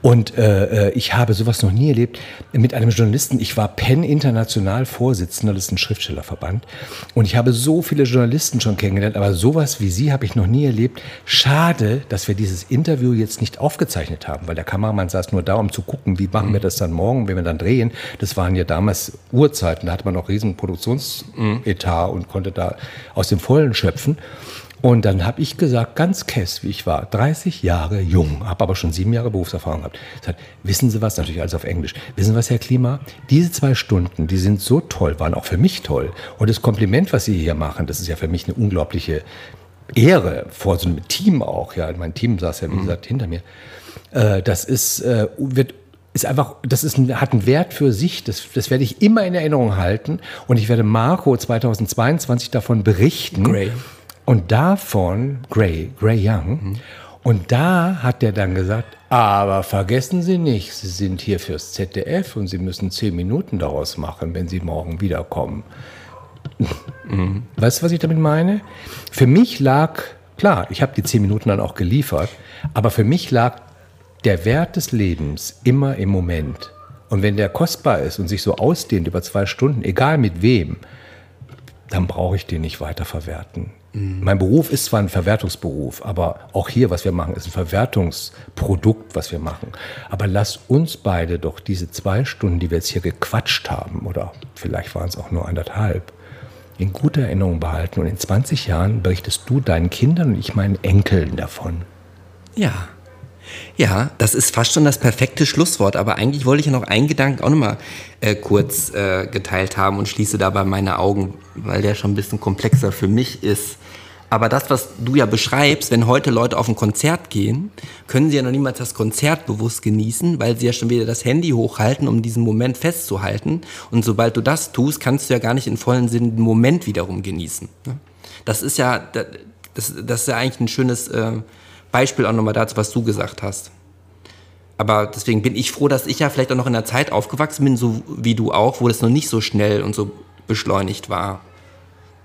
Und äh, äh, ich habe sowas noch nie erlebt mit einem Journalisten. Ich war Penn International Vorsitzender, das ist ein Schriftstellerverband. Und ich habe so viele Journalisten schon kennengelernt, aber sowas wie Sie habe ich noch nie erlebt. Schade, dass wir dieses Interview jetzt nicht aufgezeichnet haben, weil der Kameramann saß nur da, um zu gucken, wie machen wir das dann morgen, wenn wir dann drehen. Das waren ja damals Uhrzeiten, da hatte man noch riesen Produktionsetat und konnte da aus dem Vollen schöpfen. Und dann habe ich gesagt, ganz kess, wie ich war, 30 Jahre jung, habe aber schon sieben Jahre Berufserfahrung gehabt. Sag, wissen Sie was, natürlich alles auf Englisch, wissen Sie was, Herr Klima, diese zwei Stunden, die sind so toll, waren auch für mich toll. Und das Kompliment, was Sie hier machen, das ist ja für mich eine unglaubliche Ehre, vor so einem Team auch, ja, mein Team saß ja, wie gesagt, hinter mir. Äh, das ist, äh, wird ist einfach, das ist ein, hat einen Wert für sich. Das, das werde ich immer in Erinnerung halten. Und ich werde Marco 2022 davon berichten. Gray. Und davon, Gray, Gray Young. Und da hat er dann gesagt, aber vergessen Sie nicht, Sie sind hier fürs ZDF und Sie müssen zehn Minuten daraus machen, wenn Sie morgen wiederkommen. Weißt du, was ich damit meine? Für mich lag, klar, ich habe die zehn Minuten dann auch geliefert, aber für mich lag der Wert des Lebens immer im Moment. Und wenn der kostbar ist und sich so ausdehnt über zwei Stunden, egal mit wem, dann brauche ich den nicht weiterverwerten. Mein Beruf ist zwar ein Verwertungsberuf, aber auch hier, was wir machen, ist ein Verwertungsprodukt, was wir machen. Aber lass uns beide doch diese zwei Stunden, die wir jetzt hier gequatscht haben, oder vielleicht waren es auch nur anderthalb, in guter Erinnerung behalten. Und in 20 Jahren berichtest du deinen Kindern und ich meinen Enkeln davon. Ja. Ja, das ist fast schon das perfekte Schlusswort, aber eigentlich wollte ich ja noch einen Gedanken auch nochmal äh, kurz äh, geteilt haben und schließe dabei meine Augen, weil der schon ein bisschen komplexer für mich ist. Aber das, was du ja beschreibst, wenn heute Leute auf ein Konzert gehen, können sie ja noch niemals das Konzert bewusst genießen, weil sie ja schon wieder das Handy hochhalten, um diesen Moment festzuhalten. Und sobald du das tust, kannst du ja gar nicht in vollen Sinn den Moment wiederum genießen. ne? Das ist ja, da- Das, das ist ja eigentlich ein schönes äh, Beispiel auch nochmal dazu, was du gesagt hast. Aber deswegen bin ich froh, dass ich ja vielleicht auch noch in der Zeit aufgewachsen bin, so wie du auch, wo das noch nicht so schnell und so beschleunigt war.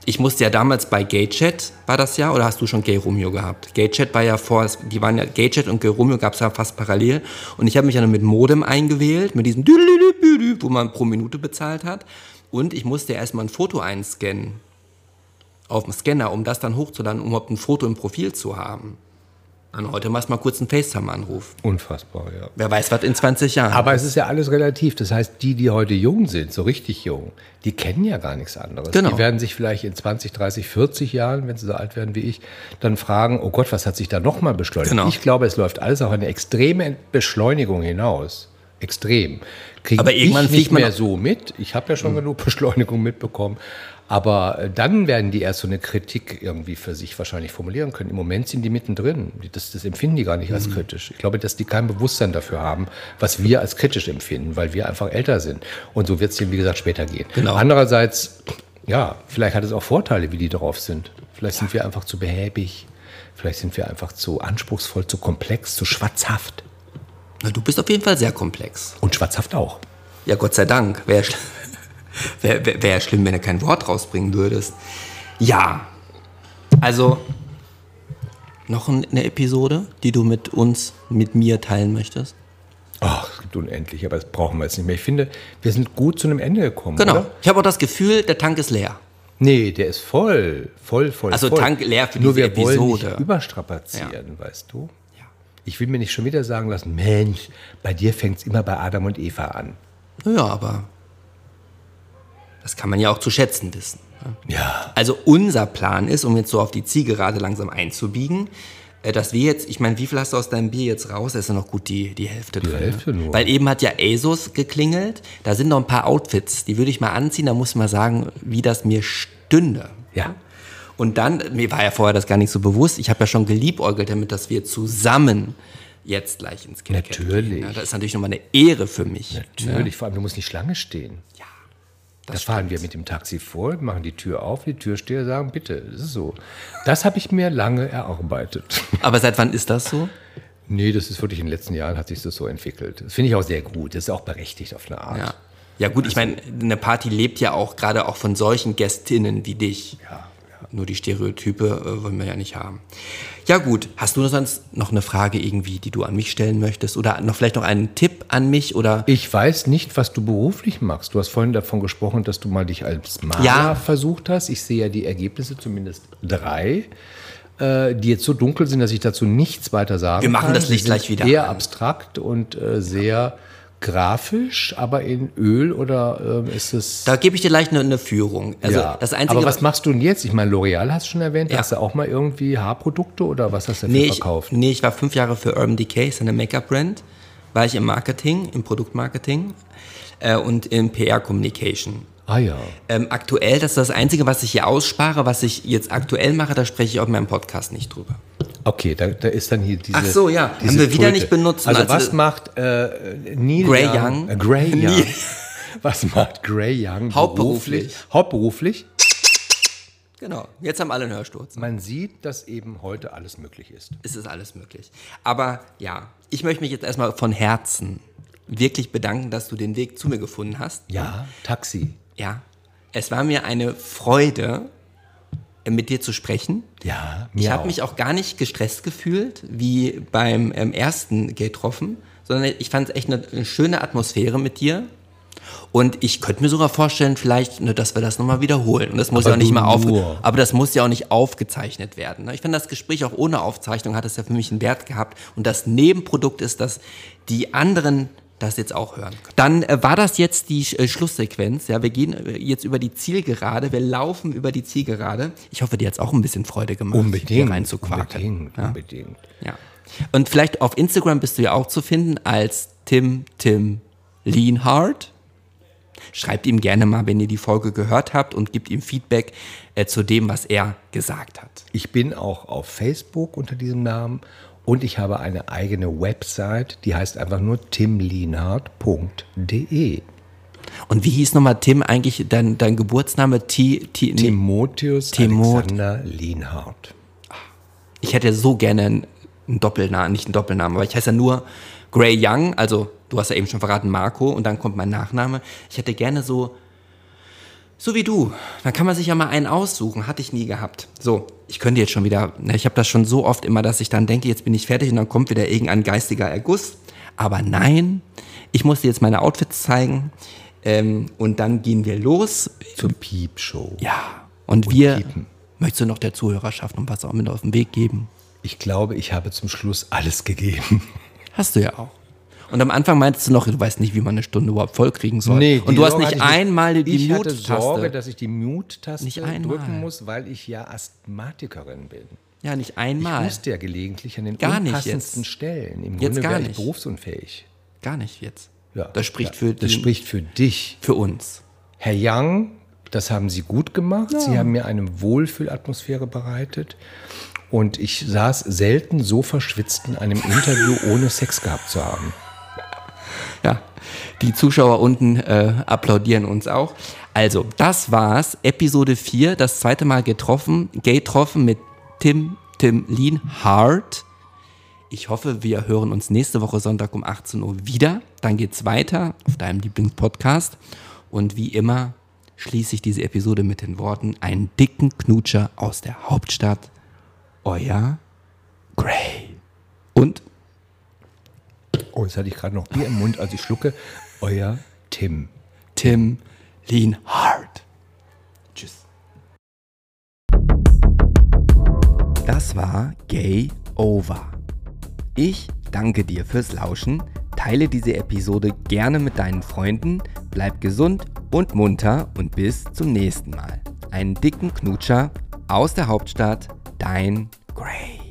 Ich musste ja damals bei GayChat, war das ja, oder hast du schon Gay Romeo gehabt? GayChat war ja vor, die waren ja, GayChat und Gay Romeo gab es ja fast parallel. Und ich habe mich ja noch mit Modem eingewählt, mit diesem wo man pro Minute bezahlt hat. Und ich musste erstmal ein Foto einscannen auf dem Scanner, um das dann hochzuladen, um überhaupt ein Foto im Profil zu haben. Und heute machst du mal kurz einen FaceTime-Anruf. Unfassbar, ja. Wer weiß, was in 20 Jahren. Aber es ist ja alles relativ. Das heißt, die, die heute jung sind, so richtig jung, die kennen ja gar nichts anderes. Genau. Die werden sich vielleicht in 20, 30, 40 Jahren, wenn sie so alt werden wie ich, dann fragen, oh Gott, was hat sich da nochmal beschleunigt? Genau. Ich glaube, es läuft alles auf eine extreme Beschleunigung hinaus. Extrem. Kriege Aber irgendwann ich nicht man mehr so mit. Ich habe ja schon genug Beschleunigung mitbekommen. Aber äh, dann werden die erst so eine Kritik irgendwie für sich wahrscheinlich formulieren können. Im Moment sind die mittendrin. Das, das empfinden die gar nicht Mhm. als kritisch. Ich glaube, dass die kein Bewusstsein dafür haben, was wir als kritisch empfinden, weil wir einfach älter sind. Und so wird es denen, wie gesagt, später gehen. Genau. Andererseits, ja, vielleicht hat es auch Vorteile, wie die drauf sind. Vielleicht sind wir einfach zu behäbig. Vielleicht sind wir einfach zu anspruchsvoll, zu komplex, zu schwatzhaft. Na, du bist auf jeden Fall sehr komplex. Und schwatzhaft auch. Ja, Gott sei Dank. Wäre schl wär, wär, schlimm, wenn du kein Wort rausbringen würdest. Ja. Also, noch ein- eine Episode, die du mit uns, mit mir teilen möchtest? Ach, es gibt unendlich, aber das brauchen wir jetzt nicht mehr. Ich finde, wir sind gut zu einem Ende gekommen. Genau. Oder? Ich habe auch das Gefühl, der Tank ist leer. Nee, der ist voll, voll, voll. Also voll. Tank leer für Nur diese wir wollen Episode. nicht überstrapazieren, weißt du? Ich will mir nicht schon wieder sagen lassen, Mensch, bei dir fängt es immer bei Adam und Eva an. Ja, aber das kann man ja auch zu schätzen wissen. ne? Ja. Also unser Plan ist, um jetzt so auf die Zielgerade langsam einzubiegen, äh, dass wir jetzt, ich meine, wie viel hast du aus deinem Bier jetzt raus? Da ist ja noch gut die, die Hälfte drin. Hälfte ne? nur. Weil eben hat ja ASOS geklingelt. Da sind noch ein paar Outfits, die würde ich mal anziehen. Da muss ich mal sagen, wie das mir stünde. Ja. Und dann, mir war ja vorher das gar nicht so bewusst, ich habe ja schon geliebäugelt damit, dass wir zusammen jetzt gleich ins Kino Natürlich. gehen. Ja, das ist natürlich nochmal eine Ehre für mich. Natürlich, vor allem, du musst nicht Schlange stehen. Ja. Da fahren wir mit dem Taxi vor, machen die Tür auf, die Türsteher sagen, bitte, das ist so. Das habe ich mir lange erarbeitet. Aber seit wann ist das so? nee, das ist wirklich in den letzten Jahren hat sich das so entwickelt. Das finde ich auch sehr gut. Das ist auch berechtigt auf eine Art. Ja. Ja gut, ich meine, eine Party lebt ja auch gerade auch von solchen Gästinnen wie dich. Ja, Nur die Stereotype äh, wollen wir ja nicht haben. Ja gut, hast du sonst noch eine Frage irgendwie, die du an mich stellen möchtest? Oder noch vielleicht noch einen Tipp an mich? Oder Ich weiß nicht, was du beruflich machst. Du hast vorhin davon gesprochen, dass du mal dich als Maler Ja. versucht hast. Ich sehe ja die Ergebnisse, zumindest drei, äh, die jetzt so dunkel sind, dass ich dazu nichts weiter sagen Wir machen kann. das Licht gleich wieder Eher an. abstrakt und äh, sehr grafisch, aber in Öl oder ähm, ist es... da gebe ich dir gleich eine, eine Führung. Also ja. das Einzige, aber was machst du denn jetzt? Ich meine, L'Oreal hast du schon erwähnt. Ja. Hast du auch mal irgendwie Haarprodukte oder was hast du nee, ich, verkauft? nee, ich war fünf Jahre für Urban Decay, ist eine Make-up-Brand. War ich im Marketing, im Produktmarketing äh, und in PR-Communication. Ah ja. Ähm, aktuell, das ist das Einzige, was ich hier ausspare, was ich jetzt aktuell mache, da spreche ich auch in meinem Podcast nicht drüber. Okay, da, da ist dann hier diese. Ach so, ja. Haben wir wieder nicht benutzt. Also, Also- was macht äh, Neil Grey Young? Young. Äh, Grey Young. Neil- Was macht Grey Young Hauptberuflich. beruflich? Hauptberuflich. Genau, jetzt haben alle einen Hörsturz. Man sieht, dass eben heute alles möglich ist. Es ist alles möglich. Aber ja, ich möchte mich jetzt erstmal von Herzen wirklich bedanken, dass du den Weg zu mir gefunden hast. Ja, Taxi. Ja, es war mir eine Freude, äh, mit dir zu sprechen. Ja, mir Ich habe mich auch gar nicht gestresst gefühlt, wie beim ähm, ersten Getroffen, sondern ich fand es echt eine, eine schöne Atmosphäre mit dir. Und ich könnte mir sogar vorstellen, vielleicht, ne, dass wir das nochmal wiederholen. Und das muss Aber ja auch nicht mal auf, aber das muss ja auch nicht aufgezeichnet werden. ne? Ich finde, das Gespräch auch ohne Aufzeichnung hat es ja für mich einen Wert gehabt. Und das Nebenprodukt ist, dass die anderen das jetzt auch hören können. Dann äh, war das jetzt die äh, Schlusssequenz. Ja, wir gehen äh, jetzt über die Zielgerade. Wir laufen über die Zielgerade. Ich hoffe, dir hat es auch ein bisschen Freude gemacht, Unbedingt. hier reinzuquakeln. Unbedingt, Ja. unbedingt. Ja. Und vielleicht auf Instagram bist du ja auch zu finden als Tim Tim Leanhard. Schreibt ihm gerne mal, wenn ihr die Folge gehört habt und gebt ihm Feedback äh, zu dem, was er gesagt hat. Ich bin auch auf Facebook unter diesem Namen und ich habe eine eigene Website, die heißt einfach nur timlienhardt.de. Und wie hieß nochmal Tim eigentlich dein, dein Geburtsname? T, T, Timotheus Timot- Alexander Lienhardt. Ich hätte so gerne einen, einen Doppelnamen, nicht einen Doppelnamen, aber ich heiße ja nur Gray Young, also du hast ja eben schon verraten Marco und dann kommt mein Nachname. Ich hätte gerne so, so wie du. Dann kann man sich ja mal einen aussuchen, hatte ich nie gehabt. So, ich könnte jetzt schon wieder, ne, ich habe das schon so oft immer, dass ich dann denke, jetzt bin ich fertig und dann kommt wieder irgendein geistiger Erguss. Aber nein, ich muss dir jetzt meine Outfits zeigen ähm, und dann gehen wir los. Zur Piepshow. Ja, und, und wir, piepen. möchtest du noch der Zuhörerschaft und was auch mit auf den Weg geben? Ich glaube, ich habe zum Schluss alles gegeben. Hast du ja auch. Und am Anfang meintest du noch, du weißt nicht, wie man eine Stunde überhaupt voll kriegen soll. Nee, und du hast nicht einmal die Mute-Taste. Ich hatte Sorge, dass ich die Mute-Taste drücken muss, weil ich ja Asthmatikerin bin. Ja, nicht einmal. Ich musste ja gelegentlich an den gar unpassendsten Stellen. Im jetzt Grunde wäre ich berufsunfähig. Gar nicht jetzt. Ja, das spricht ja, für Das die, spricht für dich. Für uns. Herr Young, das haben Sie gut gemacht. Ja. Sie haben mir eine Wohlfühlatmosphäre bereitet. Und ich saß selten so verschwitzt in einem Interview, ohne Sex gehabt zu haben. Ja, die Zuschauer unten äh, applaudieren uns auch. Also, das war's. Episode 4, das zweite Mal getroffen, getroffen mit Tim, Tim Lean Hart. Ich hoffe, wir hören uns nächste Woche Sonntag um 18 Uhr wieder. Dann geht's weiter auf deinem Lieblingspodcast. Und wie immer schließe ich diese Episode mit den Worten: einen dicken Knutscher aus der Hauptstadt. Euer Gray. Und Oh, jetzt hatte ich gerade noch Bier im Mund, als ich schlucke. Euer Tim. Tim Lean Hard. Tschüss. Das war Gay Over. Ich danke dir fürs Lauschen. Teile diese Episode gerne mit deinen Freunden. Bleib gesund und munter und bis zum nächsten Mal. Einen dicken Knutscher aus der Hauptstadt, dein Gray.